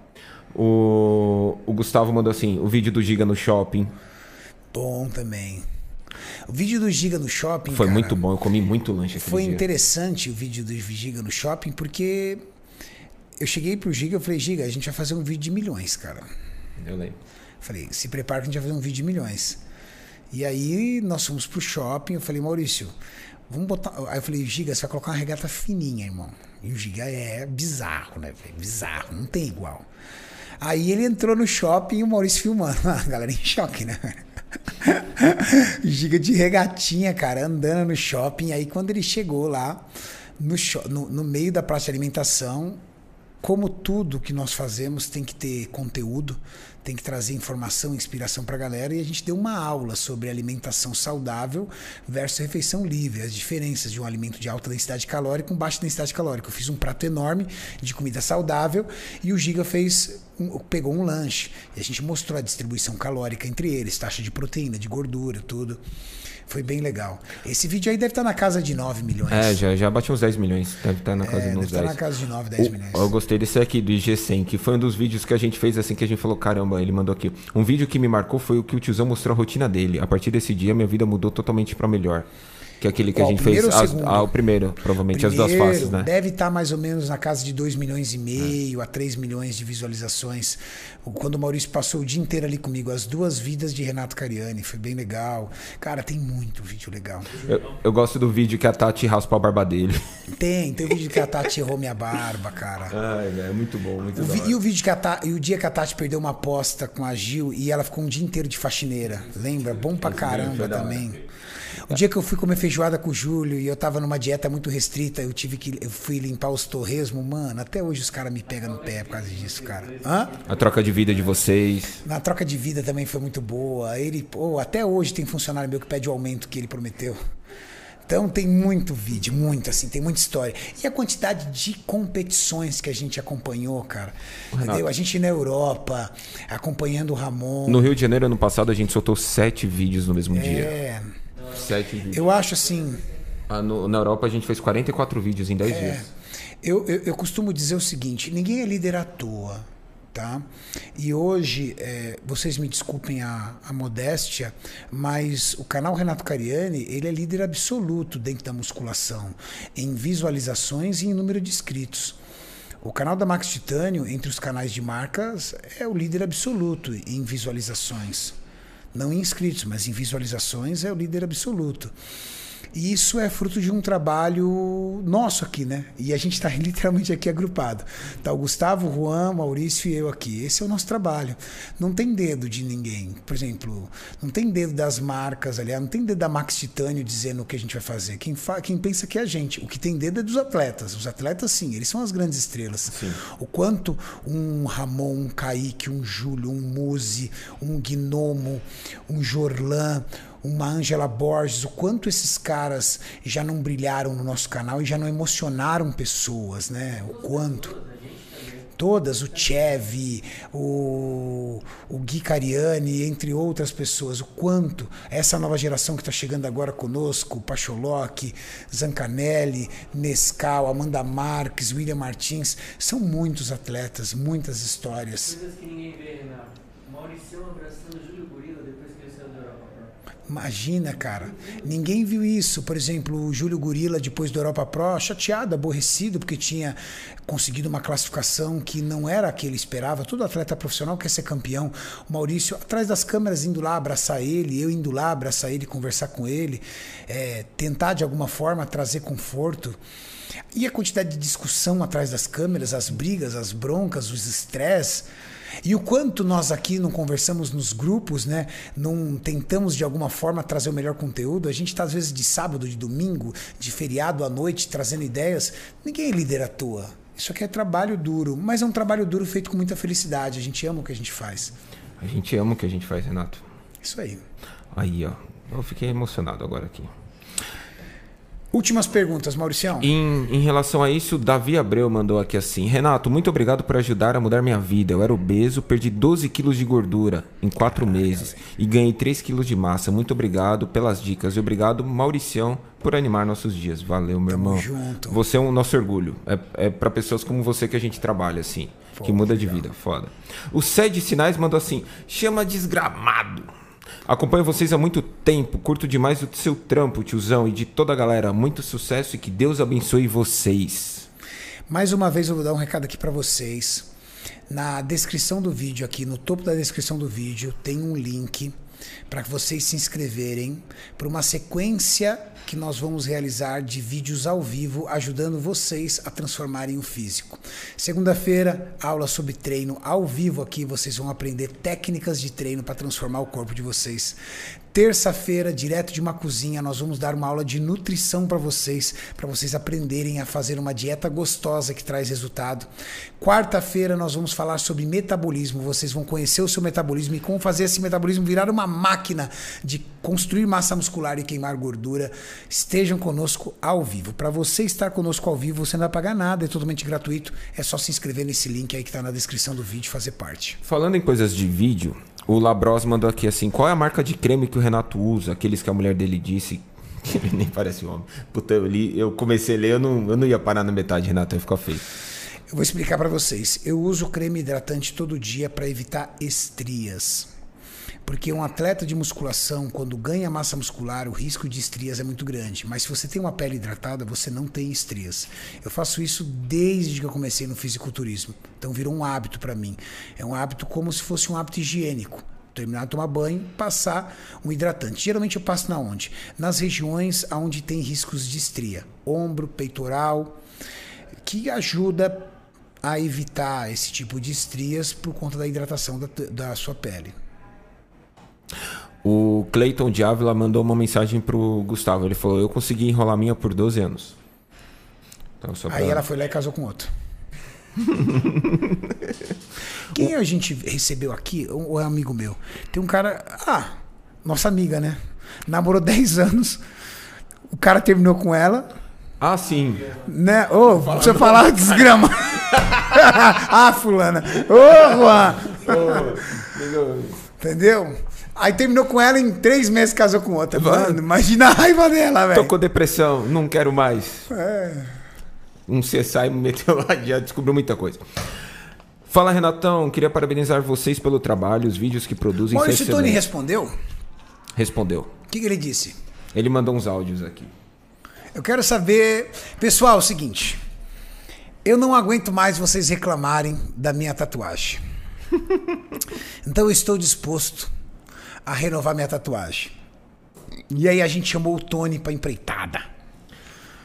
O, o Gustavo mandou assim, o vídeo do Giga no shopping. Bom também. O vídeo do Giga no shopping. Foi cara, muito bom, eu comi muito lanche aquele Foi dia. interessante o vídeo do Giga no shopping, porque eu cheguei pro Giga e falei, Giga, a gente vai fazer um vídeo de milhões, cara. Eu lembro. Falei, se prepara que a gente vai fazer um vídeo de milhões. E aí nós fomos pro shopping, eu falei, Maurício, vamos botar. Aí eu falei, Giga, você vai colocar uma regata fininha, irmão. E o Giga é bizarro, né? Bizarro, não tem igual. Aí ele entrou no shopping e o Maurício filmando. A galera em choque, né? Giga de regatinha, cara, andando no shopping. Aí quando ele chegou lá, no, no, no meio da praça de alimentação, como tudo que nós fazemos tem que ter conteúdo, tem que trazer informação, inspiração para a galera, e a gente deu uma aula sobre alimentação saudável versus refeição livre, as diferenças de um alimento de alta densidade calórica com baixa densidade calórica. Eu fiz um prato enorme de comida saudável e o Giga fez um- pegou um lanche e a gente mostrou a distribuição calórica entre eles, taxa de proteína, de gordura, tudo. Foi bem legal. Esse vídeo aí deve estar na casa de 9 milhões. É, já, já bati uns 10 milhões. Deve estar na casa É, de deve uns estar 10. na casa de 9, 10 O- milhões. Eu gostei desse aqui, do IG100, que foi um dos vídeos que a gente fez assim que a gente falou, caramba, ele mandou aqui. Um vídeo que me marcou foi o que o tiozão mostrou a rotina dele. A partir desse dia, minha vida mudou totalmente pra melhor. Que é aquele que Qual, a gente fez. primeiro as- ah, o primeiro, provavelmente, as duas Primeiro, faces, né? Deve estar mais ou menos na casa de 2 milhões e meio a 3 milhões de visualizações. Quando o Maurício passou o dia inteiro ali comigo, as duas vidas de Renato Cariani, foi bem legal. Cara, tem muito vídeo legal. Eu, eu gosto do vídeo que a Tati raspa a barba dele. Tem, tem o vídeo que a Tati errou minha barba, cara. Ai, velho, é muito bom, muito hora. e o vídeo que a Tati, e o dia que a Tati perdeu uma aposta com a Gil e ela ficou um dia inteiro de faxineira. Lembra? Bom pra caramba também. O dia que eu fui comer feijoada com o Júlio e eu tava numa dieta muito restrita, eu tive que eu fui limpar os torresmos, mano, até hoje os caras me pegam no pé por causa disso, cara. Hã? A troca de vida de vocês. Na troca de vida também foi muito boa. Ele, pô, até hoje tem funcionário meu que pede o aumento que ele prometeu. Então tem muito vídeo, muito assim, tem muita história. E a quantidade de competições que a gente acompanhou, cara. Entendeu? A gente na Europa, acompanhando o Ramon. No Rio de Janeiro, ano passado, a gente soltou sete vídeos no mesmo dia. É, Sete vídeos. eu acho assim, Ah, no- na Europa, a gente fez 44 vídeos em 10 É. dias. Eu, eu, eu costumo dizer o seguinte: ninguém é líder à toa, tá? E hoje, é, vocês me desculpem a, a modéstia, mas o canal Renato Cariani ele é líder absoluto dentro da musculação, em visualizações e em número de inscritos. O canal da Max Titânio, entre os canais de marcas, é o líder absoluto em visualizações. Não em inscritos, mas em visualizações é o líder absoluto. E isso é fruto de um trabalho nosso aqui, né? E a gente está literalmente aqui agrupado. Tá o Gustavo, o Juan, Maurício e eu aqui. Esse é o nosso trabalho. Não tem dedo de ninguém. Por exemplo, não tem dedo das marcas, aliás, não tem dedo da Max Titânio dizendo o que a gente vai fazer. Quem, fa quem pensa que é a gente. O que tem dedo é dos atletas. Os atletas, sim, eles são as grandes estrelas. O quanto um Ramon, um Kaique, um Júlio, um Muzi, um Gnomo, um Jorlan, uma Angela Borges, o quanto esses caras já não brilharam no nosso canal e já não emocionaram pessoas, né? O quanto. Todas, o Chev, o, o Gui Cariani, entre outras pessoas, o quanto essa nova geração que está chegando agora conosco, Pacholoc, Zancanelli, Nescau, Amanda Marques, William Martins, são muitos atletas, muitas histórias. Coisas que ninguém vê, Renato. Abraçando Júlio Gorila depois que ele saiu da Europa. Imagina, cara. Ninguém viu isso. Por exemplo, o Júlio Gorila, depois da Europa Pro, chateado, aborrecido, porque tinha conseguido uma classificação que não era a que ele esperava. Todo atleta profissional quer ser campeão. O Maurício, atrás das câmeras, indo lá abraçar ele, eu indo lá abraçar ele, conversar com ele, é, tentar de alguma forma trazer conforto. E a quantidade de discussão atrás das câmeras, as brigas, as broncas, os estresses. E o quanto nós aqui não conversamos nos grupos, né? Não tentamos de alguma forma trazer o melhor conteúdo. A gente está às vezes de sábado, de domingo, de feriado à noite, trazendo ideias. Ninguém é líder à toa. Isso aqui é trabalho duro, mas é um trabalho duro feito com muita felicidade. A gente ama o que a gente faz. A gente ama o que a gente faz, Renato. Isso aí. Aí, ó. Eu fiquei emocionado agora aqui. Últimas perguntas, Mauricião. Em, em relação a isso, Davi Abreu mandou aqui assim: Renato, muito obrigado por ajudar a mudar minha vida. Eu era obeso, perdi 12 quilos de gordura em 4 meses e ganhei 3 quilos de massa. Muito obrigado pelas dicas e obrigado, Mauricião, por animar nossos dias. Valeu, meu Tamo irmão. junto. Você é o nosso orgulho. É, é para pessoas como você que a gente trabalha, assim. que muda de vida. Foda. O Sede Sinais mandou assim: chama desgramado. Acompanho vocês há muito tempo, curto demais o seu trampo, tiozão, e de toda a galera. Muito sucesso e que Deus abençoe vocês. Mais uma vez eu vou dar um recado aqui para vocês. Na descrição do vídeo, aqui no topo da descrição do vídeo, tem um link para vocês se inscreverem para uma sequência que nós vamos realizar de vídeos ao vivo ajudando vocês a transformarem o físico. Segunda-feira, aula sobre treino ao vivo aqui, vocês vão aprender técnicas de treino para transformar o corpo de vocês. Terça-feira, direto de uma cozinha, nós vamos dar uma aula de nutrição para vocês, para vocês aprenderem a fazer uma dieta gostosa que traz resultado. Quarta-feira, nós vamos falar sobre metabolismo. Vocês vão conhecer o seu metabolismo e como fazer esse metabolismo virar uma máquina de construir massa muscular e queimar gordura. Estejam conosco ao vivo. Para você estar conosco ao vivo, você não vai pagar nada, é totalmente gratuito. É só se inscrever nesse link aí que está na descrição do vídeo e fazer parte. Falando em coisas de vídeo, o Labros mandou aqui assim: qual é a marca de creme que o Renato usa? Aqueles que a mulher dele disse que ele nem parece homem. Puta, eu li, eu comecei a ler, eu não, eu não ia parar na metade, Renato, ia ficar feio. Eu vou explicar para vocês. Eu uso creme hidratante todo dia para evitar estrias. Porque um atleta de musculação, quando ganha massa muscular, o risco de estrias é muito grande. Mas se você tem uma pele hidratada, você não tem estrias. Eu faço isso desde que eu comecei no fisiculturismo. Então virou um hábito para mim. É um hábito como se fosse um hábito higiênico. Terminar de tomar banho, passar um hidratante. Geralmente eu passo na onde? Nas regiões onde tem riscos de estria. Ombro, peitoral, que ajuda a evitar esse tipo de estrias por conta da hidratação da, da sua pele. O Clayton de Ávila mandou uma mensagem pro Gustavo. Ele falou: Eu consegui enrolar minha por 12 anos. Então, pra... Aí ela foi lá e casou com outro. Quem a gente recebeu aqui, ou é amigo meu? Tem um cara. Ah, nossa amiga, né? Namorou 10 anos. O cara terminou com ela. Ah, sim. Né? Ô, oh, eu falar desgrama. ah, fulana. Ô, oh, Juan. Oh, Entendeu? Aí terminou com ela em três meses casou com outra. Mano, imagina a raiva dela, velho. Tô com depressão, não quero mais. É. Um CSI me meteu lá, já descobriu muita coisa. Fala, Renatão. Queria parabenizar vocês pelo trabalho, os vídeos que produzem. Maurício Tony respondeu? Respondeu. O que, que ele disse? Ele mandou uns áudios aqui. Eu quero saber. Pessoal, é o seguinte. Eu não aguento mais vocês reclamarem da minha tatuagem. então eu estou disposto a renovar minha tatuagem. E aí a gente chamou o Tony pra empreitada.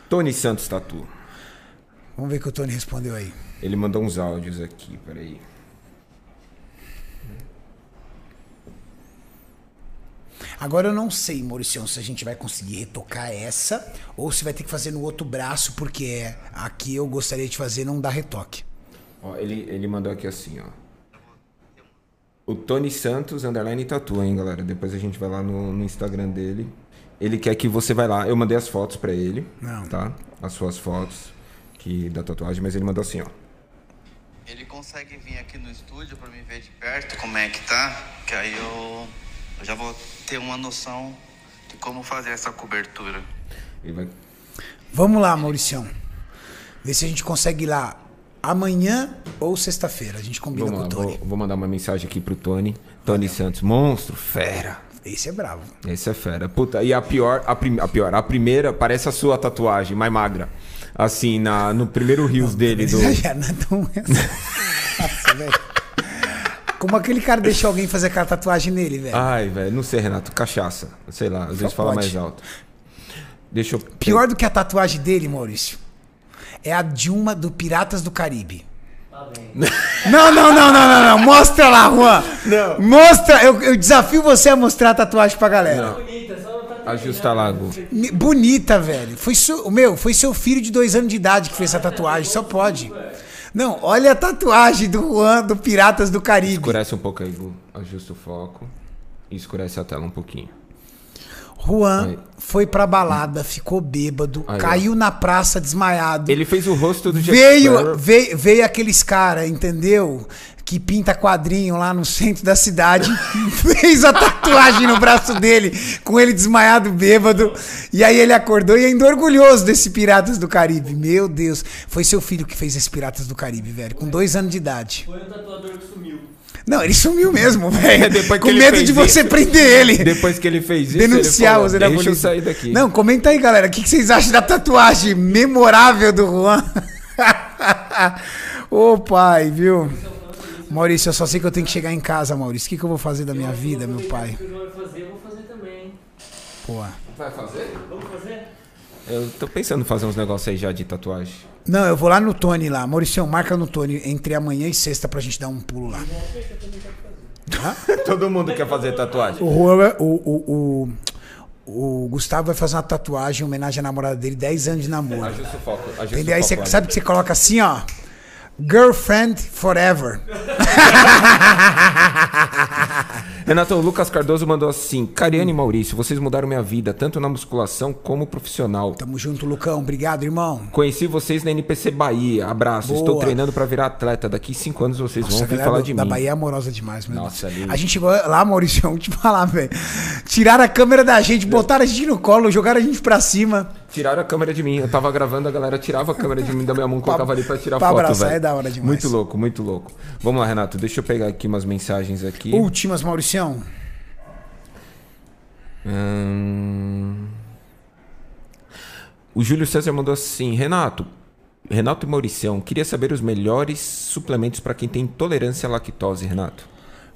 Tony Santos Tatu. Vamos ver o que o Tony respondeu aí. Ele mandou uns áudios aqui, peraí. Agora eu não sei, Maurício, se a gente vai conseguir retocar essa ou se vai ter que fazer no outro braço, porque aqui eu gostaria de fazer não dá retoque. Ó, ele, ele mandou aqui assim, ó. O Tony Santos, underline tatu, hein, galera? Depois a gente vai lá no, no Instagram dele. Ele quer que você vai lá. Eu mandei as fotos para ele, Não. tá? As suas fotos que da tatuagem, mas ele mandou assim, ó. Ele consegue vir aqui no estúdio para me ver de perto como é que tá, que aí eu, eu já vou ter uma noção de como fazer essa cobertura. Vai... Vamos lá, Mauricião. Ver se a gente consegue ir lá amanhã ou sexta-feira. A gente combina Vamos com o Tony. Vou, vou, mandar uma mensagem aqui pro Tony. Tony Valeu. Santos, monstro, fera. Esse é bravo. Esse é fera. Puta, e a pior, a, prim, a pior, a primeira parece a sua tatuagem, mais magra. Assim, na, no primeiro rios não, dele. Do... Não é. Nossa, velho. Como aquele cara deixou alguém fazer aquela tatuagem nele, velho? Ai, velho, não sei, Renato. Cachaça. Sei lá, às vezes fala mais alto. Deixa eu... Pior do que a tatuagem dele, Maurício é a Dilma do Piratas do Caribe. Não, não, não, não, não, não. Mostra lá, Juan. Não. Mostra. Eu, eu desafio você a mostrar a tatuagem pra galera. Não. Tá Ajusta lá, Gu. Bonita, velho. Foi seu, meu, foi seu filho de dois anos de idade que fez essa tatuagem. Só pode. Não, olha a tatuagem do Juan do Piratas do Caribe. Escurece um pouco aí, Gu. Ajusta o foco. E escurece a tela um pouquinho. Juan Aí. foi pra balada, ficou bêbado, Aí, caiu ó. na praça desmaiado. Ele fez o rosto do veio, veio, veio aqueles cara, entendeu? Que pinta quadrinho lá no centro da cidade, fez a tatuagem no braço dele, com ele desmaiado, bêbado. E aí ele acordou e ainda orgulhoso desse Piratas do Caribe. Meu Deus, foi seu filho que fez esse Piratas do Caribe, velho, com dois anos de idade. Foi o tatuador que sumiu. Não, ele sumiu mesmo, velho. Com medo de você isso, prender ele. Depois que ele fez isso, denunciar você da polícia. eu sair daqui. Não, comenta aí, galera. O que vocês acham da tatuagem memorável do Juan? Ô, pai, viu? Maurício, eu só sei que eu tenho que chegar em casa, Maurício. O que, que eu vou fazer da minha vida, meu pai? Que João vai fazer, eu vou fazer também, hein? Pô. Vai fazer? Eu tô pensando em fazer uns negócios aí já de tatuagem. Não, eu vou lá no Tony lá. Maurício, marca no Tony entre amanhã e sexta pra gente dar um pulo lá. Todo mundo quer fazer tatuagem. O, Juan- o, o, o, o Gustavo vai fazer uma tatuagem em homenagem à namorada dele, 10 anos de namoro. Ajusta o foco. ajusta Entendeu? o Aí você sabe que você coloca assim, ó. Girlfriend forever. Renato, o Lucas Cardoso mandou assim: Cariane e Maurício, vocês mudaram minha vida, tanto na musculação como profissional. Tamo junto, Lucão. Obrigado, irmão. Conheci vocês na NPC Bahia. Abraço. Boa. Estou treinando pra virar atleta. Daqui cinco anos vocês Nossa, vão a vir falar do- de da mim. Bahia é amorosa demais, meu Nossa, Deus. ali- A gente chegou lá, Maurício, vamos te falar, velho. Tiraram a câmera da gente, botaram a gente no colo, jogaram a gente pra cima. Tiraram a câmera de mim. Eu tava gravando, a galera tirava a câmera de mim da minha mão, colocava ali pra tirar pra foto, abraçar, é da hora demais. Muito louco, muito louco. Vamos lá, Renato. Deixa eu pegar aqui umas mensagens aqui. Últimas, Mauricião. Hum... O Júlio César mandou assim: Renato, Renato e Mauricião, queria saber os melhores suplementos para quem tem intolerância à lactose, Renato.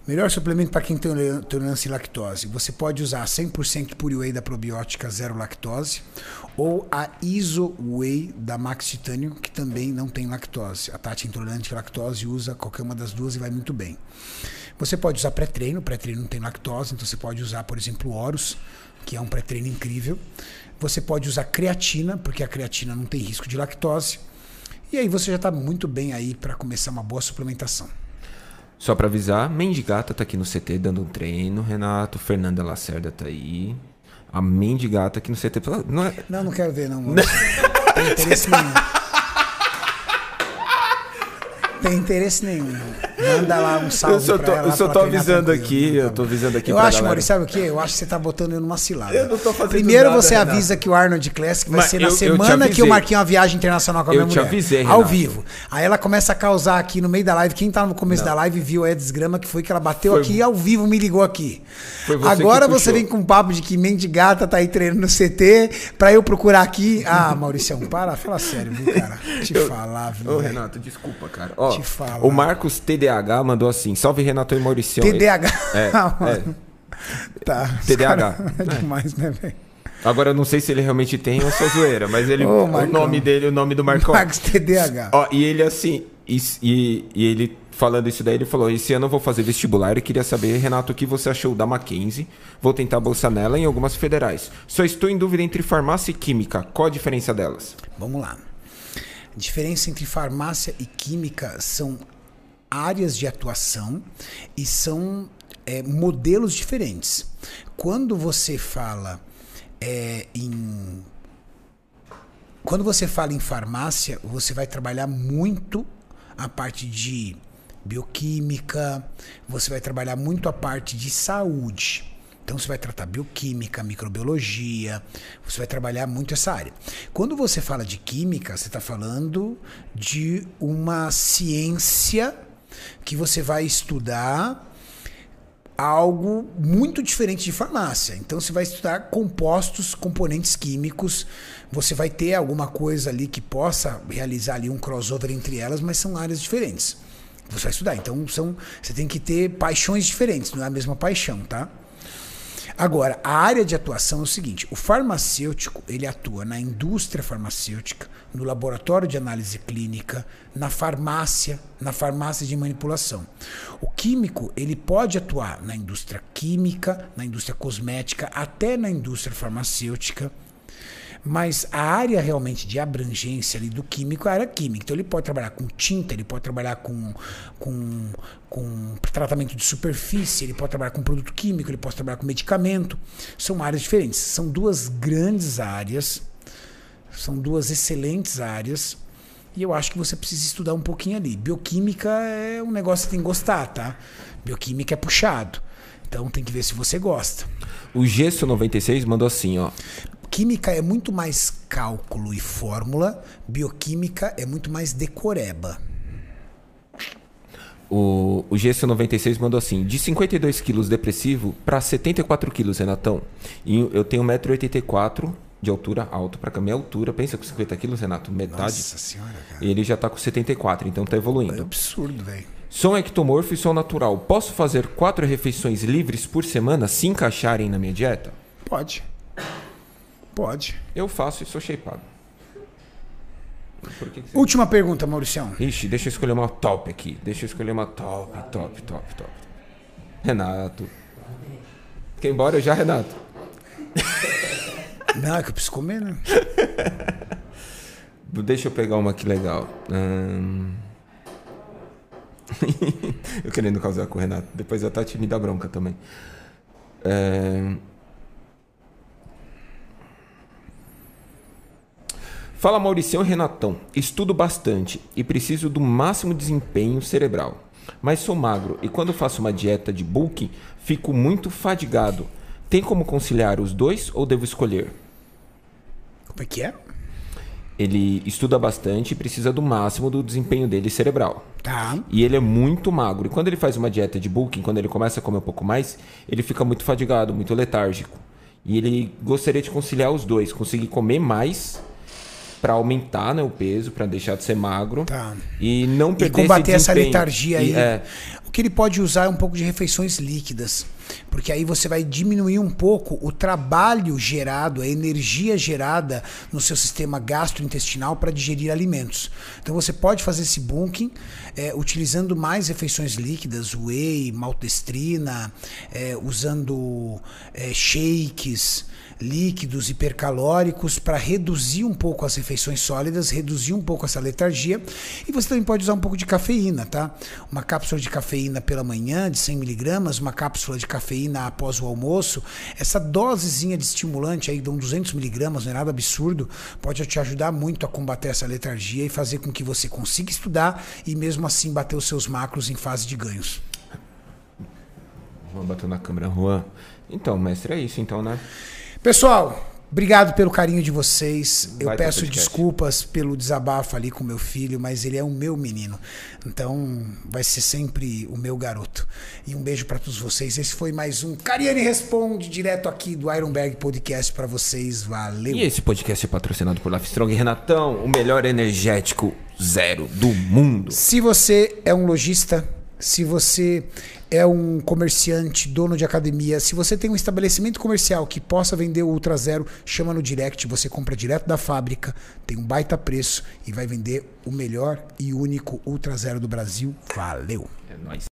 Melhor suplemento para quem tem intolerância à lactose. Você pode usar 100% Pure Whey da probiótica zero lactose ou a Iso Whey da Max Titanium, que também não tem lactose. A Tati intolerante à lactose usa qualquer uma das duas e vai muito bem. Você pode usar pré-treino, pré-treino não tem lactose, então você pode usar, por exemplo, Horus, que é um pré-treino incrível. Você pode usar creatina, porque a creatina não tem risco de lactose. E aí você já está muito bem aí para começar uma boa suplementação. Só pra avisar, Mendigata tá aqui no CT dando um treino, Renato. Fernanda Lacerda tá aí. A Mendigata aqui no CT. Não é... Não, não quero ver, não. Maurício. Tem interesse nenhum. Tem interesse nenhum. Manda lá um salve Eu só pra tô, ela eu só tô avisando aqui, eu tô avisando aqui Eu pra acho, galera. Maurício, sabe o quê? Eu acho que você tá botando eu numa cilada. Eu não tô fazendo Primeiro nada, você Renato. avisa que o Arnold Classic vai Mas ser eu- na eu te semana que avisei. eu marquei uma viagem internacional com a Eu minha te mulher. avisei, Ao Renato. vivo. Aí ela começa a causar aqui no meio da live. Quem tá no começo da live viu a desgrama que foi que ela bateu Foi- aqui e ao vivo me ligou aqui. Foi você Agora que você vem com um papo de que Mendigata tá aí treinando no CT pra eu procurar aqui. Ah, Mauricião, para, fala sério, viu, cara? Te falar, viu? Ô. Renato, desculpa, cara. Ó, Te falar. o Marcos TDH mandou assim: salve Renato e Mauricião. TDAH. É, Ah, é. Tá. cara- É demais, né, velho? Agora eu não sei se ele realmente tem ou só zoeira, mas ele, Ô, o nome dele, o nome do Marcão. Max TDAH. Ó, e ele assim, e, e- e ele falando isso daí, ele falou: esse ano eu vou fazer vestibular e queria saber, Renato, o que você achou da Mackenzie? Vou tentar bolsa nela em algumas federais. Só estou em dúvida entre farmácia e química. Qual a diferença delas? Vamos lá. A diferença entre farmácia e química são áreas de atuação e são é, modelos diferentes. Quando você fala é, em. Quando você fala em farmácia, você vai trabalhar muito a parte de bioquímica, você vai trabalhar muito a parte de saúde. Então você vai tratar bioquímica, microbiologia, você vai trabalhar muito essa área. Quando você fala de química, você está falando de uma ciência que você vai estudar algo muito diferente de farmácia. Então você vai estudar compostos, componentes químicos, você vai ter alguma coisa ali que possa realizar ali um crossover entre elas, mas são áreas diferentes. Você vai estudar. Então são, você tem que ter paixões diferentes, não é a mesma paixão, tá? Agora, a área de atuação é o seguinte: o farmacêutico ele atua na indústria farmacêutica, no laboratório de análise clínica, na farmácia, na farmácia de manipulação. O químico ele pode atuar na indústria química, na indústria cosmética, até na indústria farmacêutica. Mas a área realmente de abrangência ali do químico é a área química. Então ele pode trabalhar com tinta, ele pode trabalhar com, com, com tratamento de superfície, ele pode trabalhar com produto químico, ele pode trabalhar com medicamento. São áreas diferentes. São duas grandes áreas, são duas excelentes áreas. E eu acho que você precisa estudar um pouquinho ali. Bioquímica é um negócio que tem que gostar, tá? Bioquímica é puxado. Então tem que ver se você gosta. O Gesso 96 mandou assim, ó. Química é muito mais cálculo e fórmula, bioquímica é muito mais decoreba. O, o Gesso96 mandou assim: de 52 quilos depressivo para 74 quilos, Renatão. E eu tenho 1,84m de altura, alto pra cá. Minha altura, pensa com 50 quilos, Renato, metade. Nossa senhora, cara. E ele já tá com 74, então tá É evoluindo. absurdo, velho. Sou um ectomorfo e sou natural. Posso fazer quatro refeições livres por semana se encaixarem na minha dieta? Pode. Pode. Eu faço e sou shapeado. Que que você... Última pergunta, Mauricião. Ixi, deixa eu escolher uma top aqui. Deixa eu escolher uma top, top, top, top. Renato. Quer ir embora já, Renato? Não, é que eu preciso comer, né? Deixa eu pegar uma aqui legal. Ahn. eu querendo causar com o Renato. Depois a Tati me dá bronca também. É... Fala Mauricião e Renatão. Estudo bastante e preciso do máximo desempenho cerebral. Mas sou magro e quando faço uma dieta de bulking, fico muito fadigado. Tem como conciliar os dois ou devo escolher? Como é que é? Ele estuda bastante e precisa do máximo do desempenho dele cerebral. Tá. E ele é muito magro. E quando ele faz uma dieta de bulking, quando ele começa a comer um pouco mais, ele fica muito fadigado, muito letárgico. E ele gostaria de conciliar os dois, conseguir comer mais para aumentar né, o peso, para deixar de ser magro Tá. e não E perder combater esse essa letargia aí. E, é, O que ele pode usar é um pouco de refeições líquidas. Porque aí você vai diminuir um pouco o trabalho gerado, a energia gerada no seu sistema gastrointestinal para digerir alimentos. Então você pode fazer esse bunking é, utilizando mais refeições líquidas, whey, maltodestrina, é, usando é, shakes líquidos hipercalóricos para reduzir um pouco as refeições sólidas, reduzir um pouco essa letargia. E você também pode usar um pouco de cafeína, tá? Uma cápsula de cafeína pela manhã, de 100 miligramas, uma cápsula de cafeína após o almoço. Essa dosezinha de estimulante aí, de uns 200 miligramas, não é nada absurdo, pode te ajudar muito a combater essa letargia e fazer com que você consiga estudar e mesmo assim bater os seus macros em fase de ganhos. Vou bater na câmera, Juan. Então, mestre, é isso então, né? Pessoal, obrigado pelo carinho de vocês. Eu Baita peço desculpas pelo desabafo ali com meu filho, mas ele é o meu menino. Então, vai ser sempre o meu garoto. E um beijo para todos vocês. Esse foi mais um Cariane Responde, direto aqui do Ironberg Podcast para vocês. Valeu. E esse podcast é patrocinado por Life Strong e Renatão, o melhor energético zero do mundo. Se você é um lojista, se você é um comerciante, dono de academia, se você tem um estabelecimento comercial que possa vender o Ultra Zero, chama no direct, você compra direto da fábrica, tem um baita preço e vai vender o melhor e único Ultra Zero do Brasil. Valeu! É nóis.